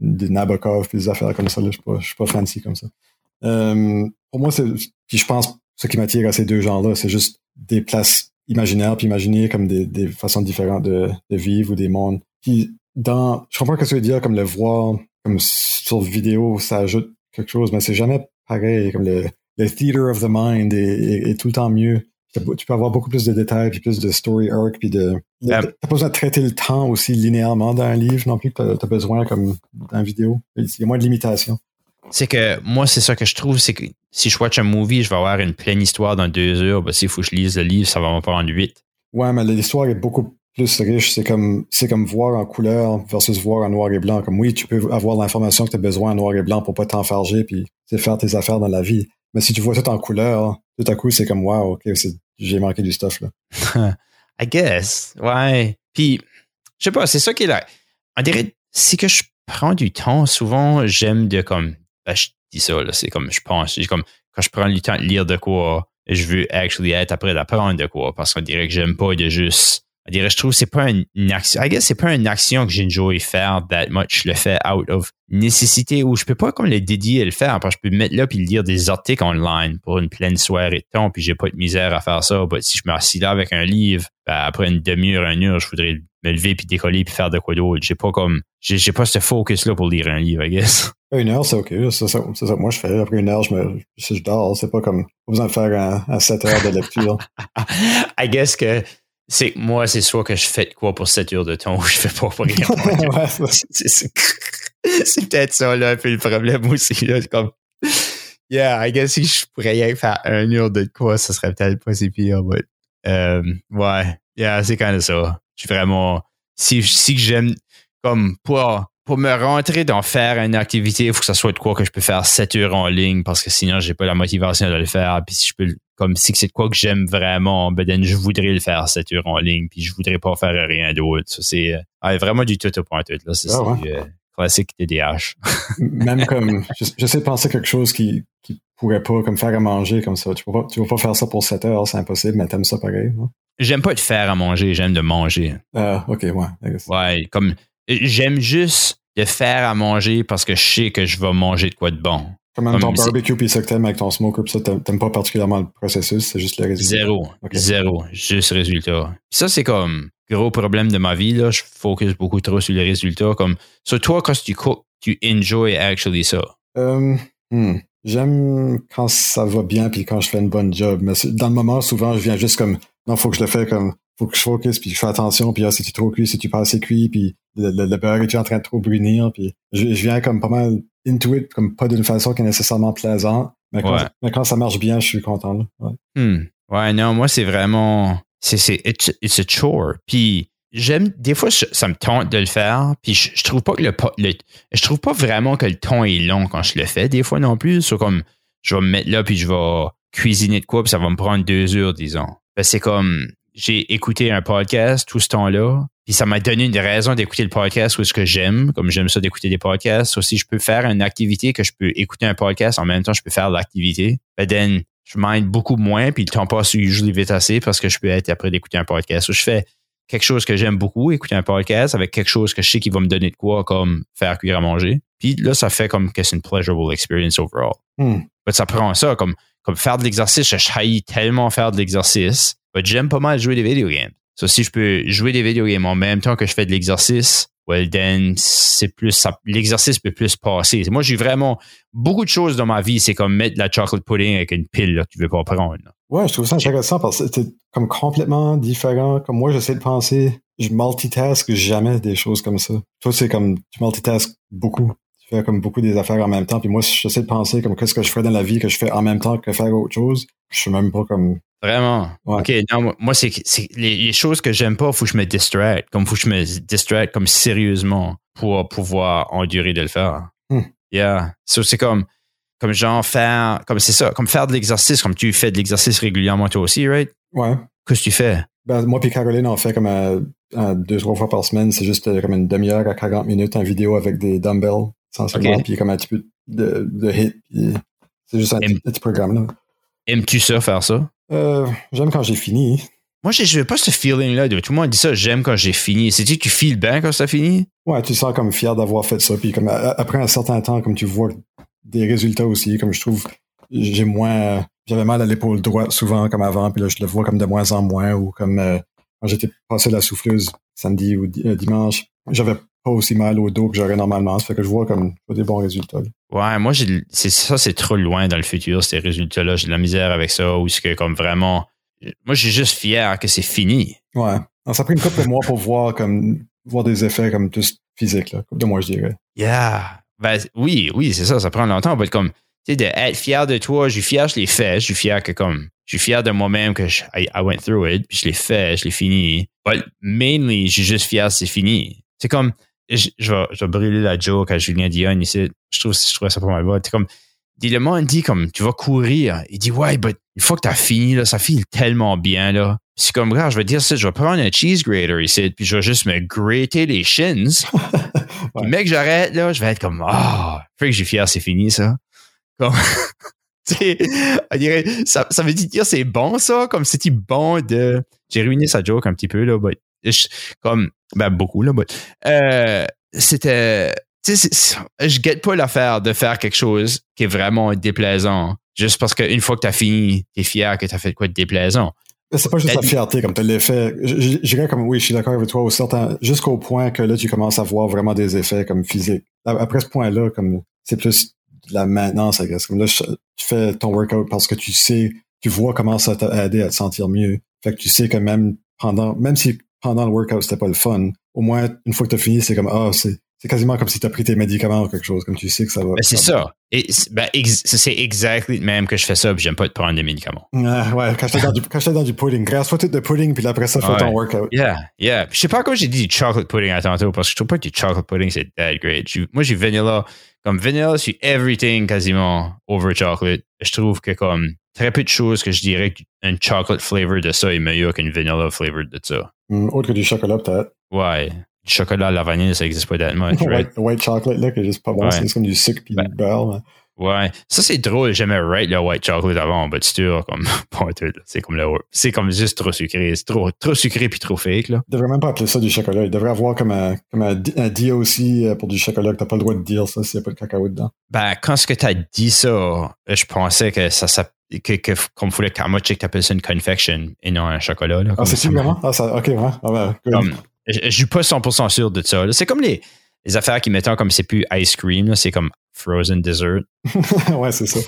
des Nabokov des affaires comme ça, là. Je suis pas, je suis pas fancy comme ça. Euh, pour moi, c'est. Puis je pense ce qui m'attire à ces deux genres-là, c'est juste des places imaginaires puis imaginer comme des, des façons différentes de, de vivre ou des mondes. Puis dans. Je comprends que tu veux dire, comme le voir comme sur vidéo, ça ajoute quelque chose, mais c'est jamais pareil, comme le, le theater of the mind est, est- est tout le temps mieux. Tu peux- avoir beaucoup plus de détails, puis plus de story arc, puis de... de- T'as pas besoin de traiter le temps aussi linéairement dans un livre non plus que t'as as besoin comme dans une vidéo. Il y a moins de limitations. C'est que moi, c'est ça que je trouve, c'est que si je watch un movie, je vais avoir une pleine histoire dans deux heures. Ben, s'il faut que je lise le livre, ça va m'en prendre huit. Ouais, mais l'histoire est beaucoup plus riche. C'est comme c'est comme voir en couleur versus voir en noir et blanc. Comme oui, tu peux avoir l'information que tu as besoin en noir et blanc pour pas t'enfarger puis faire tes affaires dans la vie. Mais si tu vois tout en couleur, tout à coup, c'est comme wow, ok, c'est- j'ai manqué du stuff là. [LAUGHS] I guess. Ouais. Puis, je sais pas, c'est ça qui est là. On dirait, c'est que je prends du temps. Souvent, j'aime de comme, ben, je dis ça, là, c'est comme, je pense, c'est comme, quand je prends le temps de lire de quoi, je veux actually être après d'apprendre de quoi, parce qu'on dirait que j'aime pas de juste, on dirait, je trouve que c'est pas une, une action, I guess c'est pas une action que j'enjoy faire that much. Je le fais out of nécessité ou je peux pas comme le dédier à le faire parce que je peux me mettre là puis lire des articles online pour une pleine soirée de temps puis j'ai pas de misère à faire ça. But si je m'assis là avec un livre, ben, après une demi-heure, une heure, je voudrais me lever puis décoller puis faire de quoi d'autre. J'ai pas comme, j'ai, pas ce focus là pour lire un livre, I guess. Une heure, c'est ok. C'est ça, c'est ça que moi je fais. Après une heure, je me je, je dors. C'est pas comme pas besoin de faire un, un 7 heures de lecture. [LAUGHS] I guess que c'est moi, c'est soit que je fais de quoi pour 7 heures de temps [LAUGHS] ou je fais pas pour rien. [LAUGHS] [LAUGHS] C'est- peut-être ça, là, un peu le problème aussi, là. Comme, yeah, I guess si je pourrais rien faire un heure de quoi, ça serait peut-être pas si pire, but, euh, ouais, yeah, c'est quand même ça. Je suis vraiment, si, si j'aime, comme, pour, pour me rentrer dans faire une activité, il faut que ça soit de quoi que je peux faire 7 heures en ligne parce que sinon, j'ai pas la motivation de le faire. Puis si je peux, comme si c'est de quoi que j'aime vraiment, ben, then je voudrais le faire 7 heures en ligne puis je voudrais pas faire rien d'autre. Ça, c'est, euh, vraiment du tout au point tout, là. C'est Ah ouais. euh, classique TDAH. [LAUGHS] Même comme je- j'essaie de penser à quelque chose qui, qui pourrait pas comme faire à manger comme ça. Tu peux pas, tu pas faire ça pour 7 heures, c'est impossible, mais t'aimes ça pareil. non? J'aime pas de faire à manger, j'aime de manger. Ah, ok, ouais. Ouais, comme, j'aime juste de faire à manger parce que je sais que je vais manger de quoi de bon. Comme même ton barbecue puis ça que t'aimes avec ton smoker, puis ça, t'aimes pas particulièrement le processus, c'est juste le résultat. Zéro. Zéro. Juste résultat. Ça, c'est comme gros problème de ma vie. Là. Je focus beaucoup trop sur les résultats. Comme, sur toi, quand tu cook, tu enjoy actually ça? Euh, hmm. J'aime quand ça va bien puis quand je fais une bonne job. Mais dans le moment, souvent, je viens juste comme non, faut que je le fais comme faut que je focus puis je fais attention puis ah, si tu trop cuit, si tu pas assez cuit puis le, le, le beurre est en train de trop brunir puis je, je viens comme pas mal into it comme pas d'une façon qui est nécessairement plaisante. Mais quand, Ouais. mais quand ça marche bien, je suis content. Là. Ouais. Hmm. Ouais, non, moi, c'est vraiment. C'est, c'est, it's, it's a chore. Puis, j'aime. Des fois, je- ça me tente de le faire. Puis, je, je trouve pas que le, le- Je trouve pas vraiment que le temps est long quand je le fais, des fois non plus. C'est comme. Je vais me mettre là, puis je vais cuisiner de quoi, puis ça va me prendre deux heures, disons. Ben, c'est comme. J'ai écouté un podcast tout ce temps-là. Puis ça m'a donné une raison d'écouter le podcast ou ce que j'aime, comme j'aime ça d'écouter des podcasts. Aussi, je peux faire une activité que je peux écouter un podcast en même temps, je peux faire l'activité. Ben, then, je m'aide beaucoup moins, puis le temps passe usually vite assez parce que je peux être après d'écouter un podcast. Ou je fais quelque chose que j'aime beaucoup, écouter un podcast avec quelque chose que je sais qui va me donner de quoi, comme faire cuire à manger. Puis là, ça fait comme que c'est une pleasurable experience overall. Mais ça prend ça, comme, comme faire de l'exercice. Je haïs tellement faire de l'exercice. J'aime pas mal jouer des video games. So, si je peux jouer des video games en même temps que je fais de l'exercice, well then, c'est plus, l'exercice peut plus passer. Moi, j'ai vraiment beaucoup de choses dans ma vie, c'est comme mettre la chocolate pudding avec une pile là, que tu veux pas prendre. Ouais, je trouve ça intéressant parce que c'est comme complètement différent. Comme moi, j'essaie de penser, je multitask jamais des choses comme ça. Toi, c'est comme, tu multitask beaucoup. Tu fais comme beaucoup des affaires en même temps. Puis moi, j'essaie de penser comme qu'est-ce que je ferais dans la vie que je fais en même temps que faire autre chose. Je suis même pas comme Vraiment? OK, non, moi, c'est les, choses que j'aime pas, faut que je me distraite. Comme faut que je me distraite comme sérieusement pour pouvoir endurer de le faire. Hmm. Yeah. So, c'est comme, comme genre faire, comme c'est ça, comme faire de l'exercice, comme tu fais de l'exercice régulièrement toi aussi, right? Ouais. Qu'est-ce que tu fais? Ben, moi puis Caroline, on fait comme euh, deux, trois fois par semaine. C'est juste euh, comme une demi-heure à 40 minutes en vidéo avec des dumbbells, essentiellement, puis comme un petit peu de, de hit. C'est juste un, petit programme, là. Aimes-tu ça, faire ça? Euh, j'aime quand j'ai fini. Moi, je veux pas ce feeling-là. Tout le monde dit ça, j'aime quand j'ai fini. C'est-tu que tu files bien quand ça fini? Ouais, tu sens comme fier d'avoir fait ça. Puis comme après un certain temps, comme tu vois des résultats aussi, comme je trouve, j'ai moins, j'avais mal à l'épaule droite souvent comme avant, puis là je le vois comme de moins en moins ou comme euh, quand j'étais passé la souffleuse samedi ou euh, dimanche, j'avais pas aussi mal au dos que j'aurais normalement. Ça fait que je vois comme des bons résultats. Ouais, moi c'est ça, c'est trop loin dans le futur ces résultats-là. J'ai de la misère avec ça ou ce que comme vraiment, moi j'ai juste fier que c'est fini. Ouais, ça a pris une couple de mois pour voir comme voir des effets comme tous physiques là, couple de mois je dirais. Yeah. Ben, oui, oui, c'est ça, ça prend longtemps. On être comme, tu sais, d'être fier de toi, je suis fier, je l'ai fait, je suis fier que comme, je suis fier de moi-même que je, I, went through it, puis je l'ai fait, je l'ai fini. But mainly, je suis juste fier, c'est fini. C'est comme, je, je, vais, je vais brûler la joke à Julien Dion ici. Je trouve, je trouve ça pas mal. C'est comme, le monde dit comme, tu vas courir. Il dit, ouais, but une fois que t'as fini, là, ça file tellement bien, là. C'est comme, regarde, je vais dire ça, je vais prendre un cheese grater ici, puis je vais juste me grater les shins. [LAUGHS] ouais. mec, j'arrête, là, je vais être comme, ah, oh, fait que j'ai fier, c'est fini, ça. Comme, [LAUGHS] [LAUGHS] tu sais, ça, ça veut dire c'est bon, ça, comme c'était bon de, j'ai ruiné sa joke un petit peu, là, but, comme, ben, beaucoup, là, but, euh, c'était, tu sais, je guette pas l'affaire de faire quelque chose qui est vraiment déplaisant. Juste parce qu'une fois que tu as fini, tu es fier que tu as fait quoi de déplaisant. C'est pas juste la fierté, comme tu l'as fait. Je dirais comme oui, je suis d'accord avec toi au certain, jusqu'au point que là, tu commences à voir vraiment des effets comme physiques. Après ce point-là, comme c'est plus la maintenance. Comme là, tu fais ton workout parce que tu sais, tu vois comment ça t'a aidé à te sentir mieux. Fait que tu sais que même pendant, même si pendant le workout, c'était pas le fun, au moins, une fois que tu as fini, c'est comme, ah, c'est, c'est quasiment comme si tu as pris tes médicaments ou quelque chose, comme tu sais que ça va. Ben, c'est ça. Ben, c'est exactement même que je fais ça, puis j'aime pas te prendre des médicaments. Ah, ouais, quand j'étais dans, du, dans du pudding, grâce-toi tout de pudding, puis après ça, fais ton workout. Yeah, yeah. je sais pas quoi j'ai dit du chocolate pudding à tantôt, parce que je trouve pas que du chocolate pudding, c'est that great. moi, j'ai vanilla. Comme vanilla, c'est everything quasiment over chocolate. Je trouve que comme très peu de choses que je dirais qu'un chocolate flavor de ça est meilleur qu'une vanilla flavor de ça. Mm, autre que du chocolat, peut-être. Ouais du chocolat à la vanille, ça n'existe pas tellement. [LAUGHS] white, white, chocolate, là, qui est juste pas bon. C'est comme du sucre puis ben, du beurre. Ouais. Ça, c'est drôle. J'aimais rate le white chocolate avant, mais c'est comme, [LAUGHS] c'est comme le, c'est comme juste trop sucré. C'est trop, trop sucré puis trop fake, là. Il devrait même pas appeler ça du chocolat. Il devrait avoir comme un, comme un, DOC euh, pour du chocolat que t'as pas le droit de dire ça s'il n'y a pas de cacao dedans. Ben, quand ce que t'as dit ça, je pensais que ça, ça que, que comme faut le karma check t'appelles ça une confection et non un chocolat, là. Ah, c'est vraiment? Ah, ça, ok, ouais. Ah, ben, je, je suis pas 100% sûr de ça. C'est comme les, les affaires qui mettent comme c'est plus ice cream, c'est comme frozen dessert. [LAUGHS] ouais, c'est ça.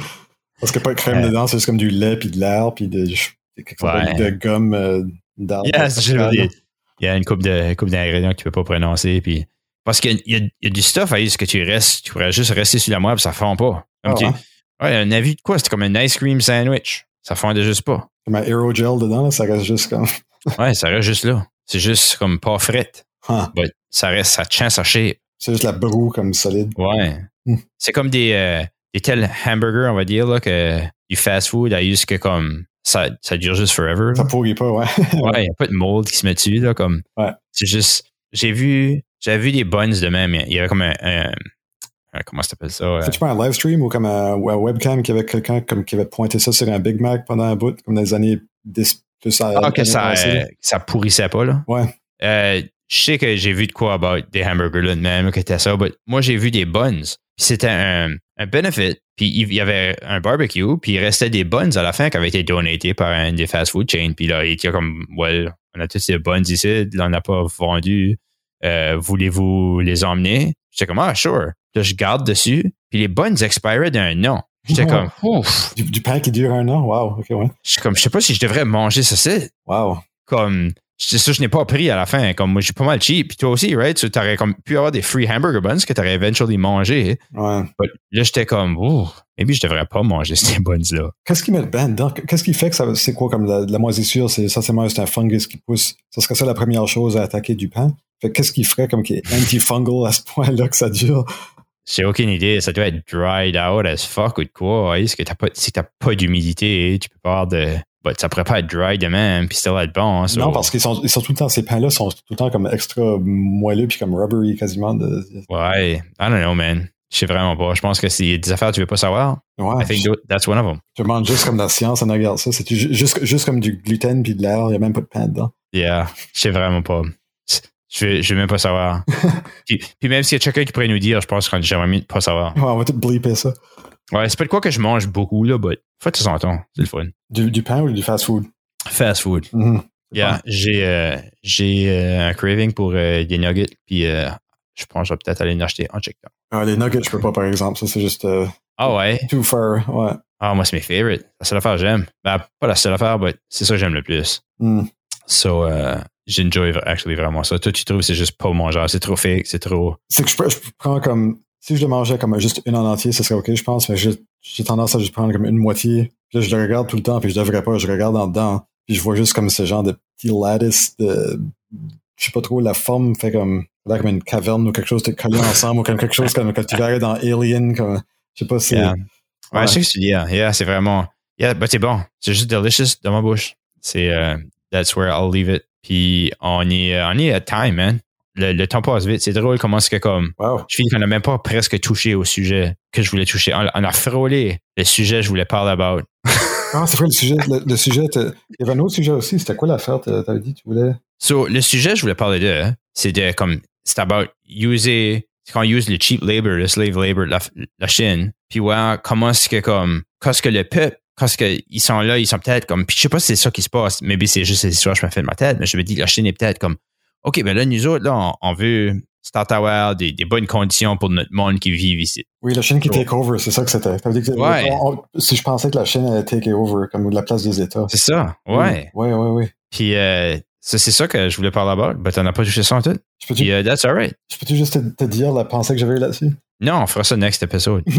Parce qu'il n'y a pas de crème dedans, c'est juste comme du lait, puis de l'air, puis de, de gomme euh, d'arbre. il y a une coupe de coupe d'ingrédients que tu peux pas prononcer, puis parce qu'il y, y, a du stuff à ce que tu restes, tu pourrais juste rester sur la moelle, puis ça fond pas. Comme oh, tu, ouais, un avis de quoi? C'était comme un ice cream sandwich. Ça fondait juste pas. Comme un aerogel dedans, ça reste juste comme. ouais, ça reste juste là. C'est juste comme pas fret. ça reste, ça tient sa shape. C'est juste la broue comme solide. Ouais. Hmm. C'est comme des, euh, des tels hamburgers, on va dire, là, que du fast food, a juste que comme ça, ça dure juste forever. Ça pourrit pas, ouais. ouais, [LAUGHS] il n'y a pas de mold qui se met dessus, là, comme. Ouais. C'est juste, j'ai vu, j'avais vu des buns de même. Il y avait comme un, comment ça s'appelle ça? C'est-tu pas un live stream ou comme un, webcam qui avait quelqu'un comme qui avait pointé ça sur un Big Mac pendant un bout, comme dans les années 10, ça, ah, que ça, euh, ça pourrissait pas, là? Ouais. Euh, je sais que j'ai vu de quoi about des hamburgers là de même, que c'était ça, mais moi j'ai vu des buns. C'était un, un benefit, puis il y avait un barbecue, puis il restait des buns à la fin qui avaient été donatés par un des fast food chains. Puis là, il était comme, well, on a tous ces buns ici, là, on n'a pas vendu euh, voulez-vous les emmener? J'étais comme, ah, sure. Là, je garde dessus, puis les bonnes expiraient d'un an. J'étais comme, ouf. Du, du pain qui dure un an? Wow, ok, ouais. Je suis comme, je sais pas si je devrais manger ça. C'est Wow. comme, c'est ça, je n'ai pas pris à la fin. Comme, moi, j'ai pas mal cheap. Puis toi aussi, right? Tu aurais comme pu avoir des free hamburger buns que tu aurais eventually mangé. Ouais. But là, j'étais comme, ouh, maybe je devrais pas manger [LAUGHS] ces buns-là. Qu'est-ce qu'ils mettent ben dedans? Qu'est-ce qui fait que ça, c'est quoi comme la, la moisissure? C'est essentiellement c'est un fungus qui pousse. Ça serait ça la première chose à attaquer du pain? Fait que qu'est-ce qui ferait comme qui est antifungal à ce point-là que ça dure? J'ai aucune idée. Ça doit être dried out as fuck ou de quoi. Est-ce que t'as pas, si t'as pas d'humidité, tu peux pas avoir de. But ça pourrait pas être dry de même, puis still être bon. hein, so- Non, parce qu'ils sont, ils sont tout le temps, ces pains-là sont tout le temps comme extra moelleux puis comme rubbery quasiment. De, Ouais, I don't know, man. Je sais vraiment pas. Je pense que c'est des affaires que tu veux pas savoir. ouais. I think that's one of them. Je demande juste comme la science, on regarde ça. C'est ju- juste, juste comme du gluten puis de l'air. Il n'y a même pas de pain dedans. Yeah, je sais vraiment pas. Je veux, je veux même pas savoir. [LAUGHS] puis, puis même s'il y a quelqu'un qui pourrait nous dire, je pense que j'aimerais mieux pas savoir. Ouais, on va tout bleeper ça. Ouais, c'est pas de quoi que je mange beaucoup, là, but faut de temps. C'est le fun. Du, du pain ou du fast food? Fast food. Mhm. Yeah, j'ai euh, j'ai euh, un craving pour euh, des nuggets, puis euh, je pense que je vais peut-être aller en acheter en check Ah, les nuggets, je peux pas, par exemple. Ça, c'est juste euh, Ah ouais? too far. Ouais. Ah, moi, c'est mes favorites. La seule affaire que j'aime. Ben, pas la seule affaire, mais c'est ça que j'aime le plus. Hmm. So, euh, j'enjoy actually vraiment ça. Toi, tu trouves que c'est juste pas mangeable, c'est trop fake, c'est trop. C'est que je, je prends comme. Si je le mangeais comme juste une en entier, ce serait OK, je pense, mais j'ai tendance à juste prendre comme une moitié. Puis là, je le regarde tout le temps, puis je devrais pas, je regarde en dedans. Puis je vois juste comme ce genre de petit lattice de. Je sais pas trop, la forme fait comme. l'air comme une caverne ou quelque chose de collé ensemble, ou comme quelque chose comme quand tu verrais dans Alien, comme. Je sais pas si. Yeah. Ouais, Ouais. je sais que tu dis, yeah, yeah, c'est vraiment. Yeah, bah, c'est bon. C'est juste delicious dans ma bouche. C'est. euh, that's where I'll leave it. Puis, on est, on est at time, man. Le, le temps passe vite. C'est drôle comment c'est que comme. Wow. Je finis qu'on n'a même pas presque touché au sujet que je voulais toucher. On, on a frôlé le sujet que je voulais parler about. [LAUGHS] Ah, c'est vrai, le sujet? Le, le sujet il y avait un autre sujet aussi. C'était quoi l'affaire? T'avais dit, tu voulais? So, le sujet que je voulais parler de, hein, c'est de comme, c'est about user, c'est quand on use le cheap labor, le slave labor la, la Chine, puis ouais, comment est-ce que comme, quand est-ce que le peuple, quand qu'ils sont là, ils sont peut-être comme, puis je sais pas si c'est ça qui se passe, mais c'est juste ces histoires que je me fais de ma tête, mais je me dis, la Chine est peut-être comme, OK, ben là, nous autres, là, on, on veut start avoir des, des bonnes conditions pour notre monde qui vit ici. Oui, la Chine qui take over, c'est ça que c'était. Ouais. si je pensais que la Chine allait take over, comme la place des États. C'est ça, ouais. Oui, oui, oui. Puis, euh, c'est ça que je voulais parler about, mais t'en as pas touché ça en tout. Je peux-tu Puis, euh, that's alright. je peux-tu juste te, te dire la pensée que j'avais là-dessus? Non, on fera ça next episode. [LAUGHS] [LAUGHS]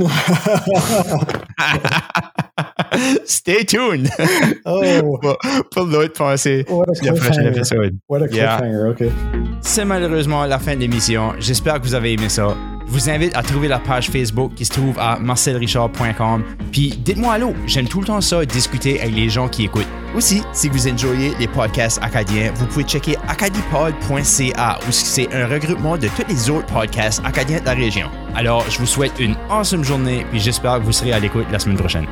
[LAUGHS] Stay tuned oh, pour, l'autre pensée. what a Le prochain cliffhanger. épisode. What a Yeah. cliffhanger, OK. C'est malheureusement la fin de l'émission. J'espère que vous avez aimé ça. Je vous invite à trouver la page Facebook qui se trouve à marcelrichard.com. Puis dites-moi allô, j'aime tout le temps ça, discuter avec les gens qui écoutent. Aussi, si vous enjoyez les podcasts acadiens, vous pouvez checker acadipod.ca où c'est un regroupement de tous les autres podcasts acadiens de la région. Alors, je vous souhaite une awesome journée puis j'espère que vous serez à l'écoute la semaine prochaine.